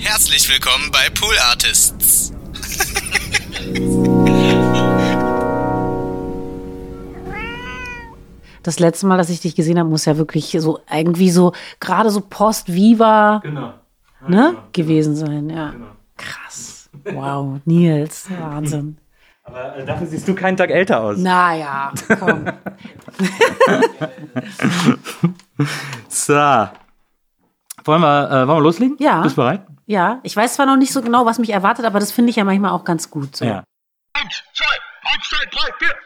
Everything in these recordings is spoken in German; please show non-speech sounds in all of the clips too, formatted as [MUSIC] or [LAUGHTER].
Herzlich willkommen bei Pool Artists. Das letzte Mal, dass ich dich gesehen habe, muss ja wirklich so irgendwie so gerade so Post-Viva Genau. ne, gewesen sein. Ja. Krass. Wow, Nils, Wahnsinn. Aber äh, dafür siehst du keinen Tag älter aus. Naja, komm. [LAUGHS] So. Wollen wir, äh, wollen wir loslegen? Ja. Bist du bereit? Ja, ich weiß zwar noch nicht so genau, was mich erwartet, aber das finde ich ja manchmal auch ganz gut. So. Ja. Eins, zwei, eins, zwei, drei, vier.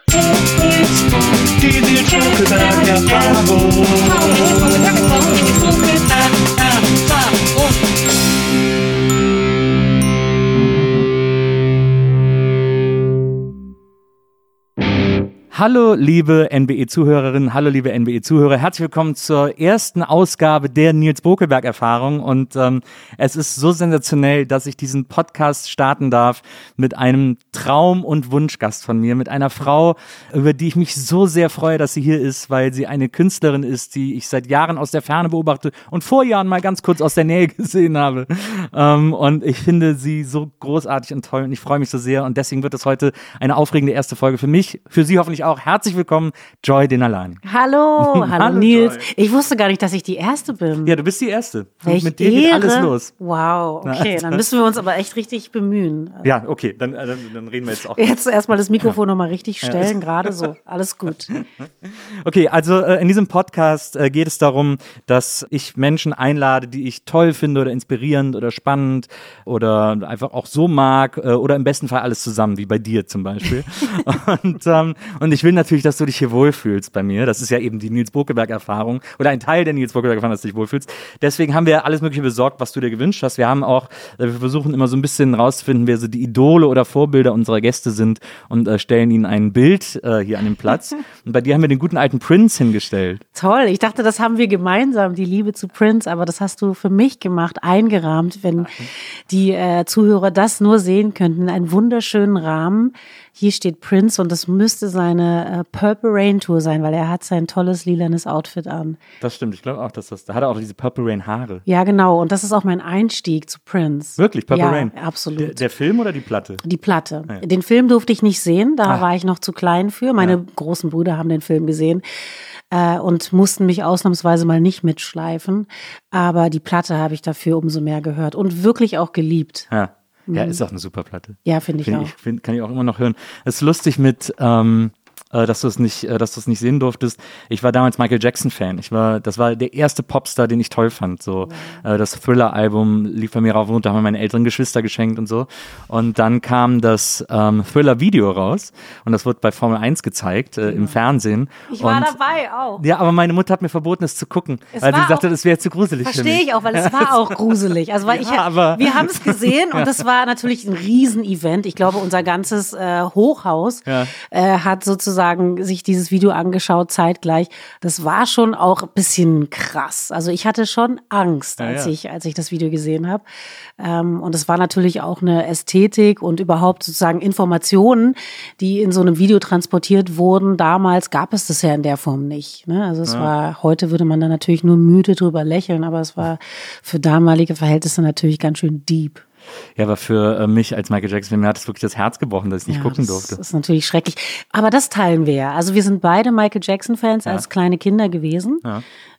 Hallo, liebe NBE-Zuhörerinnen, hallo, liebe NBE-Zuhörer. Herzlich willkommen zur ersten Ausgabe der Nils Bokelberg-Erfahrung. Und ähm, es ist so sensationell, dass ich diesen Podcast starten darf mit einem Traum- und Wunschgast von mir, mit einer Frau, über die ich mich so sehr freue, dass sie hier ist, weil sie eine Künstlerin ist, die ich seit Jahren aus der Ferne beobachte und vor Jahren mal ganz kurz aus der Nähe [LAUGHS] gesehen habe. Ähm, und ich finde sie so großartig und toll und ich freue mich so sehr. Und deswegen wird es heute eine aufregende erste Folge für mich, für Sie hoffentlich auch. Herzlich willkommen, Joy Denalani. Hallo, [LAUGHS] hallo, Hallo, Nils. Joy. Ich wusste gar nicht, dass ich die Erste bin. Ja, du bist die Erste. Welch Mit dir Ehre. geht alles los. Wow, okay, dann müssen wir uns aber echt richtig bemühen. Ja, okay, dann, äh, dann, dann reden wir jetzt auch. Jetzt erstmal das Mikrofon nochmal richtig stellen, gerade so. Alles gut. [LAUGHS] Okay, also äh, in diesem Podcast äh, geht es darum, dass ich Menschen einlade, die ich toll finde oder inspirierend oder spannend oder einfach auch so mag äh, oder im besten Fall alles zusammen, wie bei dir zum Beispiel. [LAUGHS] und, ähm, und ich will natürlich, dass du dich hier wohlfühlst bei mir. Das ist ja eben die Nils Bokeberg-Erfahrung oder ein Teil der Nils Bokeberg-Erfahrung, dass du dich wohlfühlst. Deswegen haben wir alles Mögliche besorgt, was du dir gewünscht hast. Wir haben auch, äh, wir versuchen immer so ein bisschen rauszufinden, wer so die Idole oder Vorbilder unserer Gäste sind und äh, stellen ihnen ein Bild äh, hier an den Platz. [LAUGHS] Und bei dir haben wir den guten alten Prince hingestellt. Toll. Ich dachte, das haben wir gemeinsam, die Liebe zu Prince, aber das hast du für mich gemacht, eingerahmt, wenn die äh, Zuhörer das nur sehen könnten. Einen wunderschönen Rahmen. Hier steht Prince und das müsste seine äh, Purple Rain Tour sein, weil er hat sein tolles lilanes Outfit an. Das stimmt, ich glaube auch, dass das, da hat er auch diese Purple Rain Haare. Ja, genau. Und das ist auch mein Einstieg zu Prince. Wirklich, Purple ja, Rain? absolut. Der, der Film oder die Platte? Die Platte. Den Film durfte ich nicht sehen, da Ah. war ich noch zu klein für. Meine großen Brüder haben den Film gesehen äh, und mussten mich ausnahmsweise mal nicht mitschleifen. Aber die Platte habe ich dafür umso mehr gehört und wirklich auch geliebt. Ja. Ja, ist auch eine super Platte. Ja, finde ich Find auch. ich, find, kann ich auch immer noch hören. Es ist lustig mit, ähm, äh, dass du es nicht, äh, dass du es nicht sehen durftest. Ich war damals Michael Jackson Fan. Ich war, das war der erste Popstar, den ich toll fand. So, äh, das Thriller-Album lief bei mir rauf und runter, haben mir meine älteren Geschwister geschenkt und so. Und dann kam das ähm, Thriller-Video raus und das wurde bei Formel 1 gezeigt äh, im Fernsehen. Ich war und, dabei auch. Ja, aber meine Mutter hat mir verboten, es zu gucken, Es weil sie sagte, das wäre zu gruselig. Verstehe ich auch, weil es war auch gruselig. Also weil [LAUGHS] Ja, ich, aber- wir haben es gesehen [LAUGHS] und das war natürlich ein Riesenevent. Ich glaube, unser ganzes äh, Hochhaus Ja. äh, hat sozusagen sich dieses Video angeschaut zeitgleich. Das war schon auch ein bisschen krass. Also ich hatte schon Angst, Ja, als ja. ich als ich das Video gesehen habe. Ähm, und es war natürlich auch eine Ästhetik und überhaupt sozusagen Informationen, die in so einem Video transportiert wurden. Damals gab es das ja in der Form nicht. Ne? Also es war, heute würde man da natürlich nur müde drüber lächeln, aber es war für damalige Verhältnisse natürlich ganz schön deep. Ja, aber für äh, mich als Michael Jackson, mir hat es wirklich das Herz gebrochen, dass ich nicht Ja, gucken das durfte. ist natürlich schrecklich. Aber das teilen wir ja. Also wir sind beide Michael Jackson-Fans als kleine Kinder gewesen.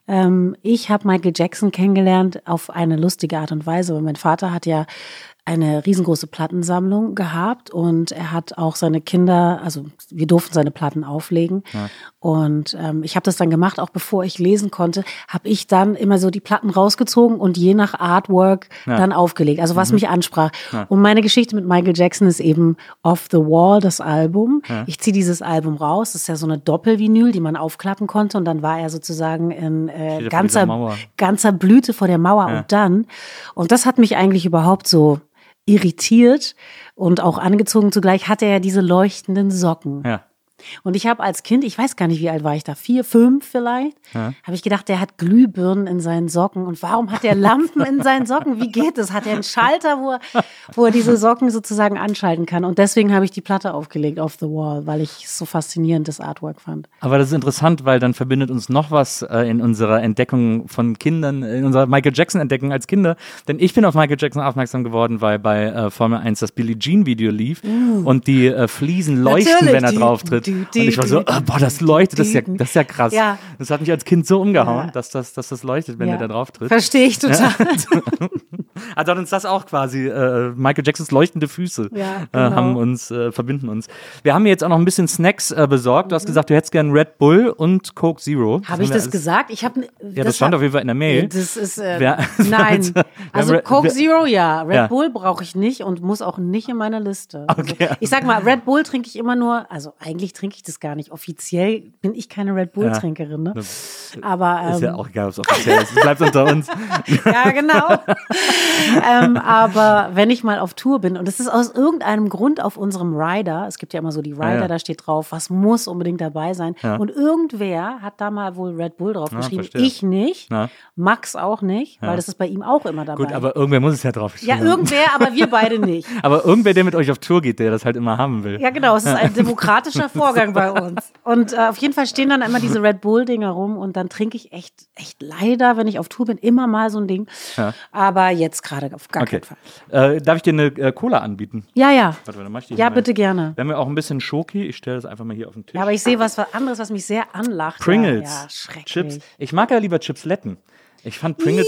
Ähm, ich habe Michael Jackson kennengelernt auf eine lustige Art und Weise, weil mein Vater hat ja eine riesengroße Plattensammlung gehabt und er hat auch seine Kinder, also wir durften seine Platten auflegen. Und ähm, ich habe das dann gemacht, auch bevor ich lesen konnte, habe ich dann immer so die Platten rausgezogen und je nach Artwork dann aufgelegt, also was mich ansprach. Und meine Geschichte mit Michael Jackson ist eben Off the Wall, das Album. Ich ziehe dieses Album raus, das ist ja so eine Doppelvinyl, die man aufklappen konnte. Und dann war er sozusagen in äh, er ganzer, ganzer Blüte vor der Mauer. Und dann, und das hat mich eigentlich überhaupt so irritiert und auch angezogen zugleich, hatte er diese leuchtenden Socken. Ja. Und ich habe als Kind, ich weiß gar nicht, wie alt war ich da, vier, fünf vielleicht, ja. habe ich gedacht, der hat Glühbirnen in seinen Socken. Und warum hat er Lampen in seinen Socken? Wie geht das? Hat er einen Schalter, wo er, wo er diese Socken sozusagen anschalten kann? Und deswegen habe ich die Platte aufgelegt, Off the Wall, weil ich so faszinierend das Artwork fand. Aber das ist interessant, weil dann verbindet uns noch was äh, in unserer Entdeckung von Kindern, in unserer Michael Jackson-Entdeckung als Kinder. Denn ich bin auf Michael Jackson aufmerksam geworden, weil bei äh, Formel 1 das Billie Jean-Video lief mm. und die äh, Fliesen leuchten, Natürlich, wenn er drauf tritt. Und ich war so, oh, boah, das leuchtet, das ist ja, das ist ja krass. Ja. Das hat mich als Kind so umgehauen, ja. dass, das, dass das leuchtet, wenn ja. er da drauf tritt. Verstehe ich total. [LAUGHS] also hat uns das auch quasi, äh, Michael Jacksons leuchtende Füße ja, äh, genau. äh, haben uns, äh, verbinden uns. Wir haben mir jetzt auch noch ein bisschen Snacks äh, besorgt. Du hast mhm. gesagt, du hättest gern Red Bull und Coke Zero. Habe ich das alles, gesagt? Ich habe Ja, das, stand hab, auf jeden Fall in der Mail. Das ist, äh, wer, [LAUGHS] nein. also Coke Zero, ja. Red Bull brauche ich nicht und muss auch nicht in meiner Liste. Also, okay. ich sag mal, Red Bull trinke ich immer nur, also eigentlich trinke ich das gar nicht. Offiziell bin ich keine Red Bull-Trinkerin, ne? Aber ähm, ist ja ähm, auch egal, ob es offiziell ist. Es bleibt unter uns. [LAUGHS] ja, genau. [LAUGHS] ähm, aber wenn ich mal auf Tour bin und es ist aus irgendeinem Grund auf unserem Rider, es gibt ja immer so die Rider, ja, ja. da steht drauf, was muss unbedingt dabei sein. Ja. Und irgendwer hat da mal wohl Red Bull drauf geschrieben. Verstehe. Ich nicht, Max auch nicht, weil das ist bei ihm auch immer dabei. Gut, aber irgendwer muss es ja drauf. Ja, irgendwer, aber wir beide nicht. [LAUGHS] aber irgendwer, der mit euch auf Tour geht, der das halt immer haben will. Ja, genau. Es ist ein demokratischer Vorgang bei [LAUGHS] uns. Und äh, auf jeden Fall stehen dann immer diese Red Bull-Dinger rum und dann trinke ich echt, echt leider, wenn ich auf Tour bin, immer mal so ein Ding. Ja. Aber jetzt gerade auf gar okay. keinen Fall. Äh, darf ich dir eine äh, Cola anbieten? Ja, ja. Warte, dann mach ich die ja, bitte gerne. Wir haben ja auch ein bisschen Schoki. Ich stelle das einfach mal hier auf den Tisch. Ja, aber ich sehe was anderes, was mich sehr anlacht. Pringles. Ja, schrecklich. Chips. Ich mag ja lieber Chipsletten. Ich fand Pringles.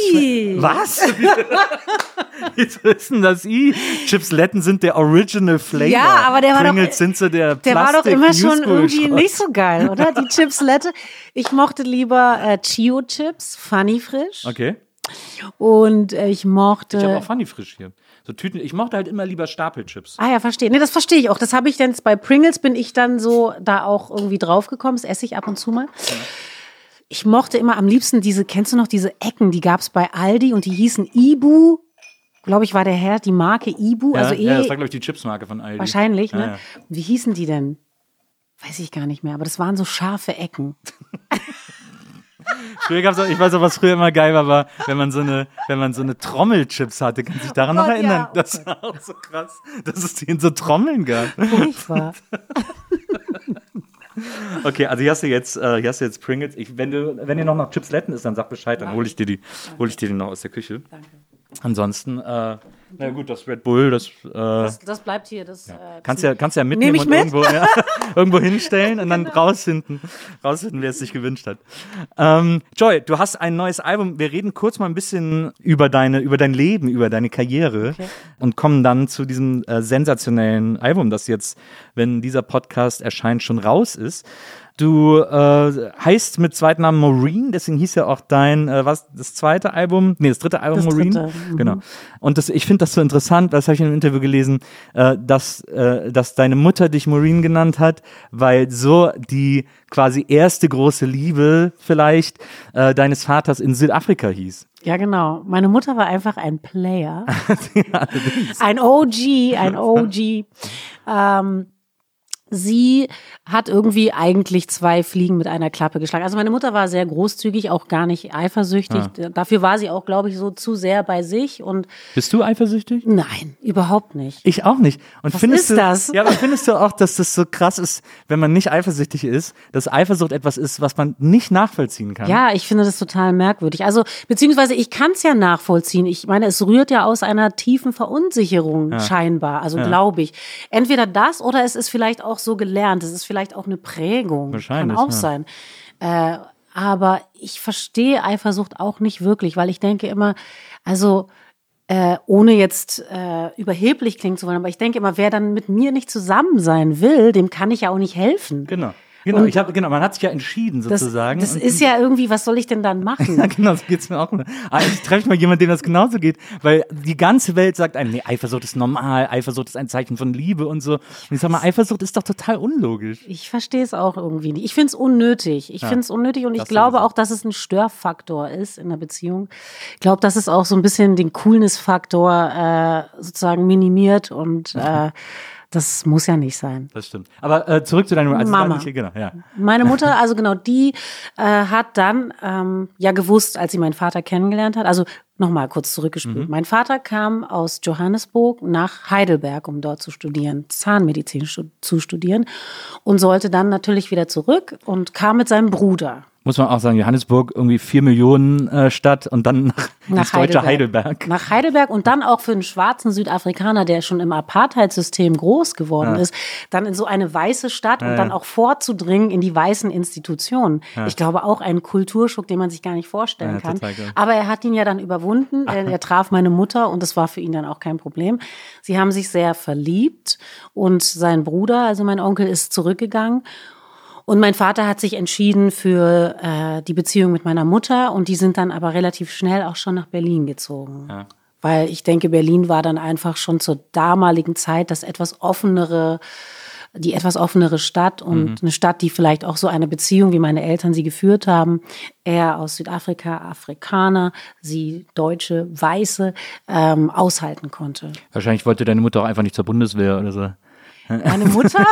Was? [LAUGHS] Wieso ist denn das I? Chipsletten sind der Original Flavor. Ja, aber der war Pringles doch, sind so der Der war doch immer schon irgendwie nicht so geil, oder? Die Chipslette. Ich mochte lieber äh, Chio Chips, Funny Frisch. Okay. Und äh, ich mochte. Ich habe auch Funny Frisch hier. So Tüten. Ich mochte halt immer lieber Stapelchips. Ah ja, verstehe. Nee, das verstehe ich auch. Das habe ich dann bei Pringles bin ich dann so da auch irgendwie draufgekommen. Das esse ich ab und zu mal. Ja ich mochte immer am liebsten diese, kennst du noch diese Ecken, die gab es bei Aldi und die hießen Ibu. Glaube ich, war der Herr, die Marke Ibu. Ja, also ja, eh, das war, glaube ich, die Chipsmarke von Aldi. Wahrscheinlich, ne? Ja, Wie hießen die denn? Weiß ich gar nicht mehr, aber das waren so scharfe Ecken. [LAUGHS] Früher gab's auch, ich weiß auch, was früher immer geil war, war, wenn man so eine, wenn man so eine Trommelchips hatte. Kann sich daran oh noch erinnern? Ja. Das war auch so krass, dass es die in so Trommeln gab. Furchtbar. [LAUGHS] Okay, also hier hast du jetzt, äh, hier hast du jetzt Pringles. Ich, wenn, du, wenn ihr noch nach Chipsletten ist, dann sag Bescheid, dann hole ich dir die, hole ich dir die noch aus der Küche. Danke. Ansonsten, äh, na gut, das Red Bull, das. Äh, das, das, bleibt hier. Das, ja. äh, kannst, ja, kannst ja mitnehmen und mit? irgendwo, ja, [LAUGHS] irgendwo hinstellen und dann genau. rausfinden, rausfinden, wer es sich gewünscht hat. Ähm, Joy, du hast ein neues Album. Wir reden kurz mal ein bisschen über, deine, über dein Leben, über deine Karriere okay. und kommen dann zu diesem äh, sensationellen Album, das jetzt, wenn dieser Podcast erscheint, schon raus ist. Du äh, heißt mit zweiten Namen Maureen, deswegen hieß ja auch dein, äh, was, das zweite Album, nee, das dritte Album das Maureen. Dritte. Mhm. Genau. Und das, ich finde das so interessant, das habe ich in einem Interview gelesen, äh, dass, äh, dass deine Mutter dich Maureen genannt hat, weil so die quasi erste große Liebe vielleicht äh, deines Vaters in Südafrika hieß. Ja, genau. Meine Mutter war einfach ein Player. [LAUGHS] ja, ein OG, ein OG. ähm, sie hat irgendwie eigentlich zwei Fliegen mit einer Klappe geschlagen. Also meine Mutter war sehr großzügig, auch gar nicht eifersüchtig. Ja. Dafür war sie auch, glaube ich, so zu sehr bei sich. Und Bist du eifersüchtig? Nein, überhaupt nicht. Ich auch nicht. Und Was findest ist du, das? Ja, aber findest du auch, dass das so krass ist, wenn man nicht eifersüchtig ist, dass Eifersucht etwas ist, was man nicht nachvollziehen kann? Ja, ich finde das total merkwürdig. Also, beziehungsweise ich kann es ja nachvollziehen. Ich meine, es rührt ja aus einer tiefen Verunsicherung ja. scheinbar. Also ja. glaube ich. Entweder das oder es ist vielleicht auch so gelernt. Es ist vielleicht auch eine Prägung. Wahrscheinlich. Kann auch ja. sein. Äh, aber ich verstehe Eifersucht auch nicht wirklich, weil ich denke immer, also äh, ohne jetzt äh, überheblich klingen zu wollen, aber ich denke immer, wer dann mit mir nicht zusammen sein will, dem kann ich ja auch nicht helfen. Genau. Genau, ich hab, genau, man hat sich ja entschieden sozusagen. Das, das ist ja irgendwie, was soll ich denn dann machen? [LAUGHS] ja, genau, so geht's mir auch. Eigentlich treffe ich mal jemanden, dem das genauso geht, weil die ganze Welt sagt einem, nee, Eifersucht ist normal, Eifersucht ist ein Zeichen von Liebe und so. Und ich sag mal, Eifersucht ist doch total unlogisch. Ich verstehe es auch irgendwie nicht. Ich finde es unnötig. Ich ja, finde es unnötig und ich glaube auch, dass es ein Störfaktor ist in einer Beziehung. Ich glaube, dass es auch so ein bisschen den Coolness-Faktor äh, sozusagen minimiert und [LAUGHS] äh, Das muss ja nicht sein. Das stimmt. Aber äh, zurück zu deiner also Mama. Nicht, genau, ja. Meine [LAUGHS] Mutter, also genau, die äh, hat dann ähm, ja gewusst, als sie meinen Vater kennengelernt hat, also nochmal kurz zurückgespult. Mhm. Mein Vater kam aus Johannesburg nach Heidelberg, um dort zu studieren, Zahnmedizin zu studieren und sollte dann natürlich wieder zurück und kam mit seinem Bruder. Muss man auch sagen, Johannesburg irgendwie vier Millionen äh, Stadt und dann nach, ins deutsche Heidelberg. Nach Heidelberg und dann auch für einen schwarzen Südafrikaner, der schon im Apartheidssystem groß geworden Ja. ist, dann in so eine weiße Stadt und Ja, dann ja. auch vorzudringen in die weißen Institutionen. Ich glaube auch ein Kulturschock, den man sich gar nicht vorstellen Ja, kann. Aber er hat ihn ja dann überwunden. [LAUGHS] Er, er traf meine Mutter und das war für ihn dann auch kein Problem. Sie haben sich sehr verliebt und sein Bruder, also mein Onkel, ist zurückgegangen. Und mein Vater hat sich entschieden für äh, die Beziehung mit meiner Mutter und die sind dann aber relativ schnell auch schon nach Berlin gezogen. Weil ich denke, Berlin war dann einfach schon zur damaligen Zeit das etwas offenere, die etwas offenere Stadt und eine Stadt, die vielleicht auch so eine Beziehung, wie meine Eltern sie geführt haben, er aus Südafrika, Afrikaner, sie Deutsche, Weiße, ähm, aushalten konnte. Wahrscheinlich wollte deine Mutter auch einfach nicht zur Bundeswehr oder so. Meine Mutter,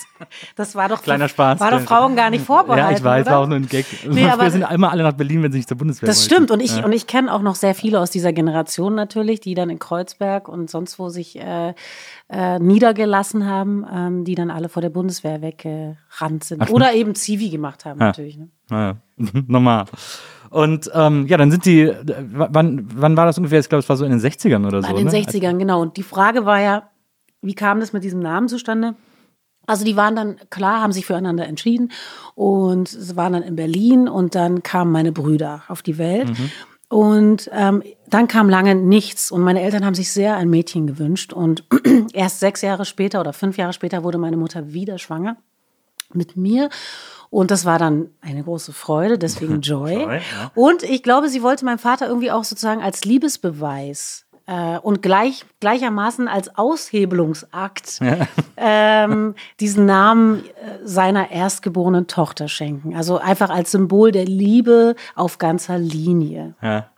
[LAUGHS] das war doch Kleiner Spaß. war doch Frauen gar nicht vorbehalten. Ja, ich weiß, war auch nur ein Gag. Nee, Wir sind immer alle nach Berlin, wenn sie nicht zur Bundeswehr Das wollten. stimmt und ich und ich kenne auch noch sehr viele aus dieser Generation natürlich, die dann in Kreuzberg und sonst wo sich äh, äh, niedergelassen haben, ähm, die dann alle vor der Bundeswehr weggerannt sind oder eben Zivi gemacht haben natürlich. Ne? Naja, [LAUGHS] normal. Und ähm, ja, dann sind die, äh, wann, wann war das ungefähr? Ich glaube, es war so in den 60ern oder so. An den ne? 60ern genau. Und die Frage war ja, wie kam das mit diesem Namen zustande? Also die waren dann klar, haben sich füreinander entschieden und waren dann in Berlin und dann kamen meine Brüder auf die Welt. Und ähm, dann kam lange nichts und meine Eltern haben sich sehr ein Mädchen gewünscht und [CLEARS THROAT] erst sechs Jahre später oder fünf Jahre später wurde meine Mutter wieder schwanger mit mir. Und das war dann eine große Freude, deswegen [LAUGHS] Joy. Joy, ja. Und ich glaube, sie wollte meinem Vater irgendwie auch sozusagen als Liebesbeweis äh, und gleich, gleichermaßen als Aushebelungsakt ähm, diesen Namen äh, seiner erstgeborenen Tochter schenken. Also einfach als Symbol der Liebe auf ganzer Linie. Ja,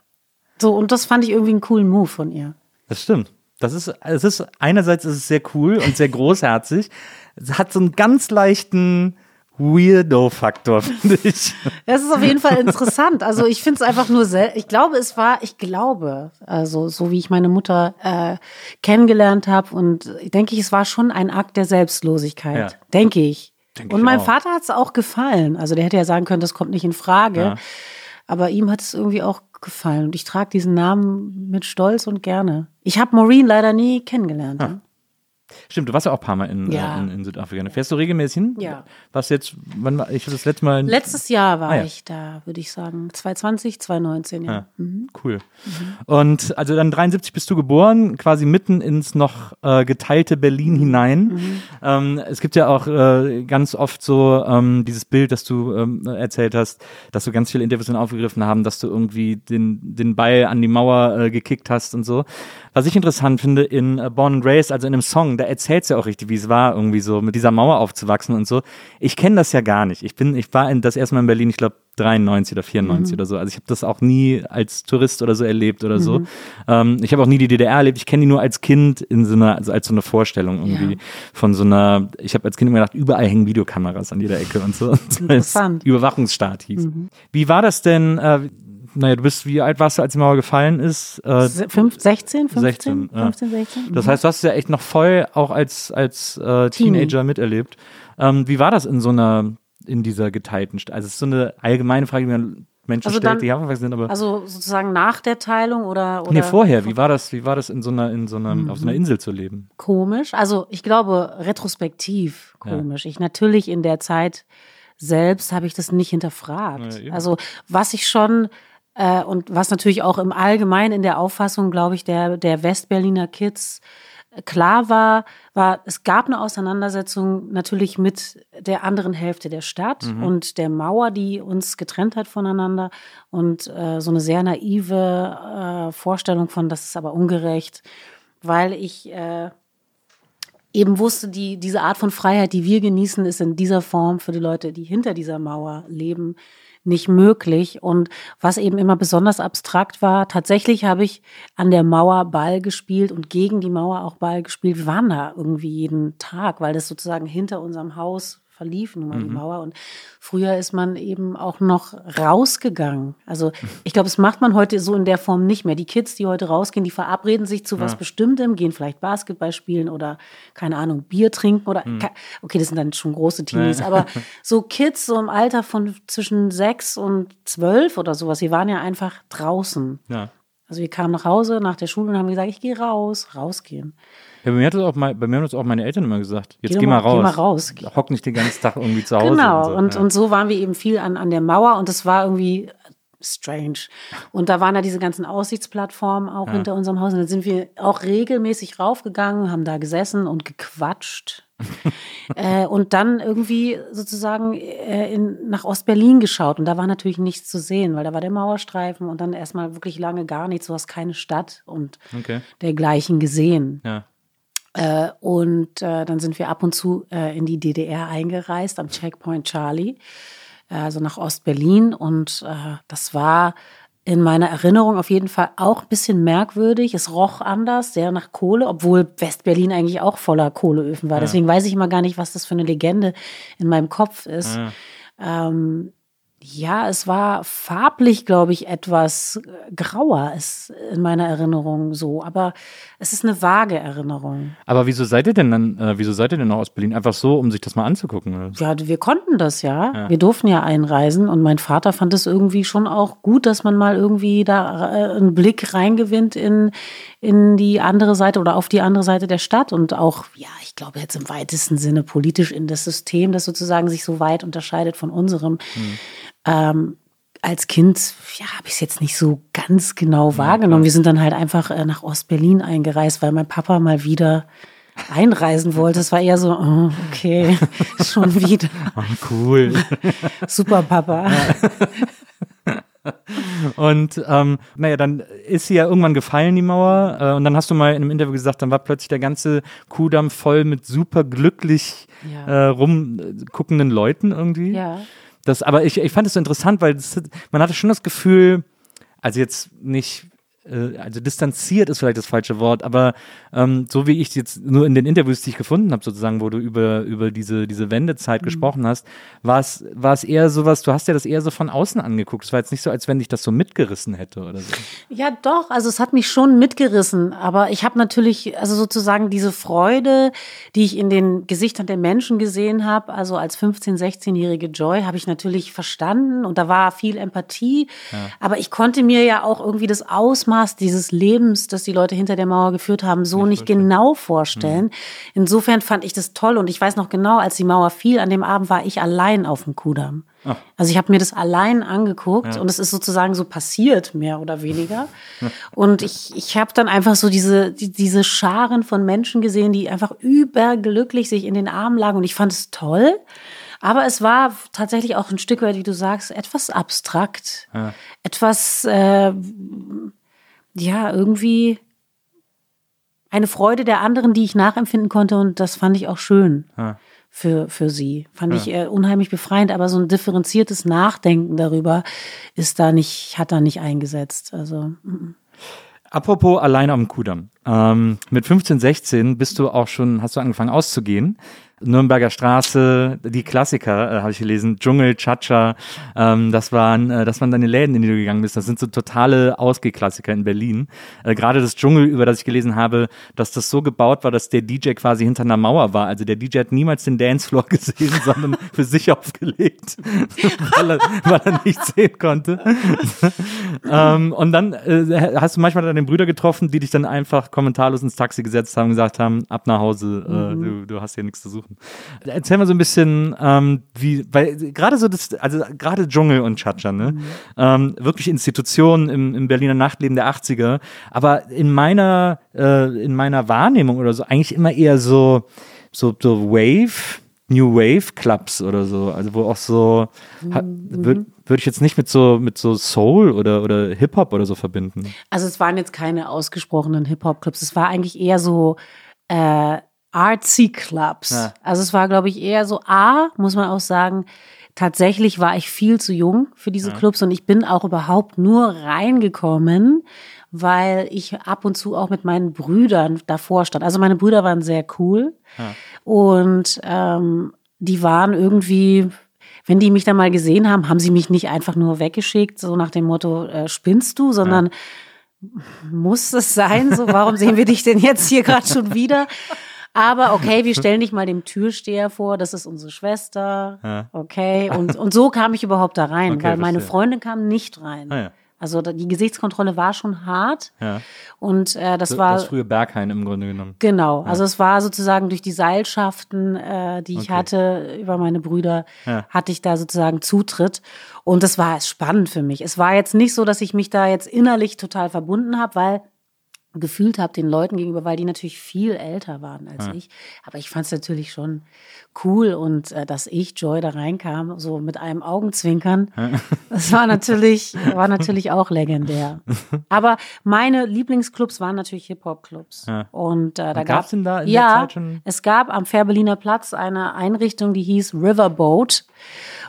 So, und das fand ich irgendwie einen coolen Move von ihr. das stimmt. Das ist, es ist, einerseits ist es sehr cool und sehr großherzig. Es hat so einen ganz leichten Weirdo-Faktor, [LAUGHS] finde ich. Das ist auf jeden Fall interessant. Also ich finde es einfach nur sel Ich glaube, es war, ich glaube, also so wie ich meine Mutter äh, kennengelernt habe und ich denke ich, es war schon ein Akt der Selbstlosigkeit, Ja. denke ich. Denk und ich meinem auch. Vater hat es auch gefallen. Also der hätte ja sagen können, das kommt nicht in Frage. Ja. Aber ihm hat es irgendwie auch gefallen. Und ich trage diesen Namen mit Stolz und gerne. Ich habe Maureen leider nie kennengelernt. ne? Stimmt, du warst ja auch ein paar Mal in, Ja. äh, in, in Südafrika. ne? Fährst du regelmäßig hin? Ja. Was jetzt, wann war, ich das letzte Mal. Letztes Jahr war Ah, ja. ich da, würde ich sagen. 2020, 2019, ja. Ja, cool. Und also dann 73 bist du geboren, quasi mitten ins noch äh, geteilte Berlin hinein. Ähm, es gibt ja auch äh, ganz oft so ähm, dieses Bild, das du ähm, erzählt hast, dass du ganz viele Interviews aufgegriffen haben, dass du irgendwie den, den Ball an die Mauer äh, gekickt hast und so. Was ich interessant finde, in äh, Born and Raised, also in einem Song, da erzählst du ja auch richtig, wie es war, irgendwie so mit dieser Mauer aufzuwachsen und so. Ich kenne das ja gar nicht. Ich bin, ich war in, das erste Mal in Berlin, ich glaube 93 oder 94 oder so. Also ich habe das auch nie als Tourist oder so erlebt oder so. Ähm, ich habe auch nie die DDR erlebt. Ich kenne die nur als Kind in so einer, also als so eine Vorstellung irgendwie Ja. von so einer. Ich habe als Kind immer gedacht, überall hängen Videokameras an jeder Ecke und so. [LAUGHS] Und so Interessant. Überwachungsstaat hieß. Wie war das denn? Äh, naja, du bist, wie alt warst du, als die Mauer gefallen ist? Äh, fünf- 16, 15, 16, ja. 15, 16? das heißt, du hast es ja echt noch voll auch als, als äh. Teenager miterlebt. Ähm, wie war das in so einer, in dieser geteilten Stadt? Also es ist so eine allgemeine Frage, die man Menschen Also stellt, dann- die aufgewachsen sind, aber Also sozusagen nach der Teilung oder, oder nee, vorher, wie war das, wie war das in so einer, in so einer, auf so Mhm. einer Insel zu leben? komisch? Also ich glaube retrospektiv komisch. Ich natürlich in der Zeit selbst habe ich das nicht hinterfragt. Ja, also was ich schon äh, und was natürlich auch im Allgemeinen in der Auffassung, glaube ich, der der Westberliner Kids äh, klar war, war es gab eine Auseinandersetzung natürlich mit der anderen Hälfte der Stadt und der Mauer, die uns getrennt hat voneinander. Und äh, so eine sehr naive äh, Vorstellung von, das ist aber ungerecht, weil ich äh, eben wusste, die, diese Art von Freiheit, die wir genießen, ist in dieser Form für die Leute, die hinter dieser Mauer leben, nicht möglich. Und was eben immer besonders abstrakt war, tatsächlich habe ich an der Mauer Ball gespielt und gegen die Mauer auch Ball gespielt. Wir waren da irgendwie jeden Tag, weil das sozusagen hinter unserem Haus verlief nun mal mhm. die Mauer. Und früher ist man eben auch noch rausgegangen. Also ich glaube, das macht man heute so in der Form nicht mehr. Die Kids, die heute rausgehen, die verabreden sich zu ja. was Bestimmtem, gehen vielleicht Basketball spielen oder, keine Ahnung, Bier trinken oder, mhm. okay, das sind dann schon große Teenies, aber [LAUGHS] so Kids so im Alter von zwischen sechs und zwölf oder sowas, die waren ja einfach draußen. Ja. Also wir kamen nach Hause nach der Schule und haben gesagt, ich gehe raus, rausgehen. Ja, bei mir, hat das auch mal, bei mir haben das auch meine Eltern immer gesagt. Jetzt geh, geh mal, raus. Geh mal raus. Hock nicht den ganzen Tag irgendwie zu Hause. Genau, und so, und, ja. und so waren wir eben viel an, an der Mauer und das war irgendwie strange. Und da waren da diese ganzen Aussichtsplattformen auch ja. hinter unserem Haus. Und dann sind wir auch regelmäßig raufgegangen, haben da gesessen und gequatscht. [LAUGHS] äh, und dann irgendwie sozusagen äh, in, nach Ostberlin geschaut. Und da war natürlich nichts zu sehen, weil da war der Mauerstreifen und dann erstmal wirklich lange gar nichts. Du hast keine Stadt und okay. dergleichen gesehen. Ja. Äh, und äh, dann sind wir ab und zu äh, in die DDR eingereist, am Checkpoint Charlie, äh, also nach Ostberlin. Und äh, das war in meiner Erinnerung auf jeden Fall auch ein bisschen merkwürdig. Es roch anders, sehr nach Kohle, obwohl Westberlin eigentlich auch voller Kohleöfen war. Ja. Deswegen weiß ich immer gar nicht, was das für eine Legende in meinem Kopf ist. Ja. Ähm, ja, es war farblich, glaube ich, etwas äh, grauer ist in meiner Erinnerung so, aber es ist eine vage Erinnerung. Aber wieso seid ihr denn dann, äh, wieso seid ihr denn aus Berlin? Einfach so, um sich das mal anzugucken? Oder? Ja, wir konnten das ja. ja. Wir durften ja einreisen und mein Vater fand es irgendwie schon auch gut, dass man mal irgendwie da äh, einen Blick reingewinnt in, in die andere Seite oder auf die andere Seite der Stadt und auch, ja, ich glaube jetzt im weitesten Sinne politisch in das System, das sozusagen sich so weit unterscheidet von unserem. Hm. Ähm, als Kind, ja, habe ich es jetzt nicht so ganz genau wahrgenommen. Wir sind dann halt einfach äh, nach Ostberlin eingereist, weil mein Papa mal wieder einreisen wollte. Es war eher so, oh, okay, [LAUGHS] schon wieder. Oh, cool. Super Papa. Und ähm, naja, dann ist sie ja irgendwann gefallen, die Mauer. Äh, und dann hast du mal in einem Interview gesagt, dann war plötzlich der ganze Kudamm voll mit super glücklich ja. äh, rumguckenden Leuten irgendwie. Ja. Das, aber ich, ich fand es so interessant, weil das, man hatte schon das Gefühl, also jetzt nicht äh, also distanziert ist vielleicht das falsche Wort, aber ähm, so wie ich jetzt nur in den Interviews, die ich gefunden habe, sozusagen, wo du über, über diese, diese Wendezeit mhm. gesprochen hast, war es, war es eher sowas, du hast ja das eher so von außen angeguckt. Es war jetzt nicht so, als wenn dich das so mitgerissen hätte oder so. Ja, doch, also es hat mich schon mitgerissen, aber ich habe natürlich, also sozusagen diese Freude, die ich in den Gesichtern der Menschen gesehen habe, also als 15-, 16-jährige Joy, habe ich natürlich verstanden und da war viel Empathie, ja. aber ich konnte mir ja auch irgendwie das Ausmaß Ausmaß dieses Lebens, das die Leute hinter der Mauer geführt haben, so nicht, nicht genau vorstellen. Mhm. Insofern fand ich das toll und ich weiß noch genau, als die Mauer fiel, an dem Abend war ich allein auf dem Kudamm. Ach. Also ich habe mir das allein angeguckt ja. und es ist sozusagen so passiert, mehr oder weniger. und ich, ich habe dann einfach so diese, die, diese Scharen von Menschen gesehen, die einfach überglücklich sich in den Armen lagen und ich fand es toll. Aber es war tatsächlich auch ein Stück weit, wie du sagst, etwas abstrakt, ja. etwas äh, ja, irgendwie eine Freude der anderen, die ich nachempfinden konnte und das fand ich auch schön ja. für, für sie. Fand ja. ich äh, unheimlich befreiend, aber so ein differenziertes Nachdenken darüber ist da nicht, hat da nicht eingesetzt. Also. M Apropos allein am Kudamm. Ähm, mit 15, 16 bist du auch schon, hast du angefangen auszugehen. Nürnberger Straße, die Klassiker, äh, habe ich gelesen, Dschungel, Chacha, ähm, das waren, äh, das waren deine Läden, in die du gegangen bist. Das sind so totale Ausgehklassiker in Berlin. Äh, Gerade das Dschungel, über das ich gelesen habe, dass das so gebaut war, dass der DJ quasi hinter einer Mauer war. Also der DJ hat niemals den Dancefloor [LAUGHS] gesehen, sondern für sich aufgelegt, [LAUGHS] weil, er, weil er nicht sehen konnte. [LAUGHS] ähm, und dann äh, hast du manchmal deine Brüder getroffen, die dich dann einfach kommentarlos ins Taxi gesetzt haben und gesagt haben, ab nach Hause, äh, mhm. du, du hast hier nichts zu suchen suchen. Erzähl mal so ein bisschen, ähm, wie, weil gerade so das, also gerade Dschungel und Chacha, ne? Mhm. Ähm, wirklich Institutionen im, im Berliner Nachtleben der 80er, aber in meiner, äh, in meiner Wahrnehmung oder so eigentlich immer eher so, so, so Wave, New Wave Clubs oder so, also wo auch so mhm. würde würd ich jetzt nicht mit so mit so Soul oder oder Hip Hop oder so verbinden. Also es waren jetzt keine ausgesprochenen Hip Hop Clubs, es war eigentlich eher so äh, artsy Clubs. Ja. Also es war, glaube ich, eher so A, muss man auch sagen, tatsächlich war ich viel zu jung für diese Clubs und ich bin auch überhaupt nur reingekommen, weil ich ab und zu auch mit meinen Brüdern davor stand. Also meine Brüder waren sehr cool und ähm, die waren irgendwie, wenn die mich dann mal gesehen haben, haben sie mich nicht einfach nur weggeschickt, so nach dem Motto, äh, spinnst du, sondern muss es sein? So, warum sehen wir dich denn jetzt hier gerade schon wieder? [LAUGHS] Aber okay, wir stellen dich mal dem Türsteher vor, das ist unsere Schwester. Ja. Okay. Und, und so kam ich überhaupt da rein, Okay, weil meine verstehe. Freundin kam nicht rein. Ah, ja. Also die Gesichtskontrolle war schon hart. Ja. Und äh, das Das war. das frühe Berghain im Grunde genommen. Genau, also es war sozusagen durch die Seilschaften, äh, die ich Okay. hatte über meine Brüder, Ja. hatte ich da sozusagen Zutritt. Und das war spannend für mich. Es war jetzt nicht so, dass ich mich da jetzt innerlich total verbunden habe, weil gefühlt habe den Leuten gegenüber, weil die natürlich viel älter waren als ich. Aber ich fand es natürlich schon cool und äh, dass ich Joy da reinkam, so mit einem Augenzwinkern, [LAUGHS] das war natürlich, war natürlich auch legendär. Aber meine Lieblingsclubs waren natürlich Hip-Hop-Clubs. Und äh, da gab's gab's denn da in der ja, Zeit schon- es gab am Fährberliner Platz eine Einrichtung, die hieß Riverboat.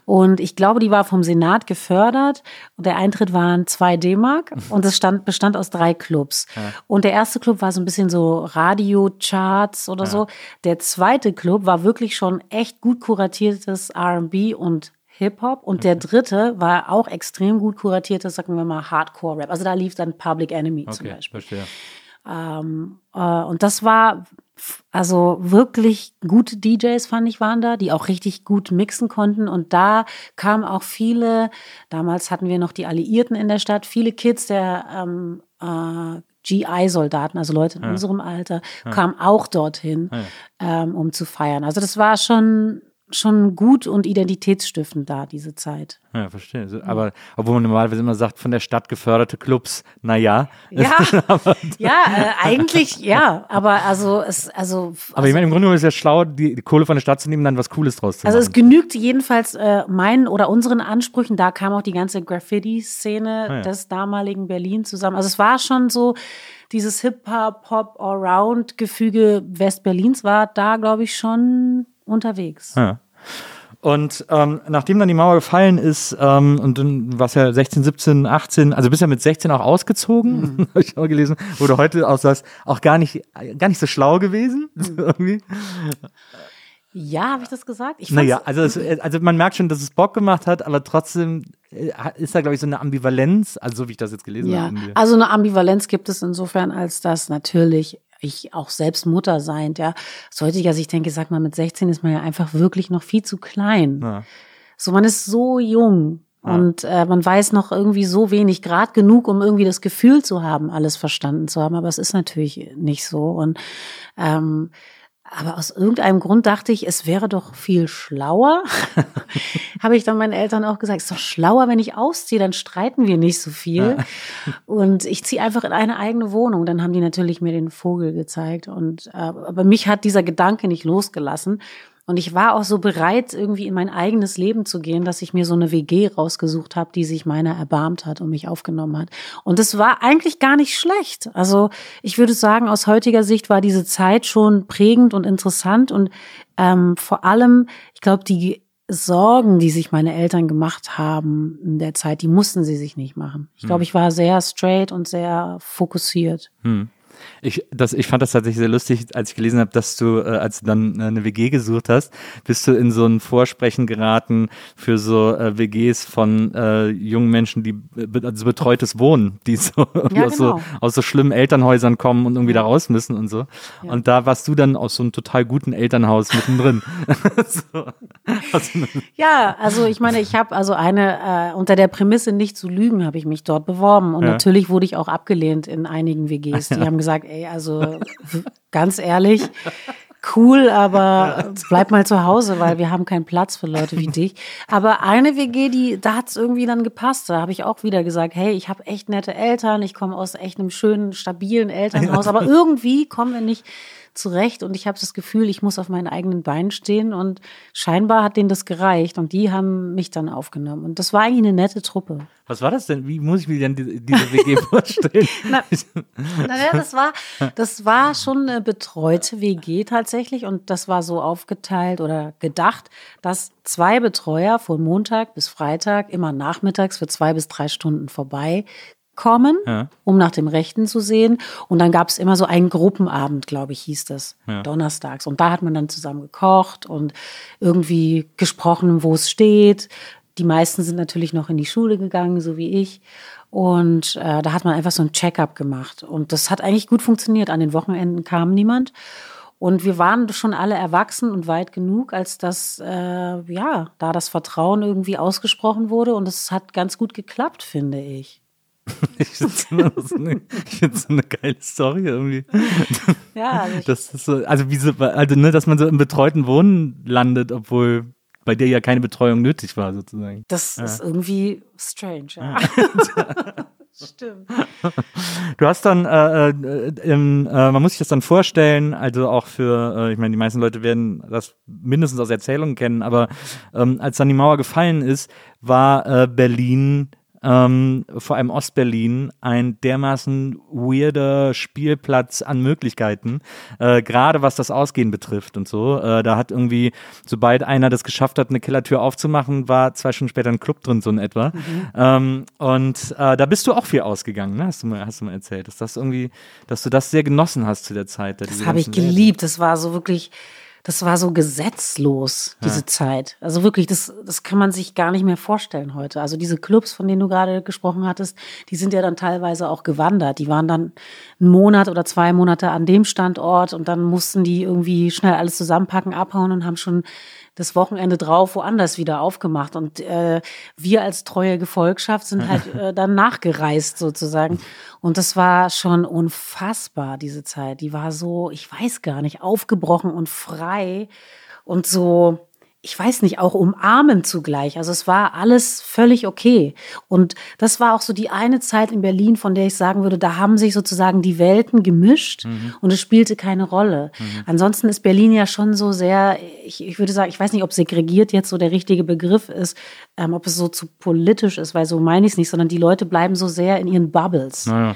Und ich glaube, die war vom Senat gefördert. Und der Eintritt waren zwei D-Mark und es stand, bestand aus drei Clubs. Und der erste Club war so ein bisschen so Radio-Charts oder so. Der zweite Club war wirklich schon echt gut kuratiertes R&B und Hip-Hop. Und der dritte war auch extrem gut kuratiertes, sagen wir mal, Hardcore-Rap. Also da lief dann Public Enemy zum Okay, Beispiel. verstehe. Ähm, äh, und das war also wirklich gute DJs, fand ich, waren da, die auch richtig gut mixen konnten. Und da kamen auch viele, damals hatten wir noch die Alliierten in der Stadt, viele Kids der ähm, äh, GI-Soldaten, also Leute in unserem Alter, kamen auch dorthin, ähm, um zu feiern. Also das war schon, schon gut und identitätsstiftend da, diese Zeit. Ja, verstehe. Aber obwohl man normalerweise immer sagt, von der Stadt geförderte Clubs, naja. Ja, [LAUGHS] ja, äh, eigentlich ja, aber also es, also, Aber ich meine, im Grunde genommen ist es ja schlau, die, die Kohle von der Stadt zu nehmen, dann was Cooles draus zu Also es machen. genügt jedenfalls äh, meinen oder unseren Ansprüchen. Da kam auch die ganze Graffiti-Szene Ah, ja. des damaligen Berlin zusammen. Also es war schon so, dieses Hip-Hop, Pop, Allround-Gefüge West-Berlins war da, glaube ich, schon unterwegs. Ja. Und ähm, nachdem dann die Mauer gefallen ist, ähm, und dann warst ja 16, 17, 18, also bist ja mit 16 auch ausgezogen, Mhm. [LAUGHS] habe ich auch gelesen, wo du heute auch sagst, auch gar nicht, gar nicht so schlau gewesen. Mhm. [LAUGHS] Ja, habe ich das gesagt? Ich Naja, also, es, also man merkt schon, dass es Bock gemacht hat, aber trotzdem äh, ist da, glaube ich, so eine Ambivalenz, also so wie ich das jetzt gelesen Ja, habe. also eine Ambivalenz gibt es insofern, als dass natürlich ich auch selbst Mutter seiend, ja, aus heutiger Sicht denke, sag mal, mit 16 ist man ja einfach wirklich noch viel zu klein. Ja. So, man ist so jung und äh, man weiß noch irgendwie so wenig, gerade genug, um irgendwie das Gefühl zu haben, alles verstanden zu haben. Aber es ist natürlich nicht so. Und ähm, aber aus irgendeinem Grund dachte ich, es wäre doch viel schlauer. [LAUGHS] Habe ich dann meinen Eltern auch gesagt, es ist doch schlauer, wenn ich ausziehe, dann streiten wir nicht so viel. Und ich ziehe einfach in eine eigene Wohnung. Dann haben die natürlich mir den Vogel gezeigt. Und äh, aber mich hat dieser Gedanke nicht losgelassen. Und ich war auch so bereit, irgendwie in mein eigenes Leben zu gehen, dass ich mir so eine WG rausgesucht habe, die sich meiner erbarmt hat und mich aufgenommen hat. Und das war eigentlich gar nicht schlecht. Also ich würde sagen, aus heutiger Sicht war diese Zeit schon prägend und interessant. Und ähm, vor allem, ich glaube, die Sorgen, die sich meine Eltern gemacht haben in der Zeit, die mussten sie sich nicht machen. Ich glaube, ich war sehr straight und sehr fokussiert. Ich, das, ich fand das tatsächlich sehr lustig, als ich gelesen habe, dass du, äh, als du dann äh, eine WG gesucht hast, bist du in so ein Vorsprechen geraten für so äh, WGs von äh, jungen Menschen, die be also betreutes Wohnen, die so, [LAUGHS] Ja, aus, so genau. aus so schlimmen Elternhäusern kommen und irgendwie da raus müssen und so. Und da warst du dann aus so einem total guten Elternhaus mittendrin. [LAUGHS] so. also, Ja, also ich meine, ich habe also eine, äh, unter der Prämisse nicht zu lügen, habe ich mich dort beworben. Und Ja. natürlich wurde ich auch abgelehnt in einigen WGs. [LAUGHS] Die haben gesagt, ey, also ganz ehrlich, cool, aber bleib mal zu Hause, weil wir haben keinen Platz für Leute wie dich. Aber eine WG, die, da hat's irgendwie dann gepasst. Da habe ich auch wieder gesagt, hey, ich habe echt nette Eltern, ich komme aus echt einem schönen, stabilen Elternhaus, aber irgendwie kommen wir nicht zurecht und ich habe das Gefühl, ich muss auf meinen eigenen Beinen stehen und scheinbar hat denen das gereicht und die haben mich dann aufgenommen und das war eigentlich eine nette Truppe. Was war das denn? Wie muss ich mir denn diese, diese WG [LAUGHS] vorstellen? Na, naja, das war, das war schon eine betreute WG tatsächlich und das war so aufgeteilt oder gedacht, dass zwei Betreuer von Montag bis Freitag immer nachmittags für zwei bis drei Stunden vorbei kommen, ja. um nach dem Rechten zu sehen. Und dann gab es immer so einen Gruppenabend, glaube ich, hieß das, ja. donnerstags. Und da hat man dann zusammen gekocht und irgendwie gesprochen, wo es steht. Die meisten sind natürlich noch in die Schule gegangen, so wie ich. Und äh, da hat man einfach so ein Check-up gemacht. Und das hat eigentlich gut funktioniert. An den Wochenenden kam niemand. Und wir waren schon alle erwachsen und weit genug, als dass, äh, ja, da das Vertrauen irgendwie ausgesprochen wurde. Und es hat ganz gut geklappt, finde ich. [LAUGHS] ich finde das eine, so eine geile Story irgendwie. Ja, also, das ist so, also, wie so, also ne, dass man so im betreuten Wohnen landet, obwohl bei dir ja keine Betreuung nötig war, sozusagen. Das ja. ist irgendwie strange, ja. [LAUGHS] Stimmt. Du hast dann, äh, äh, äh, man muss sich das dann vorstellen, also auch für, äh, ich meine, die meisten Leute werden das mindestens aus Erzählungen kennen, aber ähm, als dann die Mauer gefallen ist, war äh, Berlin ähm, vor allem Ostberlin, ein dermaßen weirder Spielplatz an Möglichkeiten, äh, gerade was das Ausgehen betrifft und so. Äh, da hat irgendwie, sobald einer das geschafft hat, eine Killertür aufzumachen, war zwei Stunden später ein Club drin, so in etwa. Mhm. Ähm, und äh, da bist du auch viel ausgegangen, ne? hast, du mal, hast du mal erzählt, dass das irgendwie, dass du das sehr genossen hast zu der Zeit. Das habe ich geliebt, das war so wirklich das war so gesetzlos, diese ja. Zeit. Also wirklich, das, das kann man sich gar nicht mehr vorstellen heute. Also diese Clubs, von denen du gerade gesprochen hattest, die sind ja dann teilweise auch gewandert. Die waren dann einen Monat oder zwei Monate an dem Standort und dann mussten die irgendwie schnell alles zusammenpacken, abhauen und haben schon das Wochenende drauf woanders wieder aufgemacht. Und äh, wir als treue Gefolgschaft sind halt [LAUGHS] äh, dann nachgereist sozusagen. Und das war schon unfassbar, diese Zeit. Die war so, ich weiß gar nicht, aufgebrochen und frei und so ich weiß nicht, auch umarmen zugleich. Also es war alles völlig okay. Und das war auch so die eine Zeit in Berlin, von der ich sagen würde, da haben sich sozusagen die Welten gemischt mhm. und es spielte keine Rolle. Mhm. Ansonsten ist Berlin ja schon so sehr, ich, ich würde sagen, ich weiß nicht, ob segregiert jetzt so der richtige Begriff ist, ähm, ob es so zu politisch ist, weil so meine ich es nicht, sondern die Leute bleiben so sehr in ihren Bubbles. Naja.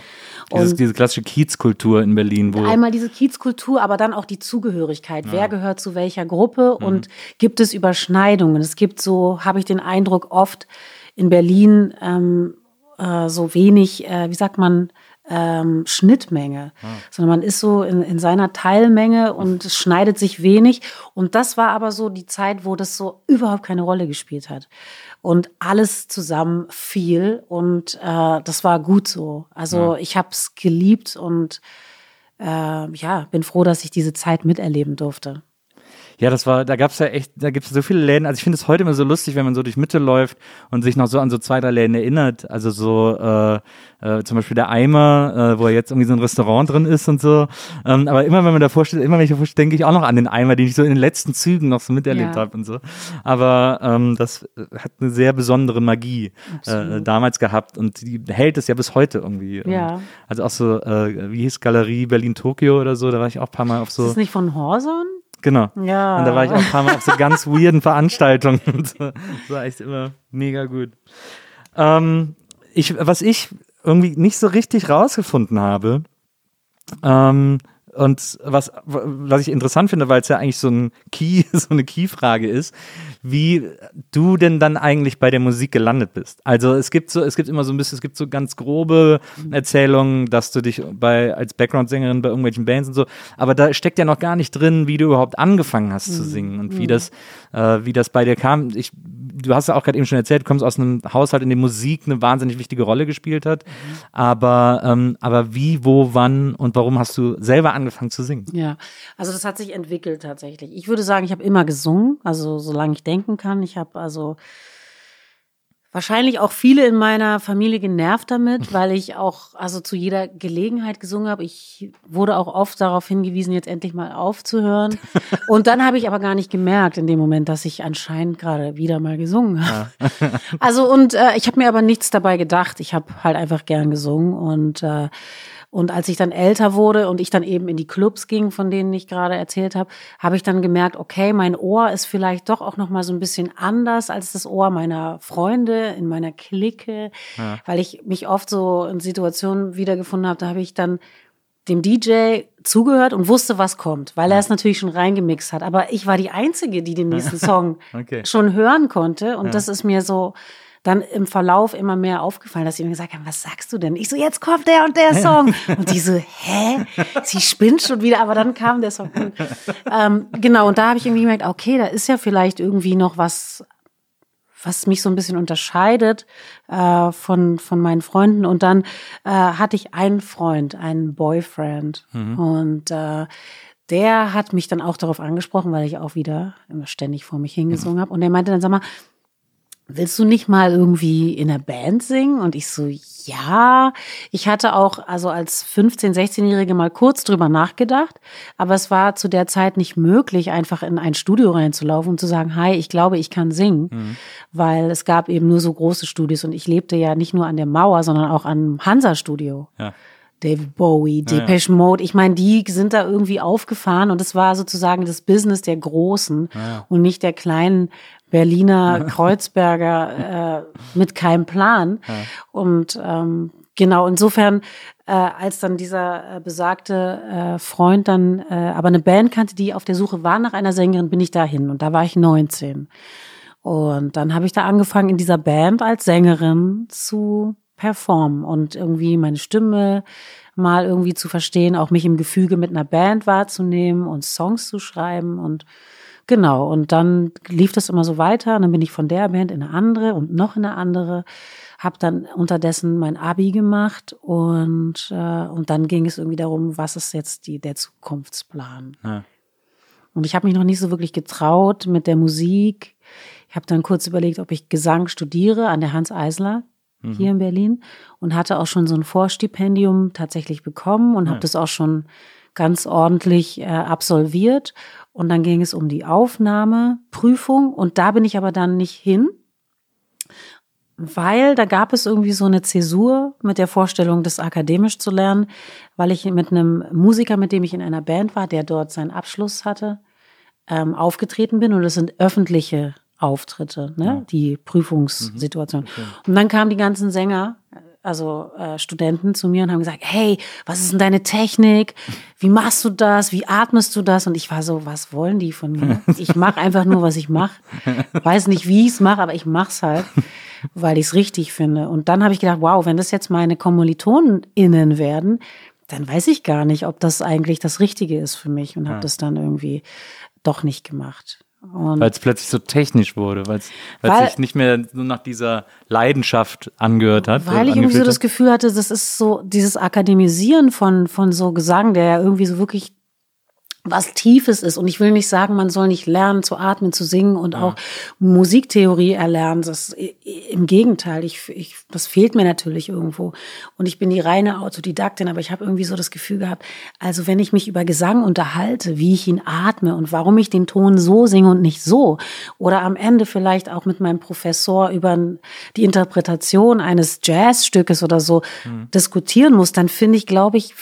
Dieses, diese klassische Kiezkultur in Berlin. Wo einmal diese Kiezkultur, aber dann auch die Zugehörigkeit. Ja. Wer gehört zu welcher Gruppe mhm. und gibt es Überschneidungen? Es gibt so, habe ich den Eindruck, oft in Berlin ähm, äh, so wenig, äh, wie sagt man, ähm, Schnittmenge, ah. sondern man ist so in, in seiner Teilmenge und es schneidet sich wenig. Und das war aber so die Zeit, wo das so überhaupt keine Rolle gespielt hat und alles zusammen fiel und äh, das war gut so. Also ja. ich habe es geliebt und äh, ja, bin froh, dass ich diese Zeit miterleben durfte. Ja, das war, da gab's ja echt, da gibt's so viele Läden. Also ich finde es heute immer so lustig, wenn man so durch Mitte läuft und sich noch so an so zwei, drei Läden erinnert. Also so äh, äh, zum Beispiel der Eimer, äh, wo jetzt irgendwie so ein Restaurant drin ist und so. Ähm, aber immer wenn man davor steht, immer wenn ich davor stehe, denke ich auch noch an den Eimer, den ich so in den letzten Zügen noch so miterlebt ja. habe und so. Aber ähm, das hat eine sehr besondere Magie äh, damals gehabt und die hält es ja bis heute irgendwie. Ja. also auch so, äh, wie hieß Galerie Berlin-Tokio oder so, da war ich auch ein paar Mal auf so. Ist das nicht von Horson? Genau. Ja. Und da war ich auch ein paar Mal auf so ganz weirden Veranstaltungen. [LAUGHS] das war echt immer mega gut. Ähm, ich, was ich irgendwie nicht so richtig rausgefunden habe, ähm, und was, was ich interessant finde, weil es ja eigentlich so ein Key, [LAUGHS] so eine Key-Frage ist, wie du denn dann eigentlich bei der Musik gelandet bist. Also es gibt so, es gibt immer so ein bisschen, es gibt so ganz grobe Erzählungen, dass du dich bei als Background-Sängerin bei irgendwelchen Bands und so, aber da steckt ja noch gar nicht drin, wie du überhaupt angefangen hast mhm. zu singen und wie mhm. das, äh, wie das bei dir kam. Ich, du hast ja auch gerade eben schon erzählt, du kommst aus einem Haushalt, in dem Musik eine wahnsinnig wichtige Rolle gespielt hat. Mhm. Aber, ähm, aber wie, wo, wann und warum hast du selber angefangen zu singen? Ja, also das hat sich entwickelt tatsächlich. Ich würde sagen, ich habe immer gesungen, also solange ich denke denken kann. Ich habe also wahrscheinlich auch viele in meiner Familie genervt damit, weil ich auch also zu jeder Gelegenheit gesungen habe. Ich wurde auch oft darauf hingewiesen, jetzt endlich mal aufzuhören. [LAUGHS] Und dann habe ich aber gar nicht gemerkt in dem Moment, dass ich anscheinend gerade wieder mal gesungen habe. Ja. Also und äh, ich habe mir aber nichts dabei gedacht. Ich habe halt einfach gern gesungen und äh, Und als ich dann älter wurde und ich dann eben in die Clubs ging, von denen ich gerade erzählt habe, habe ich dann gemerkt, okay, mein Ohr ist vielleicht doch auch noch mal so ein bisschen anders als das Ohr meiner Freunde in meiner Clique, ja. weil ich mich oft so in Situationen wiedergefunden habe, da habe ich dann dem DJ zugehört und wusste, was kommt, weil er es natürlich schon reingemixt hat. Aber ich war die Einzige, die den nächsten [LAUGHS] Song okay. schon hören konnte. Und ja. das ist mir so dann im Verlauf immer mehr aufgefallen, dass sie mir gesagt haben, was sagst du denn? Ich so, jetzt kommt der und der Song. [LAUGHS] Und die so, hä? Sie spinnt schon wieder, aber dann kam der Song. ähm, genau, und da habe ich irgendwie gemerkt, okay, da ist ja vielleicht irgendwie noch was was mich so ein bisschen unterscheidet äh, von, von meinen Freunden. Und dann äh, hatte ich einen Freund, einen Boyfriend. Mhm. Und äh, der hat mich dann auch darauf angesprochen, weil ich auch wieder immer ständig vor mich hingesungen mhm. habe. Und er meinte dann, sag mal, willst du nicht mal irgendwie in der Band singen? Und ich so, ja. Ich hatte auch, also als 15-, 16-Jährige mal kurz drüber nachgedacht, aber es war zu der Zeit nicht möglich, einfach in ein Studio reinzulaufen und zu sagen, hi, ich glaube, ich kann singen, mhm. weil es gab eben nur so große Studios und ich lebte ja nicht nur an der Mauer, sondern auch am Hansa-Studio. Ja. David Bowie, Depeche ja, ja. Mode. Ich meine, die sind da irgendwie aufgefahren und es war sozusagen das Business der Großen ja, und nicht der kleinen Berliner Kreuzberger äh, mit keinem Plan. Und ähm, genau, insofern, äh, als dann dieser äh, besagte äh, Freund dann äh, aber eine Band kannte, die auf der Suche war nach einer Sängerin, bin ich dahin und da war ich 19. Und dann habe ich da angefangen, in dieser Band als Sängerin zu performen und irgendwie meine Stimme mal irgendwie zu verstehen, auch mich im Gefüge mit einer Band wahrzunehmen und Songs zu schreiben und genau. Und dann lief das immer so weiter. Und dann bin ich von der Band in eine andere und noch in eine andere. Hab dann unterdessen mein Abi gemacht und, äh, und dann ging es irgendwie darum, was ist jetzt die, der Zukunftsplan. Ja. Und ich habe mich noch nicht so wirklich getraut mit der Musik. Ich habe dann kurz überlegt, ob ich Gesang studiere an der Hans Eisler mhm. hier in Berlin und hatte auch schon so ein Vorstipendium tatsächlich bekommen und ja. habe das auch schon ganz ordentlich äh, absolviert. Und dann ging es um die Aufnahmeprüfung und da bin ich aber dann nicht hin, weil da gab es irgendwie so eine Zäsur mit der Vorstellung, das akademisch zu lernen, weil ich mit einem Musiker, mit dem ich in einer Band war, der dort seinen Abschluss hatte, ähm, aufgetreten bin und es sind öffentliche Auftritte, ne? Ja. die Prüfungssituation. Mhm. Okay. Und dann kamen die ganzen Sänger, also äh, Studenten zu mir und haben gesagt, hey, was ist denn deine Technik? Wie machst du das? Wie atmest du das? Und ich war so, was wollen die von mir? Ich mache einfach nur, was ich mache. Weiß nicht, wie ich es mache, aber ich mache es halt, weil ich es richtig finde. Und dann habe ich gedacht, wow, wenn das jetzt meine KommilitonInnen werden, dann weiß ich gar nicht, ob das eigentlich das Richtige ist für mich und habe das dann irgendwie doch nicht gemacht. Weil es plötzlich so technisch wurde, weil es sich nicht mehr so nach dieser Leidenschaft angehört hat. Weil ich irgendwie so das Gefühl hatte, das ist so dieses Akademisieren von, von so Gesang, der ja irgendwie so wirklich was Tiefes ist. Und ich will nicht sagen, man soll nicht lernen zu atmen, zu singen und ja. auch Musiktheorie erlernen. Das im Gegenteil, ich, ich, das fehlt mir natürlich irgendwo. Und ich bin die reine Autodidaktin, aber ich habe irgendwie so das Gefühl gehabt, also wenn ich mich über Gesang unterhalte, wie ich ihn atme und warum ich den Ton so singe und nicht so, oder am Ende vielleicht auch mit meinem Professor über die Interpretation eines Jazzstückes oder so mhm. diskutieren muss, dann finde ich, glaube ich,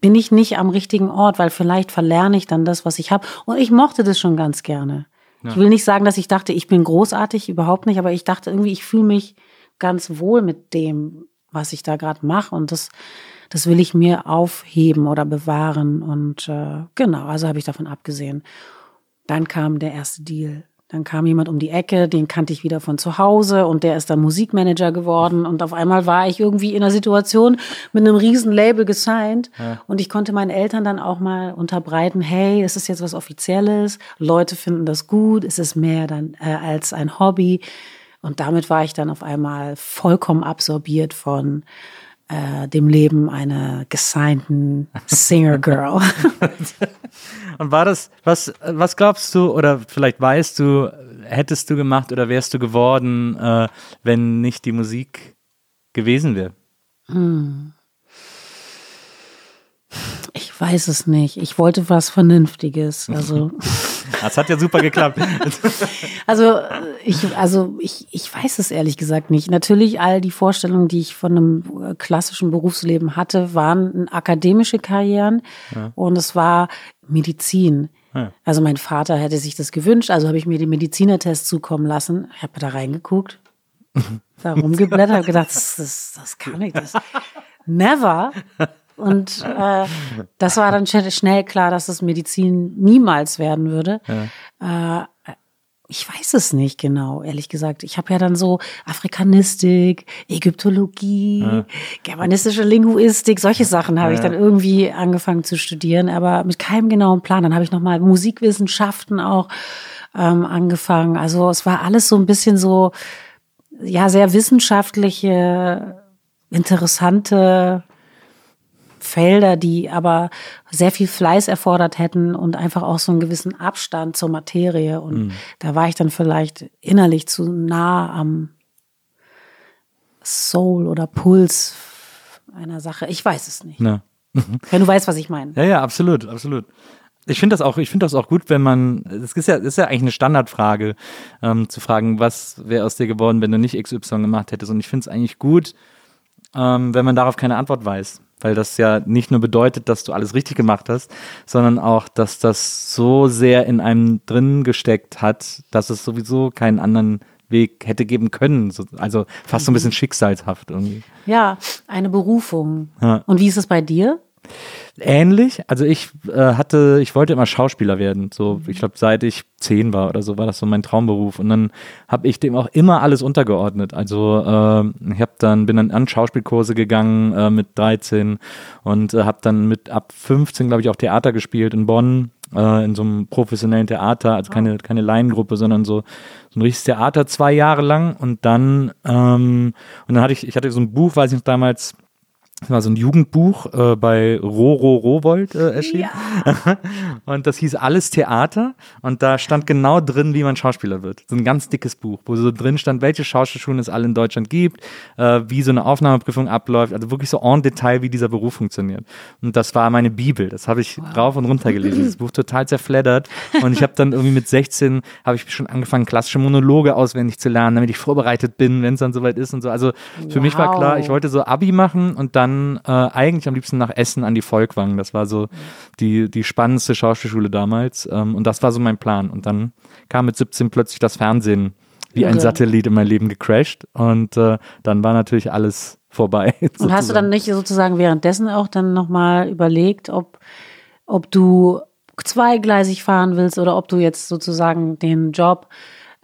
bin ich nicht am richtigen Ort, weil vielleicht verlerne ich dann das, was ich habe. Und ich mochte das schon ganz gerne. Ja. Ich will nicht sagen, dass ich dachte, ich bin großartig, überhaupt nicht, aber ich dachte irgendwie, ich fühle mich ganz wohl mit dem, was ich da gerade mache. Und das, das will ich mir aufheben oder bewahren. Und äh, genau, also habe ich davon abgesehen. Dann kam der erste Deal. Dann kam jemand um die Ecke, den kannte ich wieder von zu Hause und der ist dann Musikmanager geworden. Und auf einmal war ich irgendwie in einer Situation mit einem riesen Label gesigned. Ja. und ich konnte meinen Eltern dann auch mal unterbreiten, hey, es ist jetzt was Offizielles, Leute finden das gut, es ist mehr dann äh, als ein Hobby. Und damit war ich dann auf einmal vollkommen absorbiert von äh, dem Leben einer gesignten Singer Girl. [LAUGHS] [LAUGHS] Und war das, was, was glaubst du, oder vielleicht weißt du, hättest du gemacht oder wärst du geworden, äh, wenn nicht die Musik gewesen wäre? Hm. Ich weiß es nicht. Ich wollte was Vernünftiges. Also [LAUGHS] Das hat ja super geklappt. [LAUGHS] Also ich, also ich, ich weiß es ehrlich gesagt nicht. Natürlich all die Vorstellungen, die ich von einem äh, klassischen Berufsleben hatte, waren akademische Karrieren ja. und es war Medizin. Also mein Vater hätte sich das gewünscht, also habe ich mir den Medizinertest zukommen lassen. Ich habe da reingeguckt, [LAUGHS] da rumgeblättert, habe gedacht, das, das, das kann ich, das never. Und äh, das war dann schnell klar, dass es Medizin niemals werden würde. Ja. Äh, ich weiß es nicht genau, ehrlich gesagt. Ich habe ja dann so Afrikanistik, Ägyptologie, ja. germanistische Linguistik, solche Sachen habe ja. ich dann irgendwie angefangen zu studieren, aber mit keinem genauen Plan. Dann habe ich nochmal Musikwissenschaften auch ähm, angefangen. Also es war alles so ein bisschen so, ja, sehr wissenschaftliche, interessante Felder, die aber sehr viel Fleiß erfordert hätten und einfach auch so einen gewissen Abstand zur Materie. Und mhm. da war ich dann vielleicht innerlich zu nah am Soul oder Puls einer Sache. Ich weiß es nicht. Ja. [LAUGHS] Wenn du weißt, was ich meine. Ja, ja, absolut, absolut. Ich finde das auch, ich finde das auch gut, wenn man, das ist ja, das ist ja eigentlich eine Standardfrage, ähm, zu fragen, was wäre aus dir geworden, wenn du nicht XY gemacht hättest. Und ich finde es eigentlich gut, ähm, wenn man darauf keine Antwort weiß weil das ja nicht nur bedeutet, dass du alles richtig gemacht hast, sondern auch, dass das so sehr in einem drin gesteckt hat, dass es sowieso keinen anderen Weg hätte geben können. Also fast so ein bisschen mhm. schicksalshaft irgendwie. Ja, eine Berufung. Ja. Und wie ist es bei dir? Ähnlich. Also ich äh, hatte, ich wollte immer Schauspieler werden. So, ich glaube, seit ich zehn war oder so war das so mein Traumberuf. Und dann habe ich dem auch immer alles untergeordnet. Also äh, ich habe dann bin dann an Schauspielkurse gegangen äh, mit 13 und äh, habe dann mit ab 15 glaube ich auch Theater gespielt in Bonn äh, in so einem professionellen Theater, also keine keine Laiengruppe, sondern so so ein richtiges Theater zwei Jahre lang. Und dann ähm, und dann hatte ich ich hatte so ein Buch, weiß ich noch damals das war so ein Jugendbuch äh, bei Roro Rowold äh, erschienen. Ja. [LAUGHS] und das hieß Alles Theater. Und da stand genau drin, wie man Schauspieler wird. So ein ganz dickes Buch, wo so drin stand, welche Schauspielschulen es alle in Deutschland gibt, äh, wie so eine Aufnahmeprüfung abläuft. Also wirklich so en Detail, wie dieser Beruf funktioniert. Und das war meine Bibel. Das habe ich wow. rauf und runter gelesen. Das Buch total zerfleddert. Und ich habe dann irgendwie mit 16 habe ich schon angefangen, klassische Monologe auswendig zu lernen, damit ich vorbereitet bin, wenn es dann soweit ist und so. Also für wow. mich war klar, ich wollte so Abi machen und dann dann äh, eigentlich am liebsten nach Essen an die Volkwang. Das war so die, die spannendste Schauspielschule damals. Ähm, und das war so mein Plan. Und dann kam mit 17 plötzlich das Fernsehen wie ein Satellit in mein Leben gecrashed. Und äh, dann war natürlich alles vorbei. [LAUGHS] Und hast du dann nicht sozusagen währenddessen auch dann nochmal überlegt, ob, ob du zweigleisig fahren willst oder ob du jetzt sozusagen den Job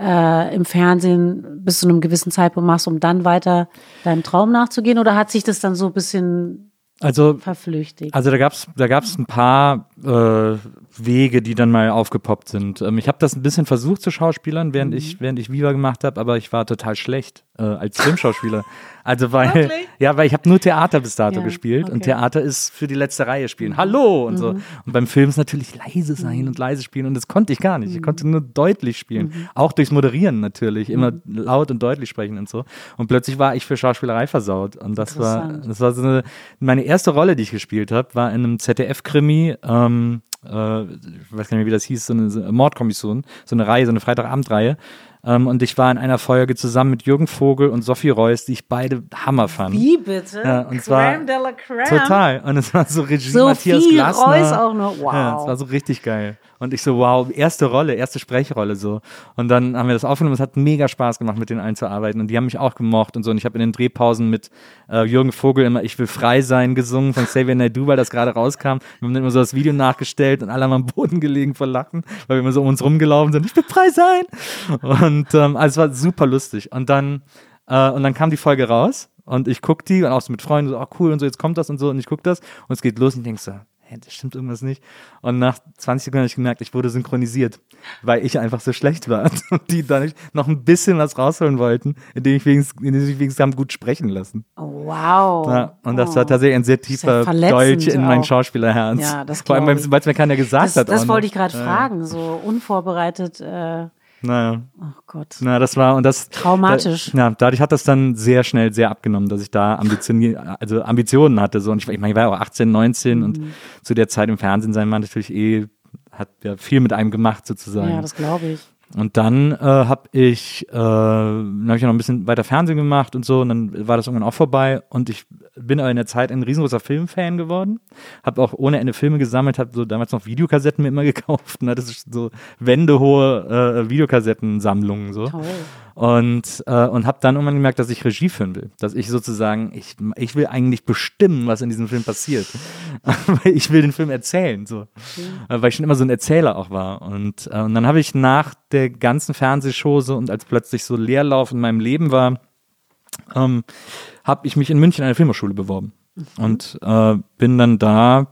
äh, im Fernsehen bis zu einem gewissen Zeitpunkt machst, um dann weiter deinem Traum nachzugehen? Oder hat sich das dann so ein bisschen also, verflüchtigt? Also da gab's da gab's ein paar äh, Wege, die dann mal aufgepoppt sind. Ähm, ich habe das ein bisschen versucht zu Schauspielern, während mhm. ich während ich Viva gemacht habe, aber ich war total schlecht äh, als Filmschauspieler. Also weil Wirklich? ja, weil ich habe nur Theater bis dato ja, gespielt okay. und Theater ist für die letzte Reihe spielen. Hallo und mhm. so. Und beim Film ist natürlich leise sein mhm. und leise spielen und das konnte ich gar nicht. Ich mhm. konnte nur deutlich spielen, mhm. auch durchs Moderieren natürlich, immer mhm. laut und deutlich sprechen und so. Und plötzlich war ich für Schauspielerei versaut und das war das war so eine meine erste Rolle, die ich gespielt habe, war in einem ZDF Krimi ähm, äh, ich weiß gar nicht mehr, wie das hieß, so eine Mordkommission, so eine Reihe, so eine Freitagabendreihe. Ähm, und ich war in einer Folge zusammen mit Jürgen Vogel und Sophie Reuss, die ich beide Hammer fand. Wie bitte? Ja, und crème zwar de la crème. Total. Und es war so Regie Sophie Matthias Glasner. Reuss auch noch. Wow. Ja, es war so richtig geil. Und ich so, wow, erste Rolle, erste Sprechrolle so. Und dann haben wir das aufgenommen. Es hat mega Spaß gemacht, mit denen einzuarbeiten. Und die haben mich auch gemocht und so. Und ich habe in den Drehpausen mit äh, Jürgen Vogel immer Ich will frei sein gesungen von Xavier Naidoo, weil das gerade rauskam. Wir haben immer so das Video nachgestellt und alle haben am Boden gelegen vor Lachen, weil wir immer so um uns rumgelaufen sind. Ich will frei sein. Und ähm, also es war super lustig. Und dann, äh, und dann kam die Folge raus und ich guck die und auch so mit Freunden so, oh cool und so, jetzt kommt das und so und ich guck das und es geht los und ich denk so, hä, das stimmt irgendwas nicht. Und nach 20 Sekunden habe ich gemerkt, ich wurde synchronisiert, weil ich einfach so schlecht war. [LAUGHS] Und die dann noch ein bisschen was rausholen wollten, indem ich wenigstens, indem ich wenigstens haben gut sprechen lassen. Oh, wow. Ja, und das oh. war tatsächlich ein sehr tiefer Deutsch in mein Schauspielerherz. Ja, das Vor allem, weil es mir keiner gesagt das, hat. Das wollte ich gerade ja. fragen, so unvorbereitet. Äh naja. Oh Gott. Na, das war und das traumatisch. Da, ja, dadurch hat das dann sehr schnell sehr abgenommen, dass ich da Ambitionen, also Ambitionen hatte so und ich, ich meine, ich war ja auch 18, 19 mhm. und zu der Zeit im Fernsehen sein war natürlich eh hat ja viel mit einem gemacht sozusagen. Ja, das glaube ich. Und dann äh, habe ich, äh, dann hab ich noch ein bisschen weiter Fernsehen gemacht und so und dann war das irgendwann auch vorbei und ich bin aber in der Zeit ein riesengroßer Filmfan geworden, habe auch ohne Ende Filme gesammelt, habe so damals noch Videokassetten mir immer [LAUGHS] gekauft und hatte so wendehohe äh, Videokassettensammlungen so. Toll. Und, äh, und habe dann irgendwann gemerkt, dass ich Regie führen will. Dass ich sozusagen, ich, ich will eigentlich bestimmen, was in diesem Film passiert. [LAUGHS] Weil ich will den Film erzählen, so. Äh, Weil ich schon immer so ein Erzähler auch war. Und, äh, und dann habe ich nach der ganzen Fernsehshow so und als plötzlich so Leerlauf in meinem Leben war, ähm, habe ich mich in München an einer Filmhochschule beworben. Und äh, bin dann da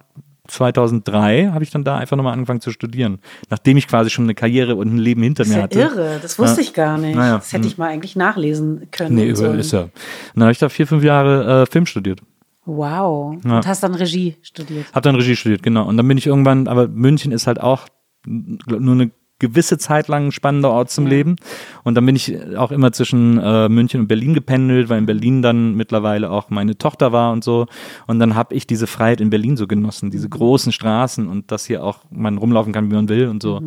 2003 habe ich dann da einfach nochmal angefangen zu studieren, nachdem ich quasi schon eine Karriere und ein Leben hinter Das mir ist ja hatte. irre, das wusste Ja. ich gar nicht. Naja, Das hätte hm. ich mal eigentlich nachlesen können. Nee, über, ist ja. Dann habe ich da vier, fünf Jahre äh, Film studiert. Wow. Ja. Und hast dann Regie studiert. Hab dann Regie studiert, genau. Und dann bin ich irgendwann, aber München ist halt auch nur eine gewisse Zeit lang ein spannender Ort zum Leben. Und dann bin ich auch immer zwischen äh, München und Berlin gependelt, weil in Berlin dann mittlerweile auch meine Tochter war und so. Und dann habe ich diese Freiheit in Berlin so genossen, diese großen Straßen und dass hier auch man rumlaufen kann, wie man will und so.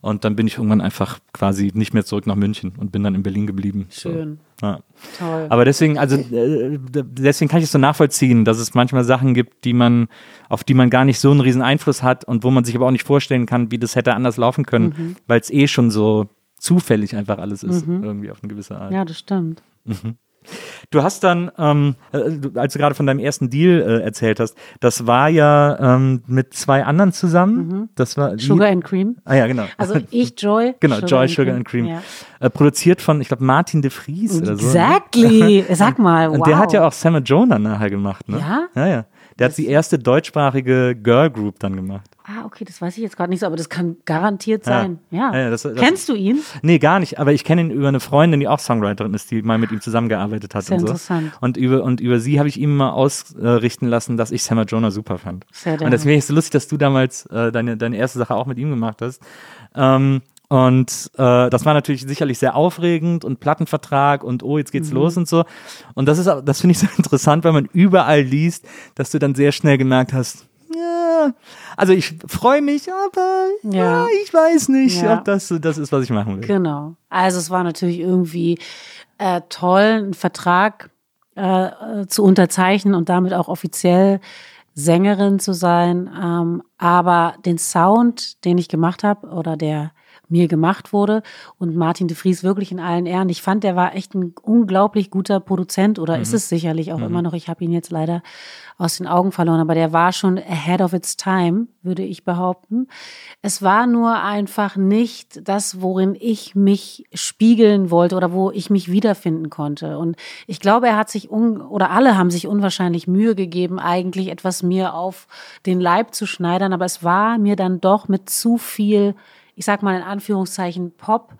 Und dann bin ich irgendwann einfach quasi nicht mehr zurück nach München und bin dann in Berlin geblieben. Schön. So. Ja. Toll. Aber deswegen, also äh, deswegen kann ich es so nachvollziehen, dass es manchmal Sachen gibt, die man, auf die man gar nicht so einen riesen Einfluss hat und wo man sich aber auch nicht vorstellen kann, wie das hätte anders laufen können, weil es eh schon so zufällig einfach alles ist, irgendwie auf eine gewisse Art. ja, das stimmt. Du hast dann, ähm, äh, als du gerade von deinem ersten Deal äh, erzählt hast, das war ja ähm, mit zwei anderen zusammen. Das war Sugar and Cream. Ah ja, genau. Also ich, Joy. [LAUGHS] genau, Joy Sugar and Cream. Ja. Äh, produziert von, ich glaube, Martin de Vries oder so. ne? Exactly. [LAUGHS] Sag mal, wow. Und der hat ja auch Sam Jonah nachher gemacht, ne? Ja? Ja, ja. Der hat die erste deutschsprachige Girl Group dann gemacht. Ah, okay, das weiß ich jetzt gerade nicht so, aber das kann garantiert sein. Ja. Ja, ja, das- das- Kennst du ihn? Nee, gar nicht, aber ich kenne ihn über eine Freundin, die auch Songwriterin ist, die mal mit ihm zusammengearbeitet hat Sehr und so. interessant. Und über, und über sie habe ich ihm mal ausrichten lassen, dass ich Sam Jonah super fand. Sehr und deswegen ist es so lustig, dass du damals äh, deine, deine erste Sache auch mit ihm gemacht hast. Ähm, und äh, das war natürlich sicherlich sehr aufregend und Plattenvertrag und oh, jetzt geht's Mhm. los und so. Und das ist, das finde ich so [LAUGHS] interessant, weil man überall liest, dass du dann sehr schnell gemerkt hast, also ich freue mich, aber ja. Ja. ich weiß nicht, Ja. ob das das ist, was ich machen will. Genau. Also es war natürlich irgendwie äh, toll, einen Vertrag äh, äh, zu unterzeichnen und damit auch offiziell Sängerin zu sein. Ähm, aber den Sound, den ich gemacht habe oder der mir gemacht wurde und Martin de Vries wirklich in allen Ehren. Ich fand, der war echt ein unglaublich guter Produzent oder ist es sicherlich auch immer noch. Ich habe ihn jetzt leider aus den Augen verloren, aber der war schon ahead of its time, würde ich behaupten. Es war nur einfach nicht das, worin ich mich spiegeln wollte oder wo ich mich wiederfinden konnte. Und ich glaube, er hat sich un oder alle haben sich unwahrscheinlich Mühe gegeben, eigentlich etwas mir auf den Leib zu schneidern, aber es war mir dann doch mit zu viel ich sag mal in Anführungszeichen Pop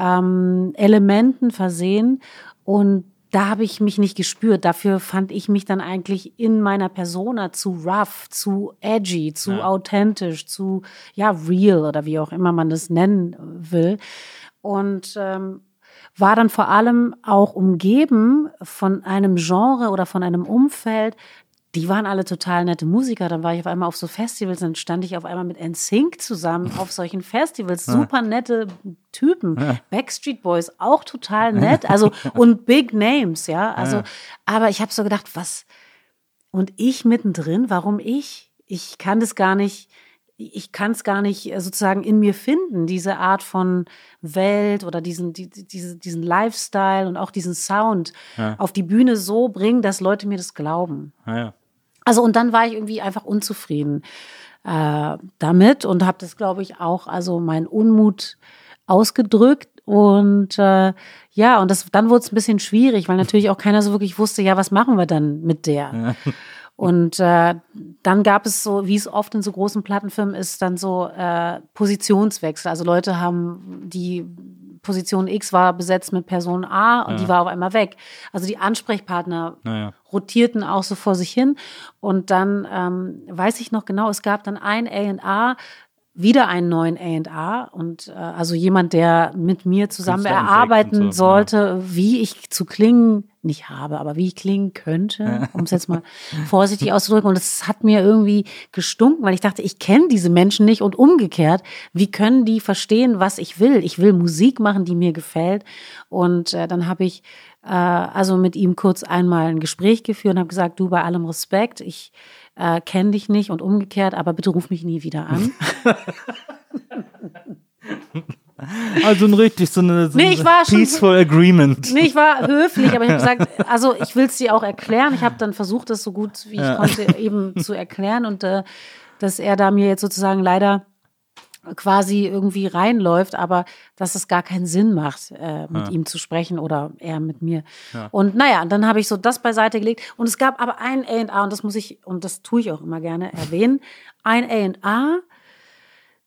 ähm, Elementen versehen und da habe ich mich nicht gespürt. Dafür fand ich mich dann eigentlich in meiner Persona zu rough, zu edgy, zu authentisch, zu ja real oder wie auch immer man das nennen will. Und ähm, war dann vor allem auch umgeben von einem Genre oder von einem Umfeld. Die waren alle total nette Musiker. Dann war ich auf einmal auf so Festivals, dann stand ich auf einmal mit NSYNC zusammen [LAUGHS] auf solchen Festivals. Super nette Typen. Backstreet Boys auch total [LAUGHS] nett. Also und Big Names, ja. Also, aber ich habe so gedacht, was? Und ich mittendrin, warum ich? Ich kann das gar nicht, ich kann es gar nicht äh, sozusagen in mir finden, diese Art von Welt oder diesen, die, die- diese, diesen Lifestyle und auch diesen Sound auf die Bühne so bringen, dass Leute mir das glauben. Ja. Also und dann war ich irgendwie einfach unzufrieden äh, damit und habe das, glaube ich, auch, also meinen Unmut ausgedrückt. Und äh, ja, und das, dann wurde es ein bisschen schwierig, weil natürlich auch keiner so wirklich wusste, ja, was machen wir dann mit der? [LAUGHS] Und äh, dann gab es so, wie es oft in so großen Plattenfirmen ist, dann so äh, Positionswechsel. Also Leute haben die Position X war besetzt mit Person A und die war auf einmal weg. Also die Ansprechpartner Naja. Rotierten auch so vor sich hin. Und dann ähm, weiß ich noch genau, es gab dann ein A&R, wieder einen neuen A&A und äh, also jemand, der mit mir zusammen erarbeiten so, sollte, wie ich zu klingen nicht habe, aber wie ich klingen könnte, [LAUGHS] um es jetzt mal vorsichtig auszudrücken. Und es hat mir irgendwie gestunken, weil ich dachte, ich kenne diese Menschen nicht und umgekehrt, wie können die verstehen, was ich will? Ich will Musik machen, die mir gefällt. Und äh, dann habe ich äh, also mit ihm kurz einmal ein Gespräch geführt und habe gesagt, du bei allem Respekt, ich äh, kenne dich nicht und umgekehrt, aber bitte ruf mich nie wieder an. [LAUGHS] Also ein richtig so eine, so Nee, ich war schon- peaceful agreement. Nee, ich war höflich, aber ich habe [LAUGHS] gesagt, also ich will es dir auch erklären. Ich habe dann versucht, das so gut wie ich konnte eben zu erklären und äh, dass er da mir jetzt sozusagen leider quasi irgendwie reinläuft, aber dass es gar keinen Sinn macht, äh, mit ihm zu sprechen oder er mit mir. Und naja, dann habe ich so das beiseite gelegt und es gab aber ein A&A und das muss ich, und das tue ich auch immer gerne erwähnen, ein A&A,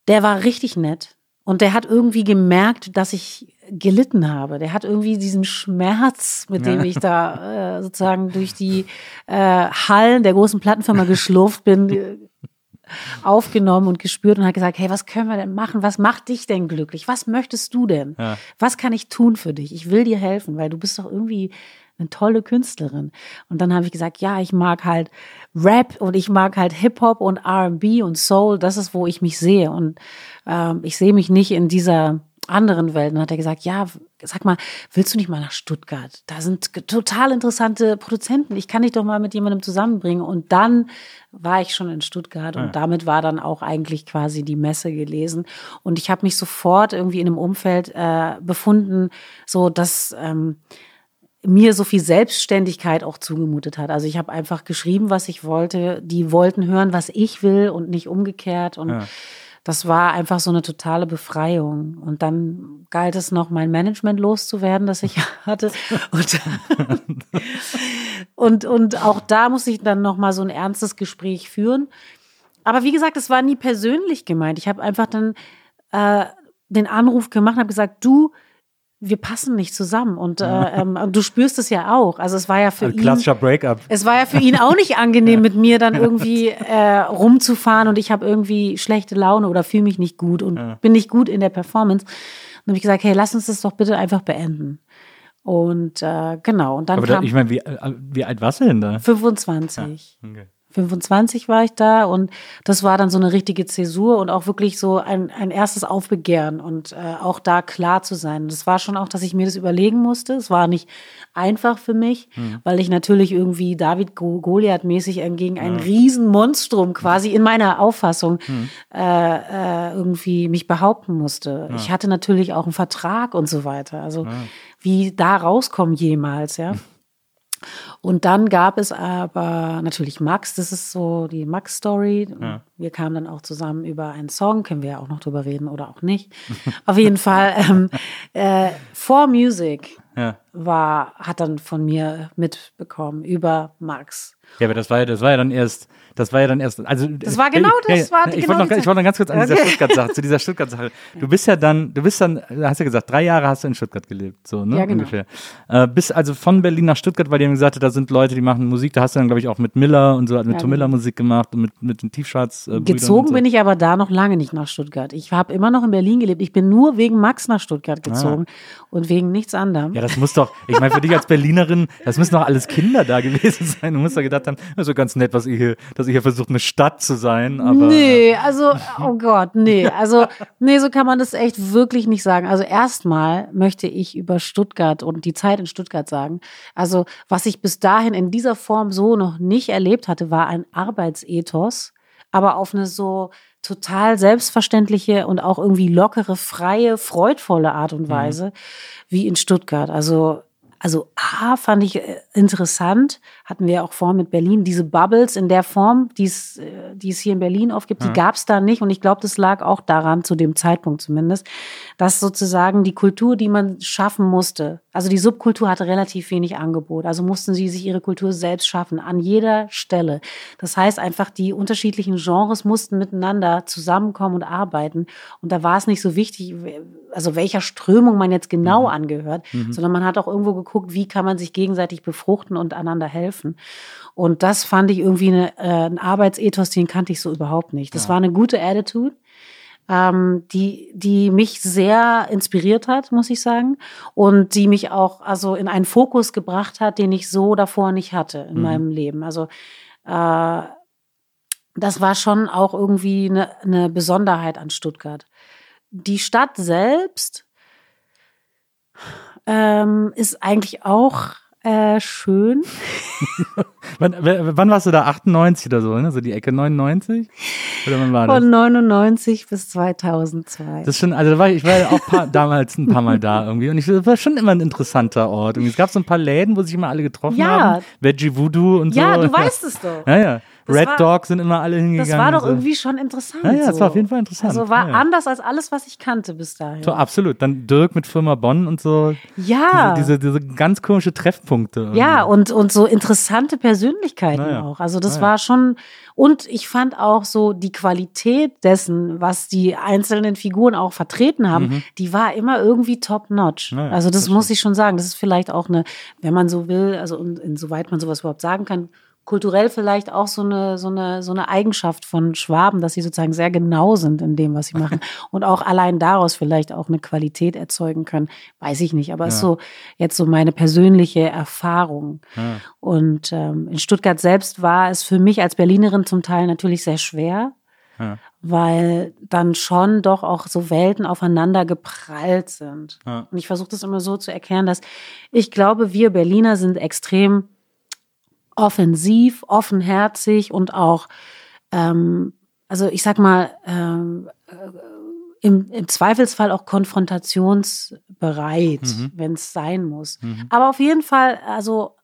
der war richtig nett. Und der hat irgendwie gemerkt, dass ich gelitten habe. Der hat irgendwie diesen Schmerz, mit dem ich da äh, sozusagen durch die äh, Hallen der großen Plattenfirma [LAUGHS] geschlurft bin, aufgenommen und gespürt und hat gesagt, hey, was können wir denn machen? Was macht dich denn glücklich? Was möchtest du denn? Ja. Was kann ich tun für dich? Ich will dir helfen, weil du bist doch irgendwie eine tolle Künstlerin. Und dann habe ich gesagt, ja, ich mag halt Rap und ich mag halt Hip-Hop und R&B und Soul. Das ist, wo ich mich sehe. Und ähm, ich sehe mich nicht in dieser anderen Welt. Und hat er gesagt, ja, sag mal, willst du nicht mal nach Stuttgart? Da sind total interessante Produzenten. Ich kann dich doch mal mit jemandem zusammenbringen. Und dann war ich schon in Stuttgart und damit war dann auch eigentlich quasi die Messe gelesen. Und ich habe mich sofort irgendwie in einem Umfeld äh, befunden, so dass ähm, mir so viel Selbstständigkeit auch zugemutet hat. Also ich habe einfach geschrieben, was ich wollte. Die wollten hören, was ich will und nicht umgekehrt. Und das war einfach so eine totale Befreiung. Und dann galt es noch, mein Management loszuwerden, das ich [LAUGHS] hatte. Und, und, und auch da musste ich dann noch mal so ein ernstes Gespräch führen. Aber wie gesagt, es war nie persönlich gemeint. Ich habe einfach dann äh, den Anruf gemacht und habe gesagt, du, wir passen nicht zusammen. Und äh, ähm, du spürst es ja auch. Also es war ja für Ein ihn. klassischer Breakup. Es war ja für ihn auch nicht angenehm, mit mir dann irgendwie [LAUGHS] äh, rumzufahren und ich habe irgendwie schlechte Laune oder fühle mich nicht gut und bin nicht gut in der Performance. Und habe ich gesagt, hey, lass uns das doch bitte einfach beenden. Und äh, genau, und dann Aber da, kam ich meine, wie, äh, wie alt warst du denn da? 25. Okay. 25 war ich da und das war dann so eine richtige Zäsur und auch wirklich so ein, ein erstes Aufbegehren und äh, auch da klar zu sein. Das war schon auch, dass ich mir das überlegen musste. Es war nicht einfach für mich, weil ich natürlich irgendwie David Go- Goliath-mäßig gegen ein Riesenmonstrum quasi in meiner Auffassung äh, äh, irgendwie mich behaupten musste. Ich hatte natürlich auch einen Vertrag und so weiter. Also wie da rauskommen jemals, ja. [LAUGHS] Und dann gab es aber natürlich Max, das ist so die Max-Story. Wir kamen dann auch zusammen über einen Song, können wir ja auch noch drüber reden oder auch nicht. Auf jeden Fall, ähm, äh, For Music Ja. War, hat dann von mir mitbekommen über Max. Ja, aber das war ja, das war ja dann erst, das war ja dann erst, also Das war genau das, war ich genau wollte noch, ich wollte noch ganz kurz an dieser Okay. Stuttgart-Sache, zu dieser Stuttgart-Sache. [LAUGHS] Du bist ja dann, du bist dann, du hast ja gesagt, drei Jahre hast du in Stuttgart gelebt, so, ne, Ja, genau. ungefähr. Äh, bist also von Berlin nach Stuttgart, weil die haben gesagt, da sind Leute, die machen Musik, da hast du dann, glaube ich, auch mit Miller und so, mit Ja, Tom Miller Musik gemacht und mit, mit den Tiefschwarz äh, Gezogen bin ich aber da noch lange nicht nach Stuttgart. Ich habe immer noch in Berlin gelebt. Ich bin nur wegen Max nach Stuttgart gezogen und wegen nichts anderem. Ja, das muss doch, ich meine, für dich als Berlinerin, das müssen doch alles Kinder da gewesen sein. Du musst doch gedacht haben, das ist so ganz nett, was ihr hier, dass ihr hier versucht, eine Stadt zu sein, aber. Nee, also, oh Gott, nee. Also, nee, so kann man das echt wirklich nicht sagen. Also, erstmal möchte ich über Stuttgart und die Zeit in Stuttgart sagen. Also, was ich bis dahin in dieser Form so noch nicht erlebt hatte, war ein Arbeitsethos, aber auf eine so total selbstverständliche und auch irgendwie lockere, freie, freudvolle Art und Weise wie in Stuttgart. Also, also A fand ich äh, interessant, hatten wir auch vor mit Berlin, diese Bubbles in der Form, die es äh, die es hier in Berlin oft gibt, die gab es da nicht. Und ich glaube, das lag auch daran, zu dem Zeitpunkt zumindest, dass sozusagen die Kultur, die man schaffen musste, also die Subkultur hatte relativ wenig Angebot. Also mussten sie sich ihre Kultur selbst schaffen, an jeder Stelle. Das heißt einfach, die unterschiedlichen Genres mussten miteinander zusammenkommen und arbeiten. Und da war es nicht so wichtig, also welcher Strömung man jetzt genau angehört, sondern man hat auch irgendwo geguckt, wie kann man sich gegenseitig befruchten und einander helfen. Und das fand ich irgendwie eine, äh, ein Arbeitsethos, den kannte ich so überhaupt nicht. Das war eine gute Attitude. ähm, die, die mich sehr inspiriert hat, muss ich sagen. Und die mich auch also in einen Fokus gebracht hat, den ich so davor nicht hatte in mhm. meinem Leben. Also äh, das war schon auch irgendwie eine, eine Besonderheit an Stuttgart. Die Stadt selbst ähm, ist eigentlich auch äh, schön. [LAUGHS] wann, wann, warst du da? 98 oder so, ne? So die Ecke 99? Oder wann war das? Von 99 bis 2002. Das ist schon, also war ich, ich war ja auch paar, [LAUGHS] damals ein paar Mal da irgendwie und ich das war schon immer ein interessanter Ort. Und es gab so ein paar Läden, wo sich immer alle getroffen ja. haben. Veggie Voodoo und so. [LAUGHS] Ja, du weißt es doch. Ja, ja. Red war, Dog sind immer alle hingegangen. Das war doch so. irgendwie schon interessant. Ja, ja, das war auf jeden Fall interessant. Also war ja, ja. anders als alles, was ich kannte bis dahin. So, absolut. Dann Dirk mit Firma Bonn und so. Ja. Diese, diese, diese ganz komische Treffpunkte. Irgendwie. Ja, und, und so interessante Persönlichkeiten ja. auch. Also das war schon, und ich fand auch so die Qualität dessen, was die einzelnen Figuren auch vertreten haben, mhm. die war immer irgendwie top-notch. also das, das muss ich schon sagen. Das ist vielleicht auch eine, wenn man so will, also insoweit man sowas überhaupt sagen kann, kulturell vielleicht auch so eine, so eine, so eine Eigenschaft von Schwaben, dass sie sozusagen sehr genau sind in dem, was sie machen [LAUGHS] und auch allein daraus vielleicht auch eine Qualität erzeugen können. Weiß ich nicht, aber ja. ist so jetzt so meine persönliche Erfahrung. Ja. Und ähm, in Stuttgart selbst war es für mich als Berlinerin zum Teil natürlich sehr schwer. Ja. Weil dann schon doch auch so Welten aufeinander geprallt sind. Und ich versuche das immer so zu erklären, dass ich glaube, wir Berliner sind extrem offensiv, offenherzig und auch, ähm, also ich sag mal, ähm, äh, im, im Zweifelsfall auch konfrontationsbereit, mhm. wenn es sein muss. Mhm. Aber auf jeden Fall, also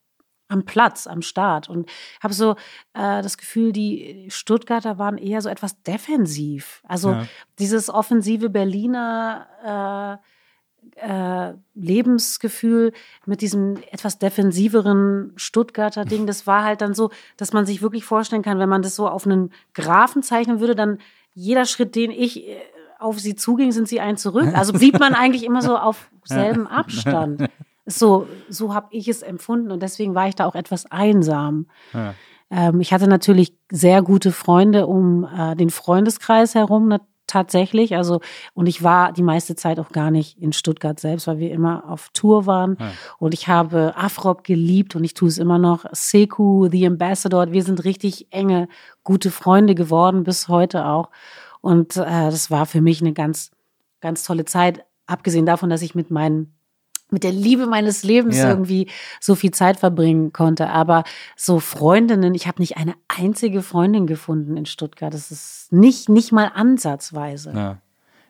am Platz, am Start. Und habe so äh, das Gefühl, die Stuttgarter waren eher so etwas defensiv. Also ja. dieses offensive Berliner äh, äh, Lebensgefühl mit diesem etwas defensiveren Stuttgarter Ding, das war halt dann so, dass man sich wirklich vorstellen kann, wenn man das so auf einen Graphen zeichnen würde, dann jeder Schritt, den ich äh, auf sie zuging, sind sie ein zurück. Also blieb man eigentlich immer so auf [LAUGHS] selben Abstand. So, so habe ich es empfunden und deswegen war ich da auch etwas einsam. Ja. Ähm, ich hatte natürlich sehr gute Freunde um äh, den Freundeskreis herum, tatsächlich. Also, und ich war die meiste Zeit auch gar nicht in Stuttgart selbst, weil wir immer auf Tour waren. Ja. Und ich habe Afrop geliebt und ich tue es immer noch. Seku, The Ambassador, wir sind richtig enge, gute Freunde geworden, bis heute auch. Und äh, das war für mich eine ganz, ganz tolle Zeit. Abgesehen davon, dass ich mit meinen mit der Liebe meines Lebens ja. irgendwie so viel Zeit verbringen konnte. Aber so Freundinnen, ich habe nicht eine einzige Freundin gefunden in Stuttgart. Das ist nicht, nicht mal ansatzweise. Ja.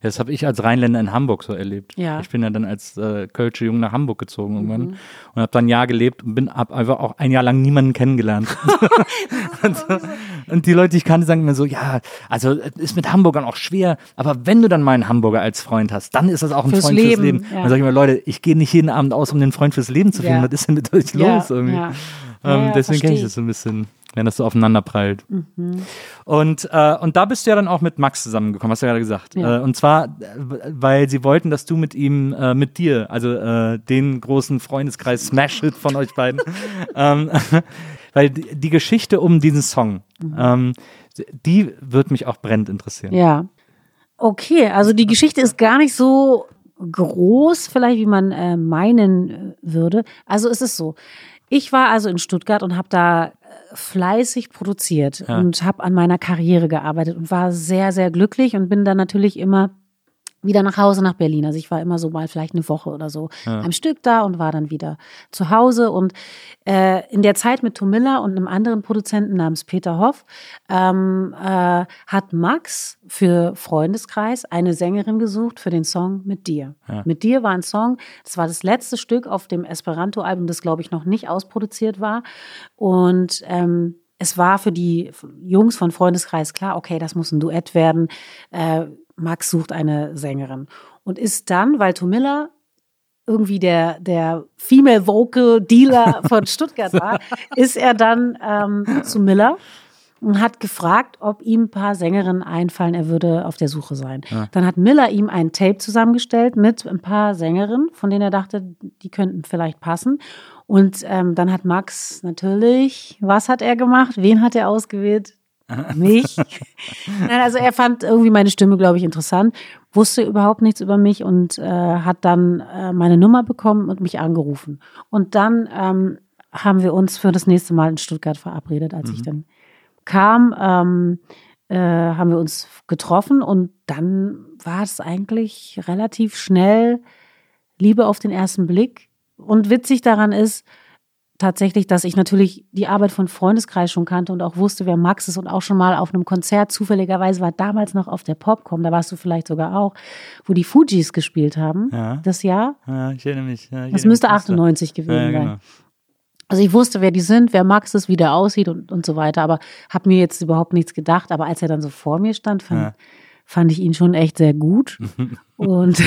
Das habe ich als Rheinländer in Hamburg so erlebt. Ja. Ich bin ja dann als äh, Kölsche Jung nach Hamburg gezogen irgendwann mhm. und habe dann ein Jahr gelebt und bin hab einfach auch ein Jahr lang niemanden kennengelernt. [LAUGHS] [LAUGHS] und, so, und, die Leute, die ich kannte, sagen mir so, ja, also ist mit Hamburgern auch schwer, aber wenn du dann mal einen Hamburger als Freund hast, dann ist das auch ein fürs Freund Leben, fürs Leben. Ja. Dann sage ich mir, Leute, ich gehe nicht jeden Abend aus, um den Freund fürs Leben zu finden. Ja. Was ist denn mit euch los irgendwie? Ähm, deswegen kenne ich das so ein bisschen wenn das so aufeinander prallt. Mhm. Und, äh, und da bist du ja dann auch mit Max zusammengekommen, hast du ja gerade gesagt. Ja. Äh, und zwar, äh, weil sie wollten, dass du mit ihm, äh, mit dir, also äh, den großen Freundeskreis Smash It von euch beiden, [LAUGHS] ähm, [LAUGHS] weil die, die, Geschichte um diesen Song, mhm. ähm, die wird mich auch brennend interessieren. Ja. Okay, also die Geschichte ist gar nicht so groß, vielleicht wie man äh, meinen würde. Also es ist so. Ich war also in Stuttgart und habe da äh, fleißig produziert ja. und habe an meiner Karriere gearbeitet und war sehr, sehr glücklich und bin dann natürlich immer wieder nach Hause nach Berlin. Also ich war immer so mal vielleicht eine Woche oder so ja. am Stück da und war dann wieder zu Hause. Und äh, in der Zeit mit Tomilla und einem anderen Produzenten namens Peter Hoff ähm, äh, hat Max für Freundeskreis eine Sängerin gesucht für den Song Mit dir. Ja. Mit dir war ein Song, das war das letzte Stück auf dem Esperanto-Album, das glaube ich noch nicht ausproduziert war. Und ähm, es war für die Jungs von Freundeskreis klar, okay, das muss ein Duett werden. Äh, Max sucht eine Sängerin und ist dann, weil Tomilla irgendwie der, der Female Vocal Dealer [LAUGHS] von Stuttgart war, ist er dann ähm, zu Miller und hat gefragt, ob ihm ein paar Sängerinnen einfallen, er würde auf der Suche sein. Ja. Dann hat Miller ihm ein Tape zusammengestellt mit ein paar Sängerinnen, von denen er dachte, die könnten vielleicht passen. Und ähm, dann hat Max natürlich, was hat er gemacht? Wen hat er ausgewählt? Mich. Nein, also er fand irgendwie meine Stimme, glaube ich, interessant, wusste überhaupt nichts über mich und äh, hat dann äh, meine Nummer bekommen und mich angerufen. Und dann ähm, haben wir uns für das nächste Mal in Stuttgart verabredet, als mhm. ich dann kam. Ähm, äh, haben wir uns getroffen und dann war es eigentlich relativ schnell Liebe auf den ersten Blick. Und witzig daran ist, tatsächlich, dass ich natürlich die Arbeit von Freundeskreis schon kannte und auch wusste, wer Max ist und auch schon mal auf einem Konzert zufälligerweise war damals noch auf der Popcom, da warst du vielleicht sogar auch, wo die Fujis gespielt haben, ja. das Jahr. Ja, ich erinnere mich. Ja, ich das müsste 98 gewesen ja, genau. sein. Also ich wusste, wer die sind, wer Max ist, wie der aussieht und, und so weiter, aber habe mir jetzt überhaupt nichts gedacht. Aber als er dann so vor mir stand, fand, fand ich ihn schon echt sehr gut. [LAUGHS] und,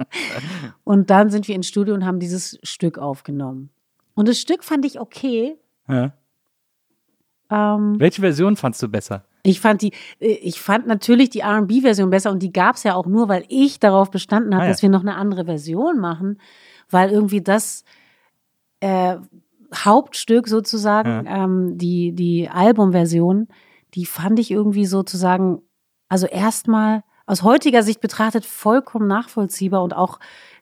[LAUGHS] und dann sind wir ins Studio und haben dieses Stück aufgenommen. Und das Stück fand ich okay. Ja. Ähm, Welche Version fandst du besser? Ich fand die, äh, ich fand natürlich die R&B-Version besser und die gab es ja auch nur, weil ich darauf bestanden habe, ah, ja. dass wir noch eine andere Version machen, weil irgendwie das äh, Hauptstück sozusagen, ja. ähm, die die Albumversion, die fand ich irgendwie sozusagen, also erstmal aus heutiger Sicht betrachtet vollkommen nachvollziehbar und auch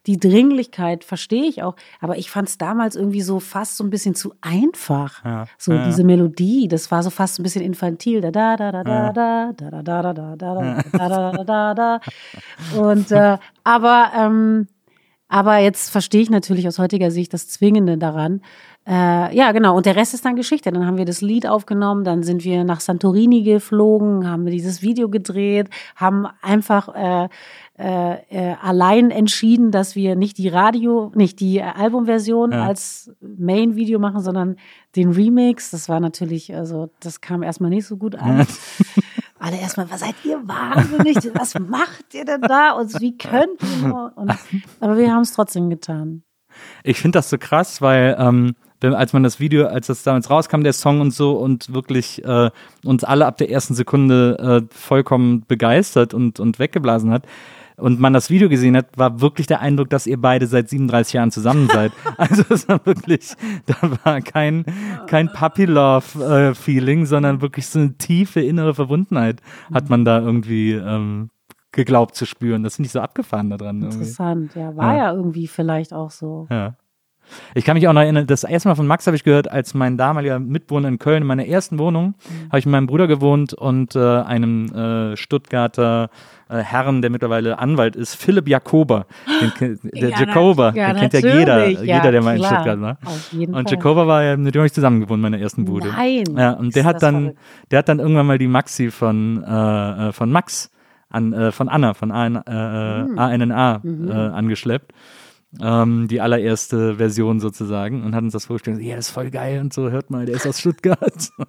die Dringlichkeit verstehe ich auch, aber ich fand es damals irgendwie so fast so ein bisschen zu einfach. Ja. So ja. diese Melodie, das war so fast ein bisschen infantil. Da da da da da da da da da da da da da da da da da Und äh, aber ähm, aber jetzt verstehe ich natürlich aus heutiger Sicht das Zwingende daran. Äh, ja, genau. Und der Rest ist dann Geschichte. Dann haben wir das Lied aufgenommen, dann sind wir nach Santorini geflogen, haben wir dieses Video gedreht, haben einfach äh, äh, äh, allein entschieden, dass wir nicht die Radio, nicht die Albumversion ja. als Main-Video machen, sondern den Remix. Das war natürlich, also das kam erstmal nicht so gut an. [LAUGHS] Alle erstmal, was seid ihr wahnsinnig? Was macht ihr denn da? Und wie könnt ihr? Und, aber wir haben es trotzdem getan. Ich finde das so krass, weil ähm, als man das Video, als das damals rauskam, der Song und so und wirklich äh, uns alle ab der ersten Sekunde äh, vollkommen begeistert und, und weggeblasen hat, und man das Video gesehen hat, war wirklich der Eindruck, dass ihr beide seit 37 Jahren zusammen seid. [LAUGHS] also es war wirklich, da war kein, kein Puppy-Love-Feeling, äh, sondern wirklich so eine tiefe innere Verbundenheit hat man da irgendwie ähm, geglaubt zu spüren. Das finde ich so abgefahren daran. Interessant, irgendwie. ja. War ja. ja irgendwie vielleicht auch so. Ja. Ich kann mich auch noch erinnern, das erste Mal von Max habe ich gehört, als mein damaliger Mitwohner in Köln in meiner ersten Wohnung, mhm. habe ich mit meinem Bruder gewohnt und äh, einem äh, Stuttgarter äh, Herrn, der mittlerweile Anwalt ist, Philipp Jakober. Den, [LAUGHS] der ja, Jakober, ja, den kennt ja jeder, ja, jeder, der mal in Stuttgart war. und Jakober war ja, mit dem habe ich zusammen gewohnt, meiner ersten Bude. Nein. Ja, und der hat dann, verrückt. der hat dann irgendwann mal die Maxi von, äh, äh von Max an, äh, von Anna, von AN, äh, mhm. ANNA mhm. angeschleppt ähm, die allererste Version sozusagen und hat uns das vorgestellt. Ja, das ist voll geil und so, hört mal, der ist aus Stuttgart. [LAUGHS]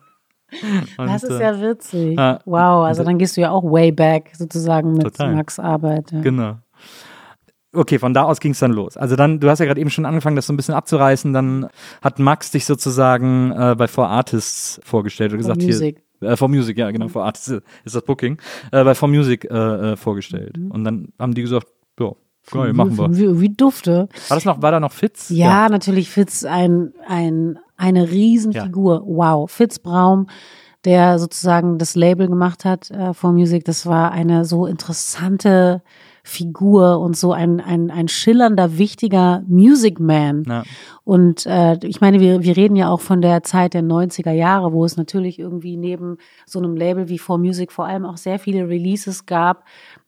Und, das ist ja witzig. Äh, wow, also dann gehst du ja auch way back sozusagen mit total. Max Arbeit. Ja. Genau. Okay, von da aus ging es dann los. Also dann, du hast ja gerade eben schon angefangen, das so ein bisschen abzureißen. Dann hat Max dich sozusagen äh, bei For Artists vorgestellt und gesagt, Music. hier. Äh, For Music, ja, genau, For Artists ist das Booking. Äh, bei For Music äh, äh, vorgestellt. Mhm. Und dann haben die gesagt, ja, Geil, machen wir. Wie, wie dufte. War das noch, war da noch Fitz? Ja, ja. natürlich Fitz, ein, ein, eine Riesenfigur. Ja. Wow. Fitz Braum, der sozusagen das Label gemacht hat äh, for Music, das war eine so interessante Figur und so ein, ein, ein schillernder, wichtiger Music Man. Ja. Und äh, ich meine, wir, wir reden ja auch von der Zeit der 90er Jahre, wo es natürlich irgendwie neben so einem Label wie For Music vor allem auch sehr viele Releases gab,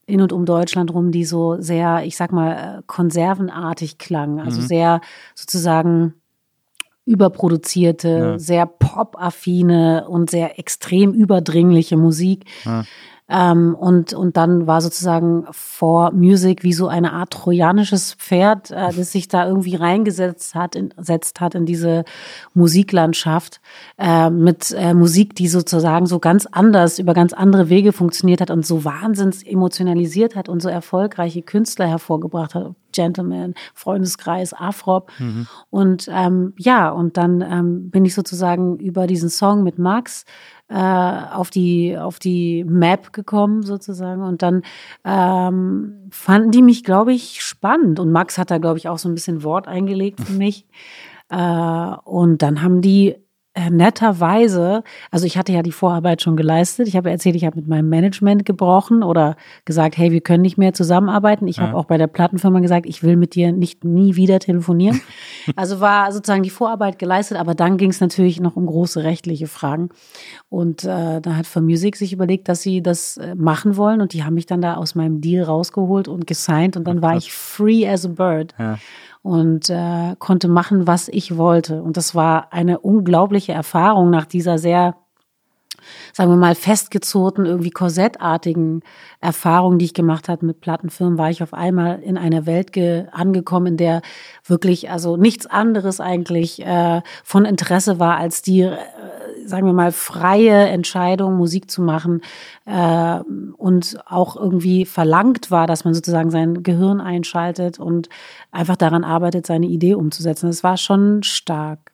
in und um Deutschland rum, die so sehr, ich sag mal, konservenartig klangen. Also mhm. sehr sozusagen überproduzierte, ja. sehr pop-affine und sehr extrem überdringliche Musik. Ja. Ähm, und, und dann war sozusagen vor Music wie so eine Art trojanisches Pferd, äh, das sich da irgendwie reingesetzt hat, in, setzt hat in diese Musiklandschaft äh, mit äh, Musik, die sozusagen so ganz anders, über ganz andere Wege funktioniert hat und so wahnsinns emotionalisiert hat und so erfolgreiche Künstler hervorgebracht hat. Gentleman, Freundeskreis, Afrop. Mhm. Und ähm, ja, und dann ähm, bin ich sozusagen über diesen Song mit Max auf die auf die Map gekommen sozusagen. Und dann ähm, fanden die mich glaube ich spannend. Und Max hat da glaube ich auch so ein bisschen Wort eingelegt für mich. Äh, und dann haben die äh, netterweise, also ich hatte ja die Vorarbeit schon geleistet. Ich habe erzählt, ich habe mit meinem Management gebrochen oder gesagt, hey, wir können nicht mehr zusammenarbeiten. Ich ja. habe auch bei der Plattenfirma gesagt, ich will mit dir nicht nie wieder telefonieren. [LAUGHS] also war sozusagen die Vorarbeit geleistet, aber dann ging es natürlich noch um große rechtliche Fragen. Und äh, da hat For Music sich überlegt, dass sie das äh, machen wollen und die haben mich dann da aus meinem Deal rausgeholt und gesigned und dann war ich free as a bird. Ja und äh, konnte machen, was ich wollte. Und das war eine unglaubliche Erfahrung nach dieser sehr sagen wir mal, festgezurrten, irgendwie korsettartigen Erfahrungen, die ich gemacht habe mit Plattenfirmen, war ich auf einmal in einer Welt angekommen, in der wirklich, also nichts anderes eigentlich äh, von Interesse war, als die, äh, sagen wir mal, freie Entscheidung, Musik zu machen äh, und auch irgendwie verlangt war, dass man sozusagen sein Gehirn einschaltet und einfach daran arbeitet, seine Idee umzusetzen. Das war schon stark.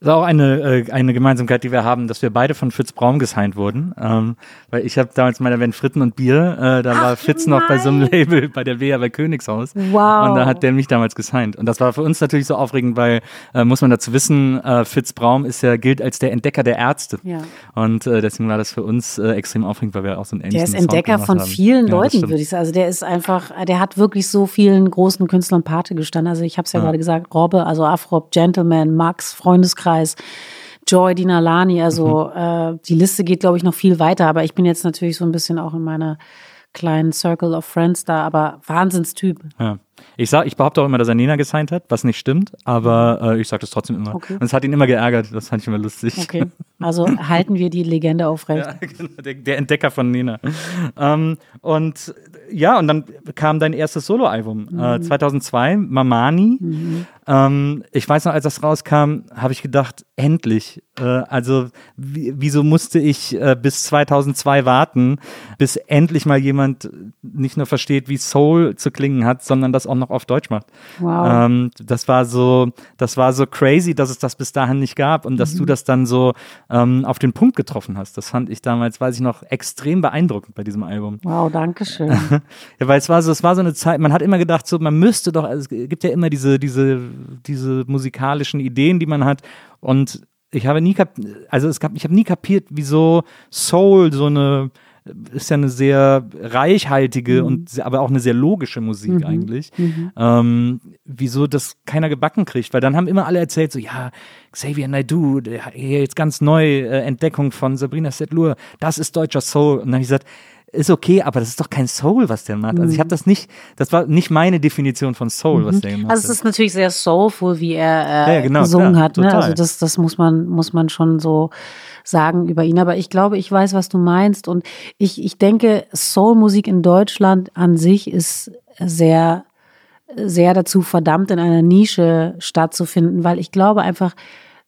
Das ist auch eine, äh, eine Gemeinsamkeit, die wir haben, dass wir beide von Fitz Braun gesigned wurden. Ähm, weil ich habe damals meine Band Fritten und Bier, äh, da Ach, war Fitz nein. noch bei so einem Label bei der WA bei Königshaus. Wow. Und da hat der mich damals gesigned. Und das war für uns natürlich so aufregend, weil, äh, muss man dazu wissen, äh, Fitz Braun ist ja, gilt als der Entdecker der Ärzte. Ja. Und äh, deswegen war das für uns äh, extrem aufregend, weil wir auch so einen ähnlichen Der ist Entdecker von haben. vielen ja, Leuten, würde ich sagen. Also der ist einfach, der hat wirklich so vielen großen Künstlern Pate gestanden. Also ich habe es ja, ja, gerade gesagt, Robbe, also Afrop, Gentleman, Max, Freundeskreis. Joy Dinalani. Also mhm. äh, die Liste geht, glaube ich, noch viel weiter. Aber ich bin jetzt natürlich so ein bisschen auch in meiner kleinen Circle of Friends da, aber Wahnsinnstyp. Ja. Ich sag, ich behaupte auch immer, dass er Nena gesigned hat, was nicht stimmt, aber äh, ich sage das trotzdem immer. Okay. Und es hat ihn immer geärgert, das fand ich immer lustig. Okay, [LAUGHS] also halten wir die Legende aufrecht. Ja, [LAUGHS] genau, der, der Entdecker von Nena. ähm, und ja, und dann kam dein erstes Soloalbum, äh, mhm. äh, 2002, Mamani. Mhm. Ähm, ich weiß noch, als das rauskam, habe ich gedacht, endlich. Äh, also wieso musste ich äh, bis 2002 warten, bis endlich mal jemand nicht nur versteht, wie Soul zu klingen hat, sondern das auch noch auf Deutsch macht. Wow. Ähm, das war so, das war so crazy, dass es das bis dahin nicht gab und dass mhm. du das dann so ähm, auf den Punkt getroffen hast. Das fand ich damals, weiß ich noch, extrem beeindruckend bei diesem Album. Wow, danke schön. [LAUGHS] ja, weil es war so, es war so eine Zeit, man hat immer gedacht, so, man müsste doch, also es gibt ja immer diese, diese, diese musikalischen Ideen, die man hat und ich habe nie, also es gab, ich habe nie kapiert, wieso Soul so eine ist ja eine sehr reichhaltige mhm. und aber auch eine sehr logische Musik mhm. eigentlich. Mhm. Ähm, wieso das keiner gebacken kriegt, weil dann haben immer alle erzählt, so ja, Xavier Naidoo, jetzt ganz neu äh, Entdeckung von Sabrina Setlur, das ist deutscher Soul. Und dann habe ich gesagt, ist okay, aber das ist doch kein Soul, was der macht. Also ich habe mhm. das nicht, das war nicht meine Definition von Soul, was mhm. der gemacht hat. Also es ist natürlich sehr soulful, wie er äh, ja, genau, gesungen klar, hat. Ne? Also das, das muss man, muss man schon so sagen über ihn. Aber ich glaube, ich weiß, was du meinst. Und ich, ich denke, Soulmusik in Deutschland an sich ist sehr, sehr dazu verdammt, in einer Nische stattzufinden, weil ich glaube einfach,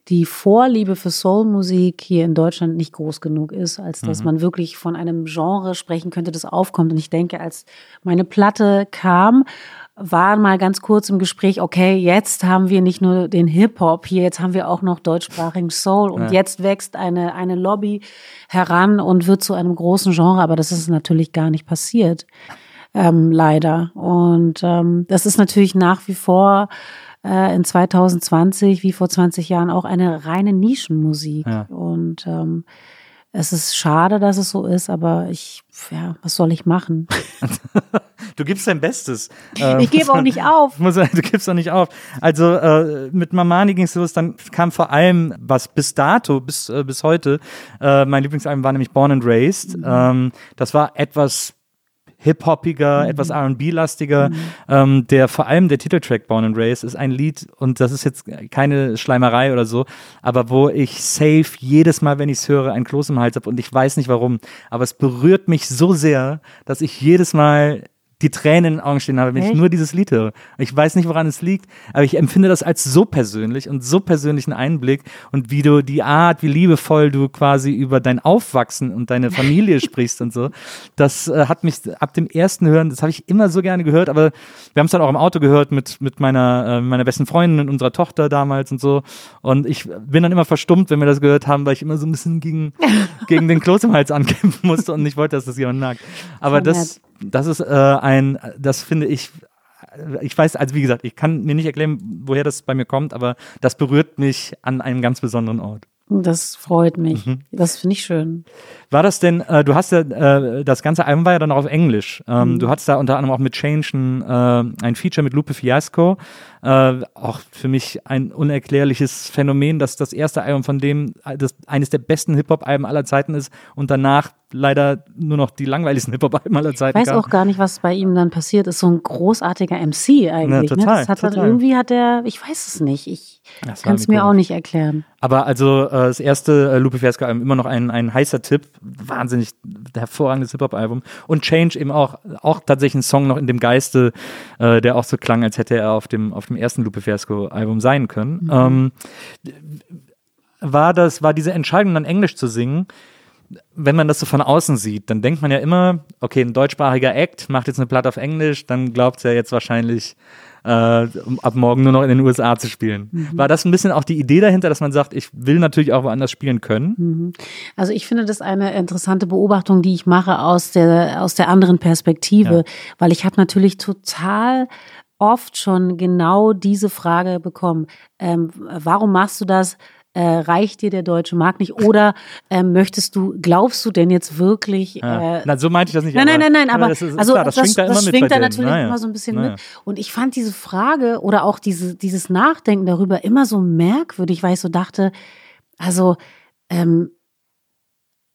die Vorliebe für Soulmusik hier in Deutschland nicht groß genug ist, als dass mhm. man wirklich von einem Genre sprechen könnte, das aufkommt. Und ich denke, als meine Platte kam, war mal ganz kurz im Gespräch, okay, jetzt haben wir nicht nur den Hip-Hop hier, jetzt haben wir auch noch deutschsprachigen Soul und ja. jetzt wächst eine, eine Lobby heran und wird zu einem großen Genre, aber das ist natürlich gar nicht passiert, ähm, leider. Und ähm, das ist natürlich nach wie vor äh, in 2020 wie vor 20 Jahren auch eine reine Nischenmusik. Ja. Und ähm, es ist schade, dass es so ist, aber ich, ja, was soll ich machen? [LAUGHS] du gibst dein Bestes. [LAUGHS] Ich gebe auch nicht auf. [LAUGHS] du gibst auch nicht auf. Also äh, mit Mamani ging es los, dann kam vor allem, was bis dato, bis, äh, bis heute, äh, mein Lieblingsalbum war nämlich Born and Raised. Mhm. Ähm, das war etwas hip-hoppiger, mhm. etwas R&B-lastiger. Mhm. Ähm, der vor allem der Titeltrack Born and Raised ist ein Lied und das ist jetzt keine Schleimerei oder so, aber wo ich safe jedes Mal, wenn ich es höre, ein Kloß im Hals habe und ich weiß nicht warum, aber es berührt mich so sehr, dass ich jedes Mal die Tränen in den Augen stehen habe, wenn Echt? ich nur dieses Lied höre. Ich weiß nicht, woran es liegt, aber ich empfinde das als so persönlich und so persönlichen Einblick und wie du die Art, wie liebevoll du quasi über dein Aufwachsen und deine Familie [LAUGHS] sprichst und so. Das äh, hat mich ab dem ersten Hören, das habe ich immer so gerne gehört, aber wir haben es dann auch im Auto gehört mit, mit meiner, äh, meiner besten Freundin und unserer Tochter damals und so. Und ich bin dann immer verstummt, wenn wir das gehört haben, weil ich immer so ein bisschen gegen, [LAUGHS] gegen den Kloß im Hals ankämpfen musste und nicht wollte, dass das jemand merkt. Aber das, das ist äh, ein, das finde ich, ich weiß, also wie gesagt, ich kann mir nicht erklären, woher das bei mir kommt, aber das berührt mich an einem ganz besonderen Ort. Das freut mich. Mhm. Das finde ich schön. War das denn, äh, du hast ja, äh, das ganze Album war ja dann auch auf Englisch. Ähm, Mhm. Du hattest da unter anderem auch mit Change ein, äh, ein Feature mit Lupe Fiasco. Äh, auch für mich ein unerklärliches Phänomen, dass das erste Album von dem das eines der besten Hip-Hop-Alben aller Zeiten ist und danach leider nur noch die langweiligsten Hip-Hop-Alben aller Zeiten Ich weiß gab. auch gar nicht, was bei ihm dann passiert ist. So ein großartiger MC eigentlich. Ja, ne? total, Das hat dann total. irgendwie hat er, ich weiß es nicht. Ich kann es mir auch nicht erklären. Aber also äh, das erste äh, Lupe Fiasco Album immer noch ein, ein heißer Tipp, wahnsinnig hervorragendes Hip Hop Album und Change eben auch auch tatsächlich ein Song noch in dem Geiste, äh, der auch so klang, als hätte er auf dem auf dem ersten Lupe Fiasco Album sein können. Ähm, war das war diese Entscheidung dann Englisch zu singen? Wenn man das so von außen sieht, dann denkt man ja immer, okay, ein deutschsprachiger Act macht jetzt eine Platte auf Englisch, dann glaubt er jetzt wahrscheinlich äh, um ab morgen nur noch in den USA zu spielen. War das ein bisschen auch die Idee dahinter, dass man sagt, ich will natürlich auch woanders spielen können? Also ich finde das eine interessante Beobachtung, die ich mache aus der, aus der anderen Perspektive, Ja. weil ich habe natürlich total oft schon genau diese Frage bekommen. Ähm, warum machst du das? Äh, reicht dir der deutsche Markt nicht? Oder ähm, möchtest du, glaubst du denn jetzt wirklich? Ja. Äh, Na, so meinte ich das nicht. Nein, nein, nein, nein, aber das ist, also klar, das, schwingt da immer das schwingt da natürlich Naja. immer so ein bisschen Naja. mit. Und ich fand diese Frage oder auch diese, dieses Nachdenken darüber immer so merkwürdig, weil ich so dachte, also, ähm,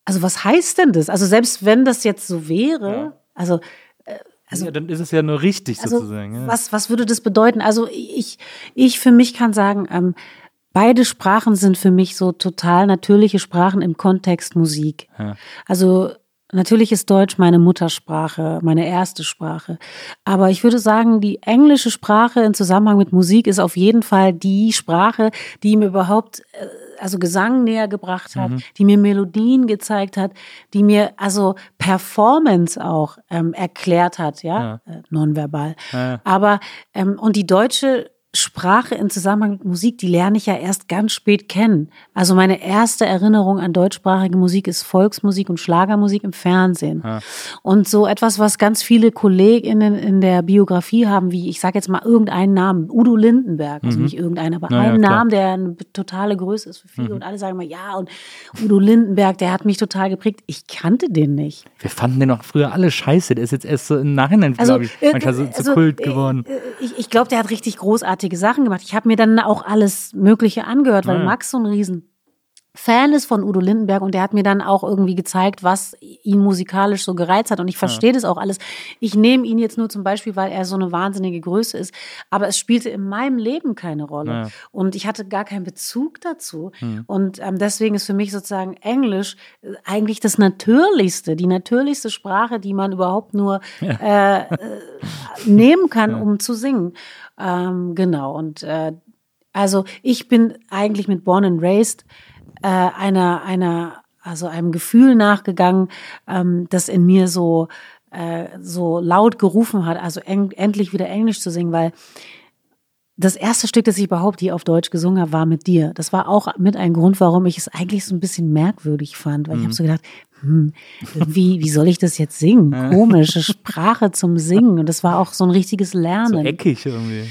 also was heißt denn das? Also selbst wenn das jetzt so wäre, Ja. also also- ja, dann ist es ja nur richtig also sozusagen. Ja. was, was würde das bedeuten? Also ich, ich für mich kann sagen, ähm, beide Sprachen sind für mich so total natürliche Sprachen im Kontext Musik. Ja. Also natürlich ist Deutsch meine Muttersprache, meine erste Sprache. Aber ich würde sagen, die englische Sprache im Zusammenhang mit Musik ist auf jeden Fall die Sprache, die mir überhaupt äh, also Gesang näher gebracht hat, Mhm. die mir Melodien gezeigt hat, die mir also Performance auch ähm, erklärt hat, ja, Äh, nonverbal. Ja. Aber ähm, und die deutsche Sprache im Zusammenhang mit Musik, die lerne ich ja erst ganz spät kennen. Also meine erste Erinnerung an deutschsprachige Musik ist Volksmusik und Schlagermusik im Fernsehen. Ja. Und so etwas, was ganz viele KollegInnen in der Biografie haben, wie ich sage jetzt mal irgendeinen Namen, Udo Lindenberg, also nicht irgendeinen, aber Mhm. Ja, ja, einen. Mhm. Namen, der eine totale Größe ist für viele und alle sagen mal, ja, und Udo Lindenberg, der hat mich total geprägt. Ich kannte den nicht. Wir fanden den auch früher alle scheiße. Der ist jetzt erst so im Nachhinein, glaube ich, äh, manchmal so also, zu Kult äh, geworden. äh, Ich, ich glaube, der hat richtig großartige Sachen gemacht. Ich habe mir dann auch alles Mögliche angehört, weil ja. Max so ein riesen Fan ist von Udo Lindenberg und der hat mir dann auch irgendwie gezeigt, was ihn musikalisch so gereizt hat. Und ich verstehe das auch alles. Ich nehme ihn jetzt nur zum Beispiel, weil er so eine wahnsinnige Größe ist. Aber es spielte in meinem Leben keine Rolle. Ja. Und ich hatte gar keinen Bezug dazu. Hm. Und ähm, deswegen ist für mich sozusagen Englisch äh, eigentlich das Natürlichste, die natürlichste Sprache, die man überhaupt nur äh, äh, nehmen kann, um zu singen. Ähm, genau. Und äh, also ich bin eigentlich mit Born and Raised äh, einer, einer, also einem Gefühl nachgegangen, ähm, das in mir so, äh, so laut gerufen hat, also en endlich wieder Englisch zu singen, weil das erste Stück, das ich überhaupt hier auf Deutsch gesungen habe, war mit dir. Das war auch mit ein Grund, warum ich es eigentlich so ein bisschen merkwürdig fand, weil ich habe so gedacht, hm, wie, wie soll ich das jetzt singen? Komische Sprache zum Singen. Und das war auch so ein richtiges So Lernen eckig irgendwie.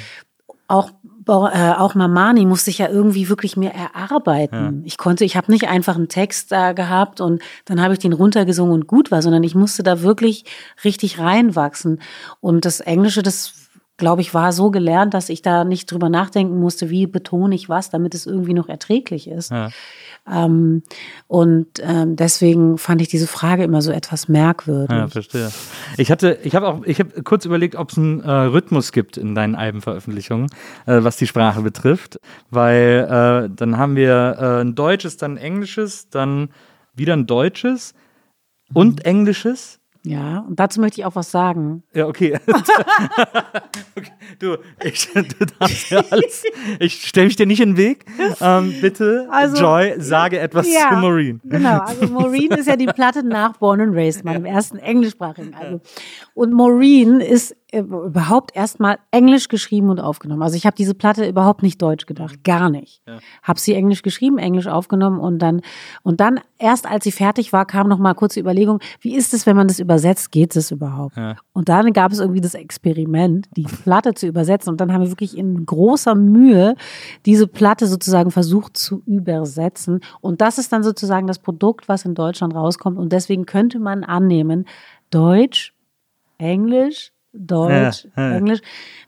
auch äh, auch Mamani musste ich ja irgendwie wirklich mir erarbeiten. Ich konnte, ich habe nicht einfach einen Text da gehabt und dann habe ich den runtergesungen und gut war, sondern ich musste da wirklich richtig reinwachsen. Und das Englische, das glaube ich, war so gelernt, dass ich da nicht drüber nachdenken musste, wie betone ich was, damit es irgendwie noch erträglich ist. Ja. Ähm, und ähm, deswegen fand ich diese Frage immer so etwas merkwürdig. Ja, verstehe. Ich hatte, ich habe auch, ich habe kurz überlegt, ob es einen äh, Rhythmus gibt in deinen Albenveröffentlichungen, äh, was die Sprache betrifft, weil äh, dann haben wir äh, ein Deutsches, dann ein Englisches, dann wieder ein Deutsches und Englisches. Ja, und dazu möchte ich auch was sagen. Ja, okay. [LAUGHS] okay. Du, ich, [LAUGHS] du darfst ja alles. Ich stelle mich dir nicht in den Weg. Ähm, bitte, Also, Joy, sage etwas Ja, zu Maureen. Genau, also [LAUGHS] Maureen ist ja die Platte nach Born and Raised, meinem ersten englischsprachigen Album. Und Maureen ist äh, überhaupt erstmal Englisch geschrieben und aufgenommen. Also ich habe diese Platte überhaupt nicht deutsch gedacht, gar nicht. Habe sie Englisch geschrieben, Englisch aufgenommen und dann und dann erst als sie fertig war, kam noch mal kurze Überlegung, wie ist es, wenn man das übersetzt, geht es überhaupt? Und dann gab es irgendwie das Experiment, die Platte zu zu übersetzen. Und dann haben wir wirklich in großer Mühe diese Platte sozusagen versucht zu übersetzen. Und das ist dann sozusagen das Produkt, was in Deutschland rauskommt. Und deswegen könnte man annehmen, Deutsch, Englisch, Deutsch, Ja, ja. Englisch.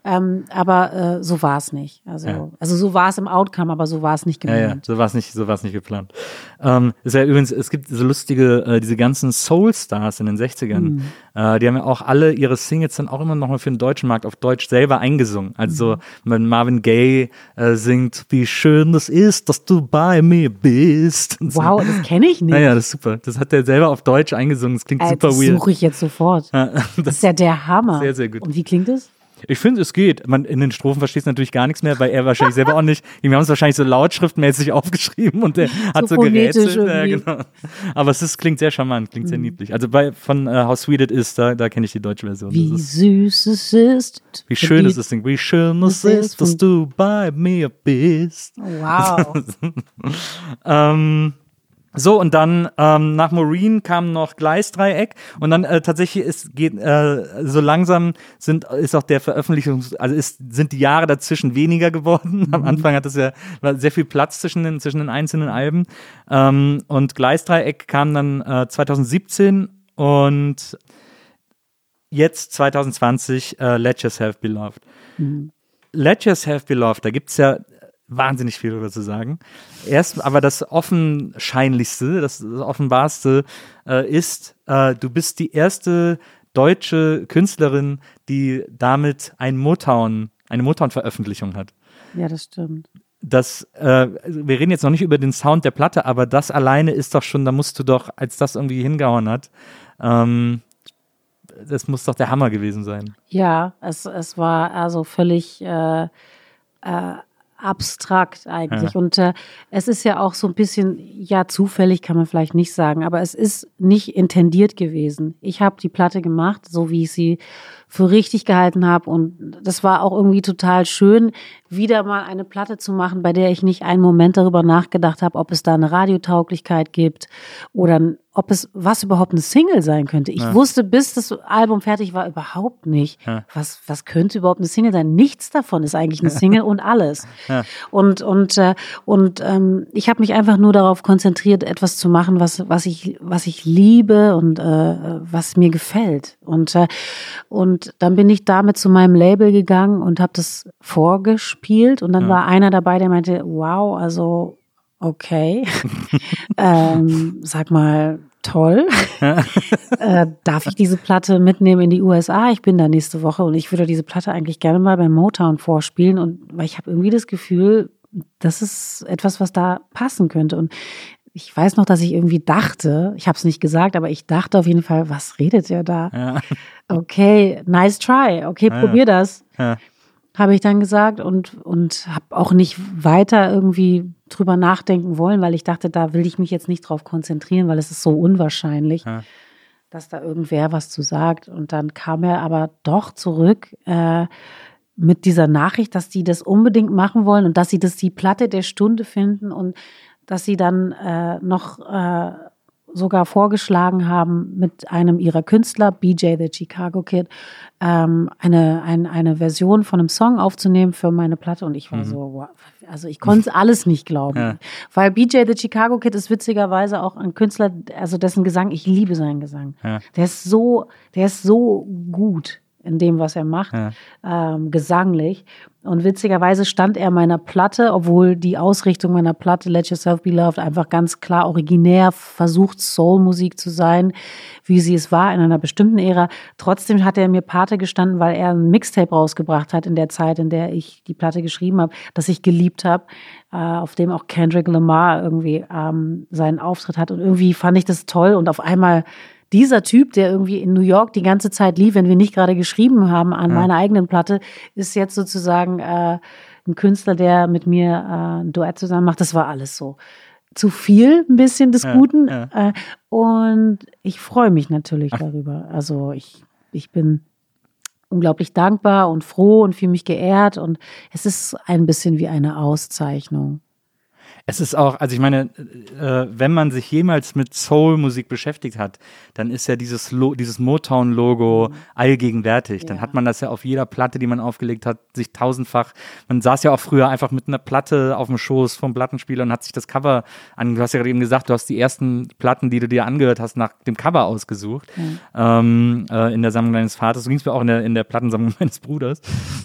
Ähm, aber äh, so war es nicht. Also, Ja. also so war es im Outcome, aber so war es nicht Ja, ja, gemeint. so war es nicht, so war's nicht geplant. Ähm, ist ja übrigens, es gibt so lustige, äh, diese ganzen Soul-Stars in den 60ern, Mhm. Äh, die haben ja auch alle ihre Singles dann auch immer noch mal für den deutschen Markt auf Deutsch selber eingesungen. Also Mhm. wenn Marvin Gaye äh, singt, wie schön das ist, dass du bei mir bist. Und so. Wow, das kenne ich nicht. [LAUGHS] Ja, ja, das ist super. Das hat er selber auf Deutsch eingesungen. Das klingt Äh, super das weird. suche ich jetzt sofort. Das [LAUGHS] das, ist ja der Hammer. Sehr, sehr gut. Und wie klingt es? Ich finde, es geht. Man, in den Strophen versteht es natürlich gar nichts mehr, weil er wahrscheinlich selber auch nicht. Wir haben es wahrscheinlich so lautschriftmäßig [LAUGHS] aufgeschrieben und er hat so, gerätselt. Ja, genau. Aber es ist, klingt sehr charmant, klingt sehr Mhm. niedlich. Also bei von äh, How Sweet It Is, da, da kenne ich die deutsche Version. Wie ist, süß es ist. wie schön es ist, wie schön es ist dass du bei mir bist. Wow. [LAUGHS] Ähm, so, und dann ähm, nach Maureen kam noch Gleisdreieck und dann äh, tatsächlich ist, geht, äh, so langsam sind, ist auch der Veröffentlichungs-, also ist, sind die Jahre dazwischen weniger geworden. [LAUGHS] Am Anfang hat es ja war sehr viel Platz zwischen den, zwischen den einzelnen Alben. Ähm, und Gleisdreieck kam dann äh, 2017 und jetzt 2020 äh, Let Yourself Be Loved. Let Yourself Be Loved, da gibt's ja wahnsinnig viel darüber zu sagen. Erst aber das offenscheinlichste, das offenbarste äh, ist, äh, du bist die erste deutsche Künstlerin, die damit ein Motown, eine Motown-Veröffentlichung hat. ja, das stimmt. Das, äh, wir reden jetzt noch nicht über den Sound der Platte, aber das alleine ist doch schon, da musst du doch, als das irgendwie hingehauen hat, ähm, das muss doch der Hammer gewesen sein. Ja, es, es war also völlig äh, äh, abstrakt eigentlich. Und äh, es ist ja auch so ein bisschen, ja, zufällig kann man vielleicht nicht sagen, aber es ist nicht intendiert gewesen. Ich habe die Platte gemacht, so wie ich sie für richtig gehalten habe. Und das war auch irgendwie total schön, wieder mal eine Platte zu machen, bei der ich nicht einen Moment darüber nachgedacht habe, ob es da eine Radiotauglichkeit gibt oder ob es was überhaupt eine Single sein könnte. Ich wusste, bis das Album fertig war, überhaupt nicht, was, was könnte überhaupt eine Single sein. Nichts davon ist eigentlich eine [LAUGHS] Single und alles. Und, und, äh, und ähm, ich habe mich einfach nur darauf konzentriert, etwas zu machen, was, was, ich, was ich liebe und äh, was mir gefällt. Und, äh, und dann bin ich damit zu meinem Label gegangen und habe das vorgespielt. Und dann war einer dabei, der meinte, wow, also okay, [LAUGHS] ähm, sag mal, toll. [LAUGHS] äh, darf ich diese Platte mitnehmen in die USA? Ich bin da nächste Woche und ich würde diese Platte eigentlich gerne mal bei Motown vorspielen. Und weil ich habe irgendwie das Gefühl, das ist etwas, was da passen könnte. Und ich weiß noch, dass ich irgendwie dachte, ich habe es nicht gesagt, aber ich dachte auf jeden Fall, was redet ihr da? Ja. [LAUGHS] Okay, nice try. Okay, Ja, probier das. Ja. Habe ich dann gesagt und, und habe auch nicht weiter irgendwie drüber nachdenken wollen, weil ich dachte, da will ich mich jetzt nicht drauf konzentrieren, weil es ist so unwahrscheinlich, dass da irgendwer was zu sagt. Und dann kam er aber doch zurück äh, mit dieser Nachricht, dass die das unbedingt machen wollen und dass sie das die Platte der Stunde finden und dass sie dann äh, noch äh, sogar vorgeschlagen haben, mit einem ihrer Künstler, BJ the Chicago Kid, ähm, eine, ein, eine Version von einem Song aufzunehmen für meine Platte. Und ich war so, wow, also ich konnte es alles nicht glauben. Ja. Weil BJ the Chicago Kid ist witzigerweise auch ein Künstler, also dessen Gesang, ich liebe seinen Gesang. Ja. Der ist so, der ist so gut in dem, was er macht, Ja. ähm, gesanglich. Und witzigerweise stand er meiner Platte, obwohl die Ausrichtung meiner Platte Let Yourself Be Loved einfach ganz klar originär versucht, Soul-Musik zu sein, wie sie es war in einer bestimmten Ära. Trotzdem hat er mir Pate gestanden, weil er ein Mixtape rausgebracht hat in der Zeit, in der ich die Platte geschrieben habe, das ich geliebt habe, äh, auf dem auch Kendrick Lamar irgendwie ähm, seinen Auftritt hat. Und irgendwie fand ich das toll und auf einmal dieser Typ, der irgendwie in New York die ganze Zeit lief, wenn wir nicht gerade geschrieben haben an meiner eigenen Platte, ist jetzt sozusagen äh, ein Künstler, der mit mir äh, ein Duett zusammen macht. Das war alles so. Zu viel ein bisschen des Ja, Guten. ja. Äh, und ich freue mich natürlich darüber. Also ich, ich bin unglaublich dankbar und froh und fühle mich geehrt. Und es ist ein bisschen wie eine Auszeichnung. Es ist auch, also ich meine, äh, wenn man sich jemals mit Soul-Musik beschäftigt hat, dann ist ja dieses, Lo dieses Motown-Logo allgegenwärtig. Dann Ja. hat man das ja auf jeder Platte, die man aufgelegt hat, sich tausendfach. Man saß ja auch früher einfach mit einer Platte auf dem Schoß vom Plattenspieler und hat sich das Cover an. Du hast ja gerade eben gesagt, du hast die ersten Platten, die du dir angehört hast, nach dem Cover ausgesucht. Ähm, äh, in der Sammlung deines Vaters. So ging es mir auch in der, in der Plattensammlung [LAUGHS] meines Bruders.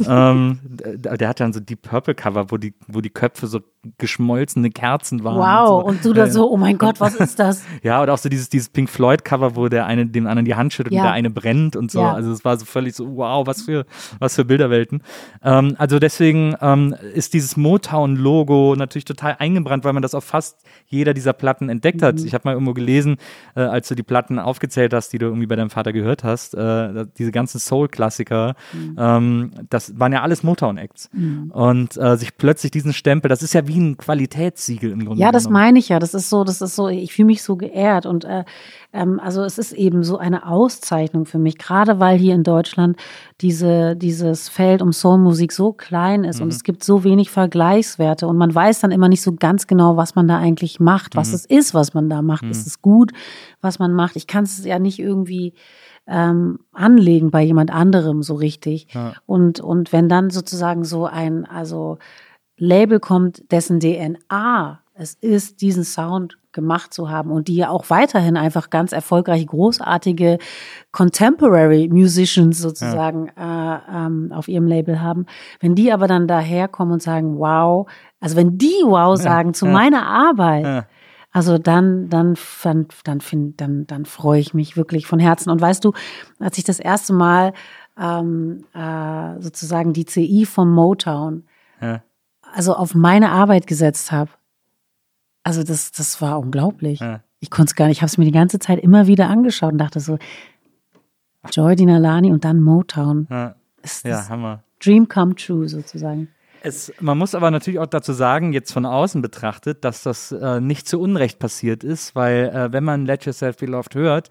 ähm, der, der hat dann so die Purple-Cover, wo die, wo die Köpfe so geschmolzene Kerzen waren. Wow, so. und du da so, oh mein Gott, was ist das? [LAUGHS] Ja, oder auch so dieses, dieses Pink Floyd-Cover, wo der eine dem anderen die Hand schüttelt Ja. und der eine brennt und so. Ja. Also es war so völlig so, wow, was für, was für Bilderwelten. Ähm, also deswegen ähm, ist dieses Motown-Logo natürlich total eingebrannt, weil man das auf fast jeder dieser Platten entdeckt hat. Mhm. Ich habe mal irgendwo gelesen, äh, als du die Platten aufgezählt hast, die du irgendwie bei deinem Vater gehört hast, äh, diese ganzen Soul-Klassiker, Mhm. ähm, das waren ja alles Motown-Acts. Und äh, sich plötzlich diesen Stempel, das ist ja wie ein Qualitätssiegel im Grunde Ja, das genommen. meine ich ja. Das ist so, das ist so, ich fühle mich so geehrt und äh, ähm, also es ist eben so eine Auszeichnung für mich, gerade weil hier in Deutschland diese, dieses Feld um Soulmusik so klein ist und es gibt so wenig Vergleichswerte und man weiß dann immer nicht so ganz genau, was man da eigentlich macht, was es ist, was man da macht. Ist es gut, was man macht? Ich kann es ja nicht irgendwie ähm, anlegen bei jemand anderem so richtig. Und, und wenn dann sozusagen so ein, also Label kommt, dessen DNA es ist, diesen Sound gemacht zu haben und die ja auch weiterhin einfach ganz erfolgreich großartige Contemporary Musicians sozusagen äh, ähm, auf ihrem Label haben. Wenn die aber dann daherkommen und sagen, wow, also wenn die wow sagen zu ja. meiner Arbeit, Ja. also dann, dann, dann, dann, find, dann, dann freue ich mich wirklich von Herzen. Und weißt du, als ich das erste Mal ähm, äh, sozusagen die CI vom Motown Ja. Also auf meine Arbeit gesetzt habe, also das, das war unglaublich. Ja. Ich konnte es gar nicht, ich habe es mir die ganze Zeit immer wieder angeschaut und dachte so, Joy Dinalani und dann Motown. Ja, Ist ja Hammer. Dream come true sozusagen. Es, man muss aber natürlich auch dazu sagen, jetzt von außen betrachtet, dass das äh, nicht zu Unrecht passiert ist, weil äh, wenn man Let Yourself Be Loved hört,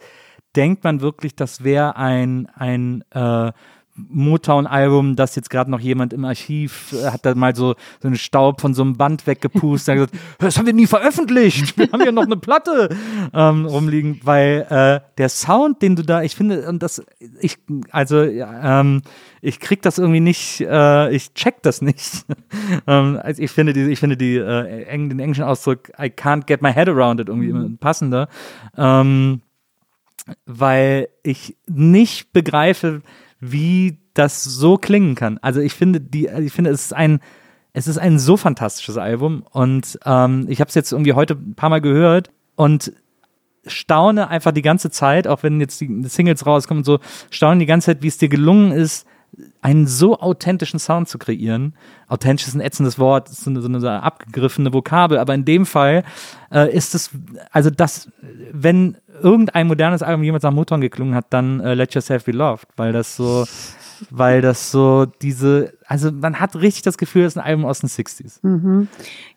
denkt man wirklich, das wäre ein, ein äh, Motown-Album, das jetzt gerade noch jemand im Archiv äh, hat da mal so, so einen Staub von so einem Band weggepustet und gesagt, [LAUGHS] das haben wir nie veröffentlicht, wir haben ja noch eine Platte ähm, rumliegen, weil äh, der Sound, den du da, ich finde, und das, ich, also, ja, ähm, ich krieg das irgendwie nicht, äh, ich check das nicht. [LAUGHS] ähm, also ich finde die, ich finde die, äh, eng, den englischen Ausdruck, I can't get my head around it irgendwie immer passender. Ähm, weil ich nicht begreife, wie das so klingen kann. Also ich finde, die, ich finde, es ist ein, es ist ein so fantastisches Album und ähm, ich habe es jetzt irgendwie heute ein paar Mal gehört und staune einfach die ganze Zeit, auch wenn jetzt die Singles rauskommen und so, staune die ganze Zeit, wie es dir gelungen ist, einen so authentischen Sound zu kreieren. Authentisch ist ein ätzendes Wort, ist so eine, so eine abgegriffene Vokabel, aber in dem Fall äh, ist es, also das, wenn irgendein modernes Album jemals nach Motown geklungen hat, dann äh, Let Yourself Be Loved, weil das so, weil das so diese, also man hat richtig das Gefühl, es ist ein Album aus den 60s.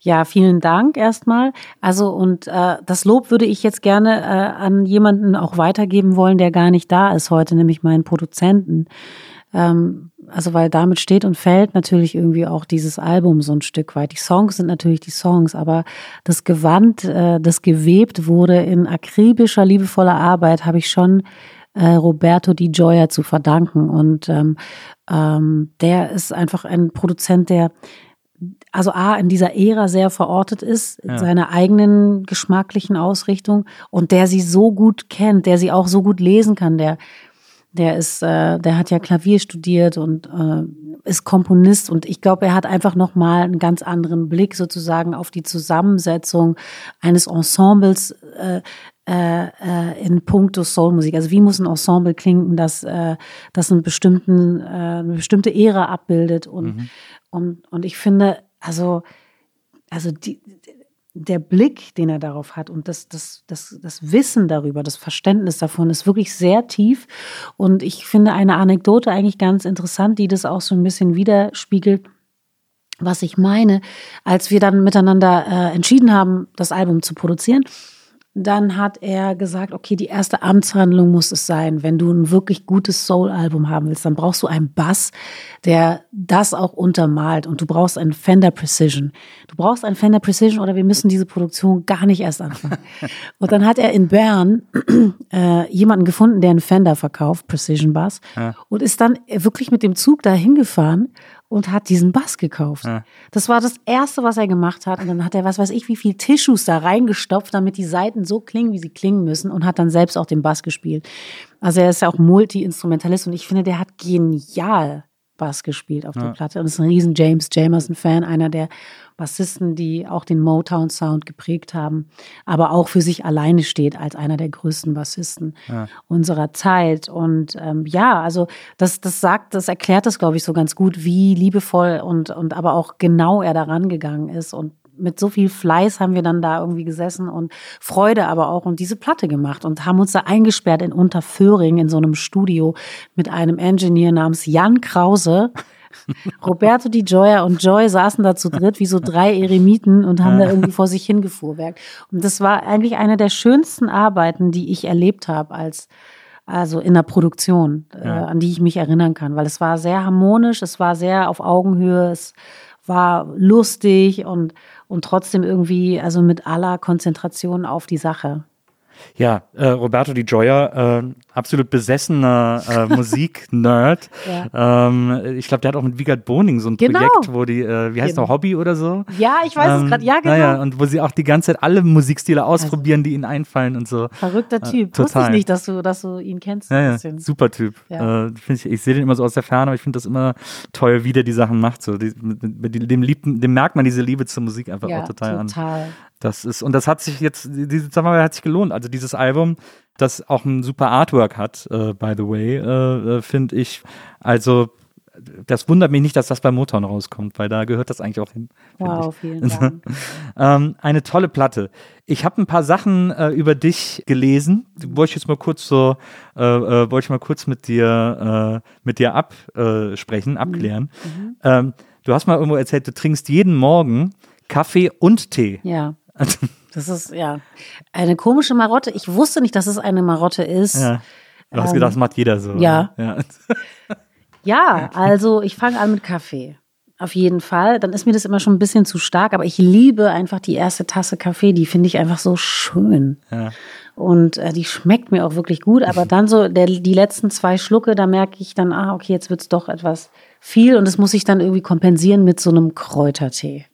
Ja, vielen Dank erstmal. Also und äh, das Lob würde ich jetzt gerne äh, an jemanden auch weitergeben wollen, der gar nicht da ist heute, nämlich meinen Produzenten. Ähm, also weil damit steht und fällt natürlich irgendwie auch dieses Album so ein Stück weit. Die Songs sind natürlich die Songs, aber das Gewand, äh, das gewebt wurde in akribischer, liebevoller Arbeit, habe ich schon äh, Roberto Di Gioia zu verdanken. Und ähm, ähm, der ist einfach ein Produzent, der also A, in dieser Ära sehr verortet ist, in Ja. seiner eigenen geschmacklichen Ausrichtung und der sie so gut kennt, der sie auch so gut lesen kann, der der ist, äh, der hat ja Klavier studiert und äh, ist Komponist und ich glaube, er hat einfach noch mal einen ganz anderen Blick sozusagen auf die Zusammensetzung eines Ensembles äh, äh, äh, in puncto Soulmusik. Also wie muss ein Ensemble klingen, das, äh, das einen bestimmten, äh, eine bestimmte Ära abbildet und und und ich finde, also also die, der Blick, den er darauf hat und das, das, das, das Wissen darüber, das Verständnis davon ist wirklich sehr tief. Und ich finde eine Anekdote eigentlich ganz interessant, die das auch so ein bisschen widerspiegelt, was ich meine. Als wir dann miteinander äh, entschieden haben, das Album zu produzieren, dann hat er gesagt, okay, die erste Amtshandlung muss es sein. Wenn du ein wirklich gutes Soul-Album haben willst, dann brauchst du einen Bass, der das auch untermalt. Und du brauchst einen Fender Precision. Du brauchst einen Fender Precision oder wir müssen diese Produktion gar nicht erst anfangen. [LAUGHS] und dann hat er in Bern äh, jemanden gefunden, der einen Fender verkauft, Precision Bass, ja. und ist dann wirklich mit dem Zug da hingefahren und hat diesen Bass gekauft. Ja. Das war das Erste, was er gemacht hat. Und dann hat er, was weiß ich, wie viel Tissues da reingestopft, damit die Seiten so klingen, wie sie klingen müssen und hat dann selbst auch den Bass gespielt. Also er ist ja auch Multi-Instrumentalist und ich finde, der hat genial Bass gespielt auf ja. der Platte und ist ein riesen James Jamerson-Fan, einer der Bassisten, die auch den Motown-Sound geprägt haben, aber auch für sich alleine steht als einer der größten Bassisten ja. unserer Zeit. Und ähm, ja, also das, das sagt, das erklärt das, glaube ich, so ganz gut, wie liebevoll und, und aber auch genau er daran gegangen ist und mit so viel Fleiß haben wir dann da irgendwie gesessen und Freude aber auch und diese Platte gemacht und haben uns da eingesperrt in Unterföhring in so einem Studio mit einem Engineer namens Jan Krause. [LAUGHS] Roberto Di Gioia und Joy saßen da zu dritt wie so drei Eremiten und haben da irgendwie vor sich hingefuhrwerkt. Und das war eigentlich eine der schönsten Arbeiten, die ich erlebt habe als also in der Produktion, äh, ja. äh, an die ich mich erinnern kann, weil es war sehr harmonisch, es war sehr auf Augenhöhe, es war lustig und, und trotzdem irgendwie, also mit aller Konzentration auf die Sache. Ja, äh, Roberto Di Gioia, äh, absolut besessener äh, [LAUGHS] Musik-Nerd. ja. ähm, ich glaube, der hat auch mit Wiegald Boning so ein genau. Projekt, wo die, äh, wie heißt genau. noch, Hobby oder so? Ja, ich weiß ähm, es gerade, ja, genau. Naja, und wo sie auch die ganze Zeit alle Musikstile also ausprobieren, also, die ihnen einfallen und so. Verrückter äh, Typ. Total. Wusste ich nicht, dass du, dass du ihn kennst. Ja, ja. super Typ. Ja. Äh, ich ich sehe den immer so aus der Ferne, aber ich finde das immer toll, wie der die Sachen macht. So. Die, mit, mit, dem, lieb, dem merkt man diese Liebe zur Musik einfach auch total, total. an. Das ist, und das hat sich jetzt, diese Zusammenarbeit hat sich gelohnt. Also dieses Album, das auch ein super Artwork hat, äh, by the way, äh, äh, finde ich. Also das wundert mich nicht, dass das bei Motown rauskommt, weil da gehört das eigentlich auch hin. Wow, vielen [LAUGHS] Dank. ähm, eine tolle Platte. Ich habe ein paar Sachen äh, über dich gelesen. Wollte ich jetzt mal kurz so, äh, äh, wollte ich mal kurz mit dir, äh, mit dir absprechen, mhm. abklären. Mhm. Ähm, du hast mal irgendwo erzählt, du trinkst jeden Morgen Kaffee und Tee. Ja. [LAUGHS] Das ist ja eine komische Marotte. Ich wusste nicht, dass es eine Marotte ist. Ja. Du hast ähm, gedacht, das macht jeder so. Ja. Ja, [LAUGHS] ja also ich fange an mit Kaffee. Auf jeden Fall. Dann ist mir das immer schon ein bisschen zu stark, aber ich liebe einfach die erste Tasse Kaffee. Die finde ich einfach so schön. Ja. Und äh, die schmeckt mir auch wirklich gut. Aber [LAUGHS] dann so der, die letzten zwei Schlucke, da merke ich dann, ah, okay, jetzt wird es doch etwas viel. Und das muss ich dann irgendwie kompensieren mit so einem Kräutertee.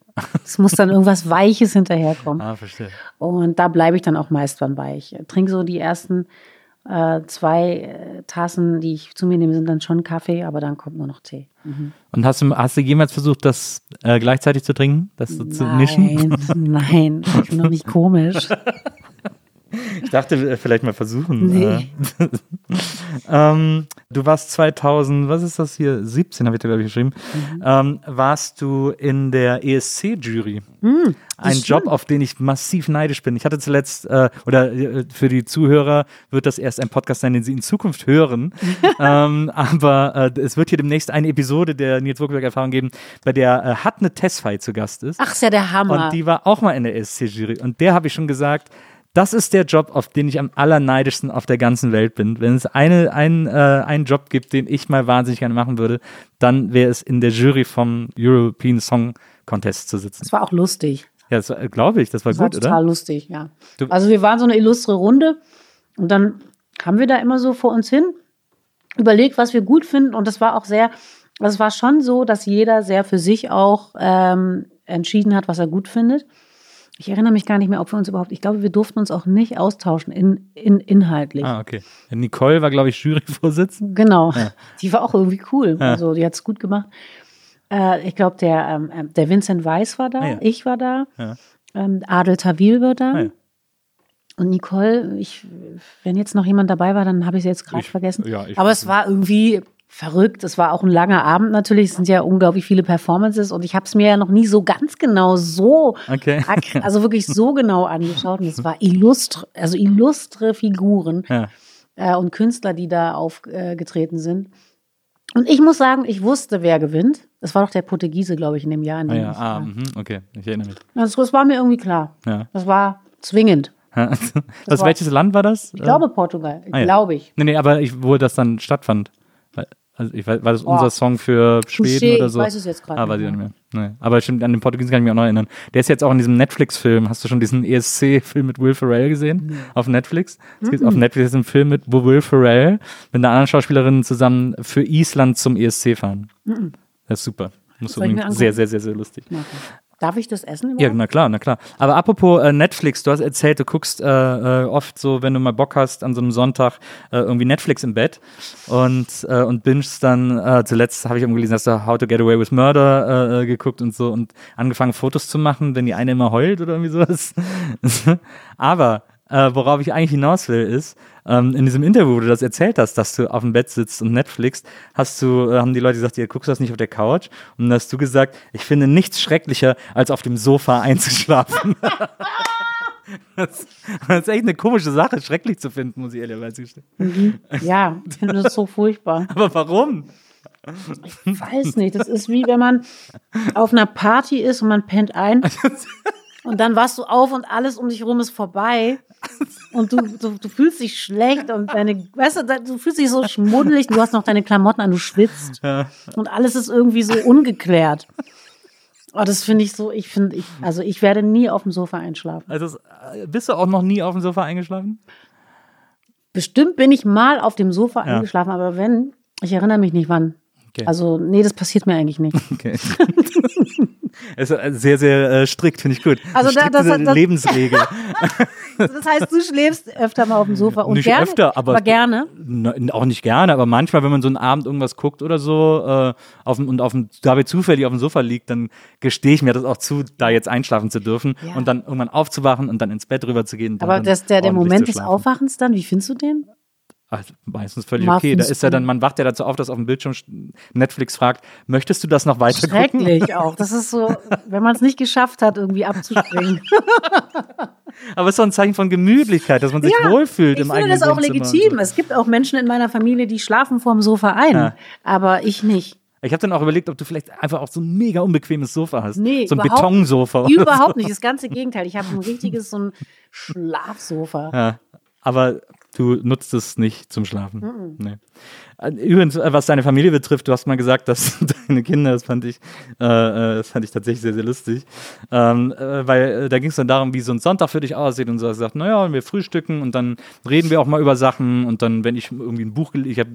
Es muss dann irgendwas Weiches hinterherkommen. Ah, verstehe. Und da bleibe ich dann auch meist beim Weich. Trinke so die ersten äh, zwei äh, Tassen, die ich zu mir nehme, sind dann schon Kaffee, aber dann kommt nur noch Tee. Mhm. Und hast du, hast du jemals versucht, das äh, gleichzeitig zu trinken, das so zu mischen? Nein, ich bin noch nicht komisch. [LAUGHS] Ich dachte, vielleicht mal versuchen. Nee. Äh. [LAUGHS] ähm, du warst 2000, was ist das hier? 17 habe ich da, glaube ich, geschrieben. Mhm. Ähm, warst du in der ESC-Jury. Mhm, Ein stimmt. Job, auf den ich massiv neidisch bin. Ich hatte zuletzt, äh, oder äh, für die Zuhörer wird das erst ein Podcast sein, den sie in Zukunft hören. [LAUGHS] ähm, aber äh, es wird hier demnächst eine Episode der Nils Wurkelberg-Erfahrung geben, bei der äh, Hatne Tesfay zu Gast ist. Ach, ist ja der Hammer. Und die war auch mal in der ESC-Jury. Und der habe ich schon gesagt, das ist der Job, auf den ich am allerneidischsten auf der ganzen Welt bin. Wenn es eine, ein, äh, einen Job gibt, den ich mal wahnsinnig gerne machen würde, dann wäre es in der Jury vom European Song Contest zu sitzen. Das war auch lustig. Ja, glaube ich, das war das gut, war oder? Total lustig, ja. Du also wir waren so eine illustre Runde und dann haben wir da immer so vor uns hin überlegt, was wir gut finden und das war auch sehr, also es war schon so, dass jeder sehr für sich auch ähm, entschieden hat, was er gut findet. Ich erinnere mich gar nicht mehr, ob wir uns überhaupt, ich glaube, wir durften uns auch nicht austauschen in, in inhaltlich. Ah, okay. Nicole war, glaube ich, Juryvorsitzende. Genau. Ja. [LAUGHS] Die war auch irgendwie cool. Ja. Also, die hat es gut gemacht. Äh, ich glaube, der, ähm, äh, der Vincent Weiss war da, ah, ja. ich war da, ähm, Adel Tawil war da. Ah, und Nicole, ich, wenn jetzt noch jemand dabei war, dann habe ich sie jetzt gerade vergessen. Ja, Aber es war irgendwie verrückt. Es war auch ein langer Abend natürlich. Es sind ja unglaublich viele Performances und ich habe es mir ja noch nie so ganz genau so, okay. [LAUGHS] also wirklich so genau angeschaut. Und es war illustre, also illustre Figuren ja. äh, und Künstler, die da aufgetreten äh, sind. Und ich muss sagen, ich wusste, wer gewinnt. Es war doch der Portugiese, glaube ich, in dem Jahr. In dem ah, ja, ah, mh, okay, ich erinnere mich. Also, das war mir irgendwie klar. Ja. Das war zwingend. [LAUGHS] Was, war- welches Land war das? Ich glaube Portugal, Ah, glaube ich. Nee, nee, aber ich, wo das dann stattfand. Also ich weiß, war das Oh. unser Song für Schweden Touché, oder ich so? weiß es jetzt gerade Ah, weiß nicht ich nicht mehr. Nee. Aber stimmt, an den Portugiesen kann ich mich auch noch erinnern. Der ist jetzt auch in diesem Netflix-Film. Hast du schon diesen ESC-Film mit Will Ferrell gesehen? Auf Netflix? Es gibt auf Netflix ist ein Film mit wo Will Ferrell mit einer anderen Schauspielerin zusammen für Island zum ESC fahren. Das ist super. Muss ich unbedingt sehr, sehr, sehr, sehr lustig. Okay. Darf ich das essen Ja, überhaupt? na klar, na klar. Aber apropos äh, Netflix, du hast erzählt, du guckst äh, äh, oft so, wenn du mal Bock hast, an so einem Sonntag äh, irgendwie Netflix im Bett und, äh, und bingst dann, zuletzt habe ich irgendwo gelesen, hast du How to Get Away with Murder geguckt und so und angefangen Fotos zu machen, wenn die eine immer heult oder irgendwie sowas. [LAUGHS] Aber äh, worauf ich eigentlich hinaus will, ist, ähm, in diesem Interview, wo du das erzählt hast, dass du auf dem Bett sitzt und Netflix, hast du, äh, haben die Leute gesagt, ihr guckst das nicht auf der Couch. Und dann hast du gesagt, ich finde nichts schrecklicher, als auf dem Sofa [LAUGHS] einzuschlafen. [LAUGHS] das, das ist echt eine komische Sache, schrecklich zu finden, muss ich ehrlicherweise gestehen. Ja, [LAUGHS] ich finde das so furchtbar. Aber warum? Ich weiß nicht, das ist wie wenn man auf einer Party ist und man pennt ein und dann wachst du auf und alles um dich herum ist vorbei und du, du, du fühlst dich schlecht und deine, weißt du, du fühlst dich so schmuddelig, du hast noch deine Klamotten an, du schwitzt und alles ist irgendwie so ungeklärt. Oh, das finde ich so, ich finde, ich, also ich werde nie auf dem Sofa einschlafen. Also bist du auch noch nie auf dem Sofa eingeschlafen? Bestimmt bin ich mal auf dem Sofa eingeschlafen, aber wenn, ich erinnere mich nicht wann. Okay. Also, nee, das passiert mir eigentlich nicht. Okay. [LAUGHS] Es ist sehr, sehr äh, strikt, finde ich gut. Also da- das- das- Lebensregel. [LAUGHS] [LAUGHS] Das heißt, du schläfst öfter mal auf dem Sofa und Nicht gerne, öfter, aber- gerne. Na, auch nicht gerne, aber manchmal, wenn man so einen Abend irgendwas guckt oder so äh, auf und auf dem, dabei zufällig auf dem Sofa liegt, dann gestehe ich mir das auch zu, da jetzt einschlafen zu dürfen Ja. und dann irgendwann aufzuwachen und dann ins Bett rüber zu gehen. Aber das, der, der Moment des. Aufwachens dann, wie findest du den? Ach, meistens völlig okay. Da ist ja dann, man wacht ja dazu auf, dass auf dem Bildschirm Netflix fragt, möchtest du das noch weiter gucken? Schrecklich [LAUGHS] auch. Das ist so, wenn man es nicht geschafft hat, irgendwie abzuspringen. [LAUGHS] Aber es ist doch ein Zeichen von Gemütlichkeit, dass man sich wohlfühlt ich im finde eigenen das auch Wohnzimmer und legitim. so. Es gibt auch Menschen in meiner Familie, die schlafen vorm Sofa ein. Ja. Aber ich nicht. Ich habe dann auch überlegt, ob du vielleicht einfach auch so ein mega unbequemes Sofa hast. Nee, so ein überhaupt- Betonsofa. Überhaupt nicht. Das ganze Gegenteil. Ich habe ein richtiges so ein [LAUGHS] Schlafsofa. Ja, aber du nutzt es nicht zum Schlafen. Nee. Äh, Übrigens, äh, was deine Familie betrifft, du hast mal gesagt, dass [LAUGHS] deine Kinder, das fand ich, äh, äh, das fand ich tatsächlich sehr, sehr lustig, ähm, äh, weil da ging es dann darum, wie so ein Sonntag für dich aussieht und so. Er sagt, naja, wir frühstücken und dann reden wir auch mal über Sachen und dann, wenn ich irgendwie ein Buch, gel- ich habe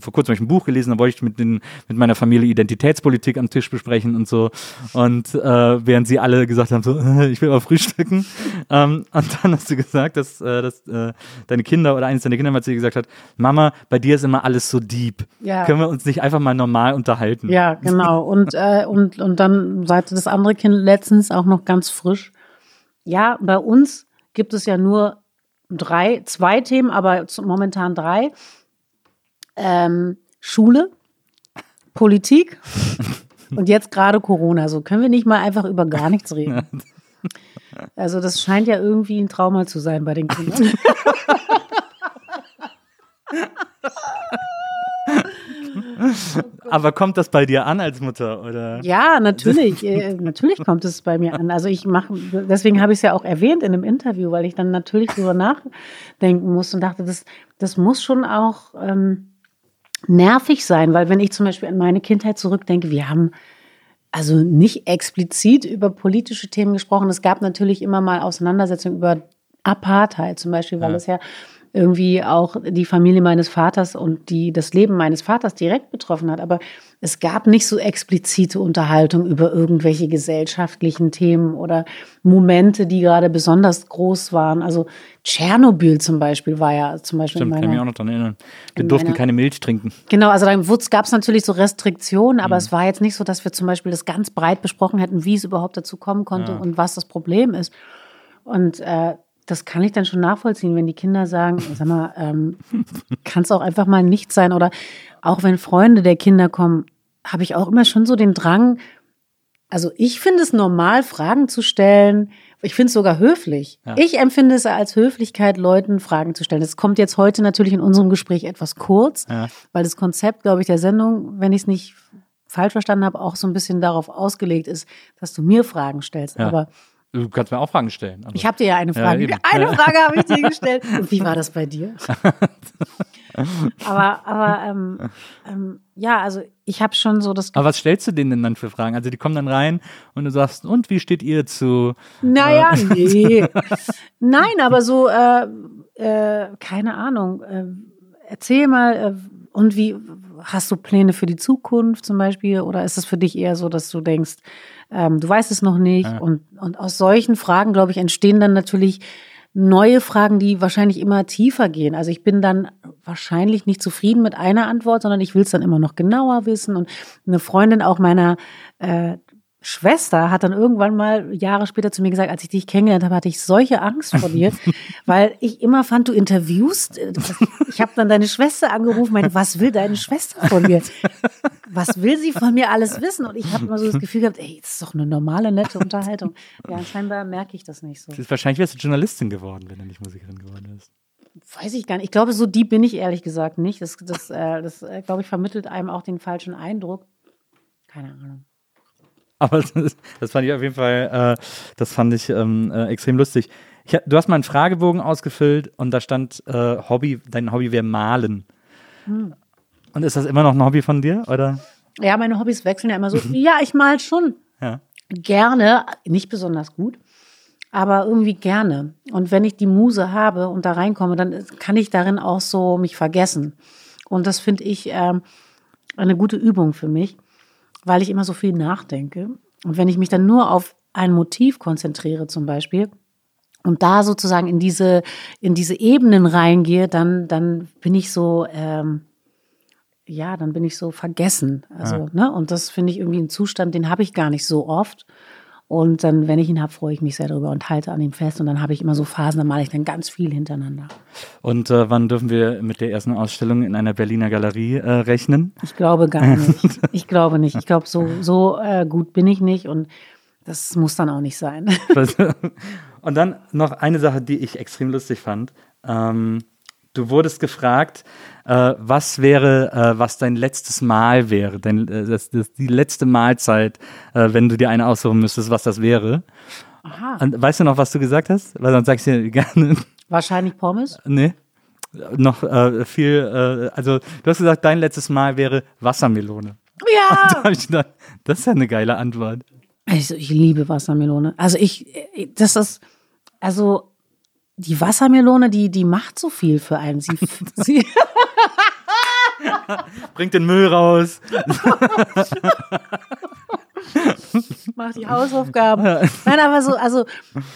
vor kurzem hab ich ein Buch gelesen, da wollte ich mit, den, mit meiner Familie Identitätspolitik am Tisch besprechen und so. Und äh, während sie alle gesagt haben, so, [LAUGHS] ich will mal frühstücken. Ähm, und dann hast du gesagt, dass, dass deine Kinder oder eines deiner Kinder mal zu dir gesagt hat, Mama, bei dir ist immer alles so deep. Ja. Können wir uns nicht einfach mal normal unterhalten? Ja, genau. [LAUGHS] Und, äh, und, und dann sagte das andere Kind letztens auch noch ganz frisch. Ja, bei uns gibt es ja nur drei, zwei Themen, aber momentan drei. Ähm, Schule, Politik [LAUGHS] und jetzt gerade Corona. So können wir nicht mal einfach über gar nichts [LAUGHS] reden. Also das scheint ja irgendwie ein Trauma zu sein bei den Kindern. [LAUGHS] Aber kommt das bei dir an als Mutter? Oder? Ja, natürlich. äh, natürlich kommt es bei mir an. Also ich mache, deswegen habe ich es ja auch erwähnt in einem Interview, weil ich dann natürlich darüber nachdenken muss und dachte, das, das muss schon auch ähm, nervig sein, weil wenn ich zum Beispiel an meine Kindheit zurückdenke, wir haben also nicht explizit über politische Themen gesprochen. Es gab natürlich immer mal Auseinandersetzungen über Apartheid zum Beispiel, weil Ja. es ja irgendwie auch die Familie meines Vaters und die, das Leben meines Vaters direkt betroffen hat. Aber es gab nicht so explizite Unterhaltung über irgendwelche gesellschaftlichen Themen oder Momente, die gerade besonders groß waren. Also Tschernobyl zum Beispiel war ja zum Beispiel Stimmt, in kann ich mich meiner auch noch dran erinnern. Wir durften meiner- keine Milch trinken. Genau, also dann gab es natürlich so Restriktionen, Mhm. aber es war jetzt nicht so, dass wir zum Beispiel das ganz breit besprochen hätten, wie es überhaupt dazu kommen konnte und was das Problem ist. Und äh, das kann ich dann schon nachvollziehen, wenn die Kinder sagen, sag mal, ähm, kann es auch einfach mal nicht sein. Oder auch wenn Freunde der Kinder kommen, habe ich auch immer schon so den Drang, also ich finde es normal, Fragen zu stellen. Ich finde es sogar höflich. Ich empfinde es als Höflichkeit, Leuten Fragen zu stellen. Das kommt jetzt heute natürlich in unserem Gespräch etwas kurz, Ja. weil das Konzept, glaube ich, der Sendung, wenn ich es nicht falsch verstanden habe, auch so ein bisschen darauf ausgelegt ist, dass du mir Fragen stellst. Ja. Aber Du kannst mir auch Fragen stellen. Ich habe dir ja eine Frage. [LAUGHS] Ja, eine Frage habe ich dir gestellt. [LAUGHS] Und wie war das bei dir? [LAUGHS] aber aber ähm, ähm, ja, also ich habe schon so das. Aber was stellst du denen denn dann für Fragen? Also die kommen dann rein und du sagst, und wie steht ihr zu? Naja, äh, nee. Nein, aber so, äh, äh, keine Ahnung. Äh, erzähl mal, äh, und wie hast du Pläne für die Zukunft zum Beispiel? Oder ist es für dich eher so, dass du denkst, ähm, du weißt es noch nicht? Ja. Und, und aus solchen Fragen, glaube ich, entstehen dann natürlich neue Fragen, die wahrscheinlich immer tiefer gehen. Also ich bin dann wahrscheinlich nicht zufrieden mit einer Antwort, sondern ich will es dann immer noch genauer wissen. Und eine Freundin auch meiner äh, Schwester hat dann irgendwann mal Jahre später zu mir gesagt, als ich dich kennengelernt habe, hatte ich solche Angst vor dir, [LAUGHS] weil ich immer fand, du interviewst. Äh, ich habe dann deine Schwester angerufen, meinte, was will deine Schwester von mir? Was will sie von mir alles wissen? Und ich habe immer so das Gefühl gehabt, ey, das ist doch eine normale, nette Unterhaltung. Ja, scheinbar merke ich das nicht so. Das ist wahrscheinlich wärst du Journalistin geworden, wenn du nicht Musikerin geworden wärst. Weiß ich gar nicht. Ich glaube, so die bin ich ehrlich gesagt nicht. Das, das, äh, das äh, glaube ich, vermittelt einem auch den falschen Eindruck. Keine Ahnung. Aber [LAUGHS] das, das, fand ich auf jeden Fall, äh, das fand ich ähm, äh, extrem lustig. Ich, du hast mal einen Fragebogen ausgefüllt und da stand äh, Hobby, dein Hobby wäre Malen. Hm. Und ist das immer noch ein Hobby von dir, oder? Ja, meine Hobbys wechseln ja immer so. ja, ich mal schon. Ja. Gerne, nicht besonders gut, aber irgendwie gerne. Und wenn ich die Muse habe und da reinkomme, dann kann ich darin auch so mich vergessen. Und das finde ich ähm, eine gute Übung für mich weil ich immer so viel nachdenke. Und wenn ich mich dann nur auf ein Motiv konzentriere zum Beispiel und da sozusagen in diese, in diese Ebenen reingehe, dann, dann bin ich so, ähm, ja, dann bin ich so vergessen. Also, ja. ne? Und das finde ich irgendwie ein Zustand, den habe ich gar nicht so oft. Und dann, wenn ich ihn habe, freue ich mich sehr darüber und halte an ihm fest. Und dann habe ich immer so Phasen, da male ich dann ganz viel hintereinander. Und äh, wann dürfen wir mit der ersten Ausstellung in einer Berliner Galerie äh, rechnen? Ich glaube gar [LAUGHS] nicht. Ich glaube nicht. Ich glaube, so, so äh, gut bin ich nicht und das muss dann auch nicht sein. [LAUGHS] und dann noch eine Sache, die ich extrem lustig fand. Ähm, du wurdest gefragt, äh, was wäre, äh, was dein letztes Mal wäre, dein, äh, das, das, die letzte Mahlzeit, äh, wenn du dir eine aussuchen müsstest, was das wäre. Aha. Und weißt du noch, was du gesagt hast? Weil sonst sagst du dir [LAUGHS] gerne. Wahrscheinlich Pommes? Nee. Noch äh, viel, äh, also du hast gesagt, dein letztes Mal wäre Wassermelone. Ja! [LAUGHS] Da ich gedacht, das ist ja eine geile Antwort. Also ich liebe Wassermelone. Also ich, das ist, also die Wassermelone, die, die macht so viel für einen. Sie, [LAUGHS] sie [LAUGHS] Bringt den Müll raus. [LAUGHS] Macht die Hausaufgaben. Nein, aber so, also,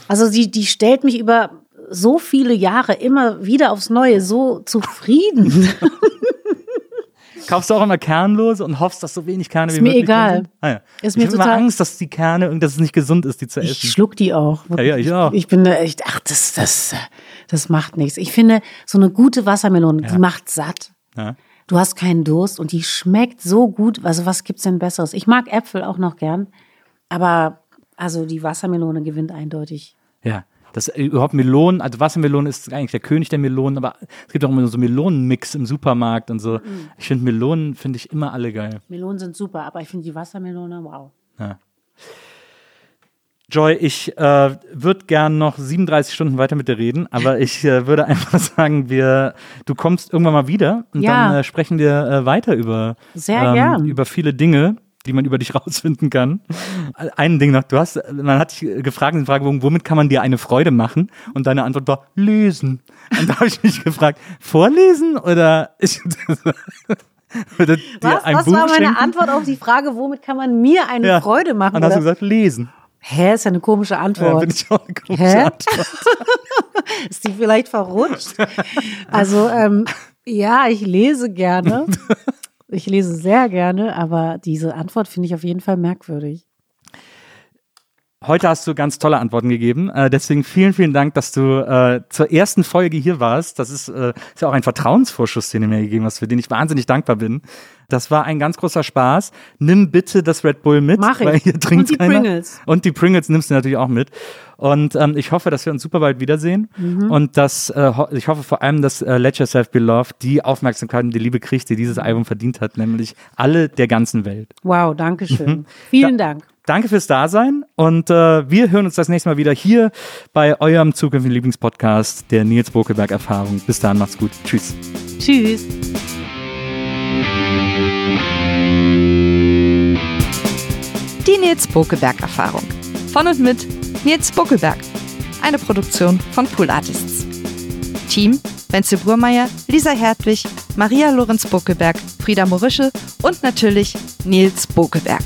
also die, die stellt mich über so viele Jahre immer wieder aufs Neue so zufrieden. Kaufst du auch immer kernlose und hoffst, dass so wenig Kerne ist wie möglich? Ist mir egal. Ah, ja. Ist mir ich habe immer Angst, dass die Kerne, dass es nicht gesund ist, die zu essen. Ich schluck die auch. Ja, ja, ich auch. Ich bin echt, ach, das, das, das macht nichts. Ich finde, so eine gute Wassermelone, ja. die macht satt. Ja. Du hast keinen Durst und die schmeckt so gut. Also was gibt's denn Besseres? Ich mag Äpfel auch noch gern, aber also die Wassermelone gewinnt eindeutig. Ja das äh, überhaupt Melonen, also Wassermelone ist eigentlich der König der Melonen, aber es gibt auch immer so Melonenmix im Supermarkt und so. Mhm. Ich finde Melonen, finde ich immer alle geil. Melonen sind super, aber ich finde die Wassermelone, wow. Ja. Joy, ich äh, würde gern noch 37 Stunden weiter mit dir reden, aber [LAUGHS] ich äh, würde einfach sagen, wir, du kommst irgendwann mal wieder und ja. dann äh, sprechen wir äh, weiter über, ähm, über viele Dinge die man über dich [LAUGHS] rausfinden kann. Ein Ding noch, du hast, man hat dich gefragt in den Fragebogen, womit kann man dir eine Freude machen? Und deine Antwort war, lesen. Und da habe ich mich gefragt, vorlesen oder, ich, [LAUGHS] oder was, ein was Buch war meine schenken? Antwort auf die Frage, womit kann man mir eine ja. Freude machen? Und dann hast du gesagt, lesen. Hä, ist ja eine komische Antwort. Ja, bin ich auch eine komische Hä? [LAUGHS] Antwort. ist die vielleicht verrutscht? Also, ähm, ja, ich lese gerne. Ich lese sehr gerne, aber diese Antwort finde ich auf jeden Fall merkwürdig. Heute hast du ganz tolle Antworten gegeben. Äh, deswegen vielen, vielen Dank, dass du äh, zur ersten Folge hier warst. Das ist, äh, ist ja auch ein Vertrauensvorschuss, den du mir gegeben hast, für den ich wahnsinnig dankbar bin. Das war ein ganz großer Spaß. Nimm bitte das Red Bull mit, Mach ich. weil hier trinkt Und die keiner. Pringles. Und die Pringles nimmst du natürlich auch mit. Und ähm, ich hoffe, dass wir uns super bald wiedersehen. Mhm. Und dass, äh, ho ich hoffe vor allem, dass äh, Let Yourself Be Loved die Aufmerksamkeit und die Liebe kriegt, die dieses Album verdient hat, nämlich alle der ganzen Welt. Wow, danke schön. Mhm. Vielen da Dank. Danke fürs Dasein und äh, wir hören uns das nächste Mal wieder hier bei eurem zukünftigen Lieblingspodcast, der Nils Bokelberg Erfahrung. Bis dann, macht's gut. Tschüss. Tschüss. Die Nils Bokelberg Erfahrung. Von und mit Nils Bokelberg. Eine Produktion von Pool Artists. Team Wenzel Burmeier, Lisa Hertwig, Maria Lorenz Bokelberg, Frieda Morische und natürlich Nils Bokelberg.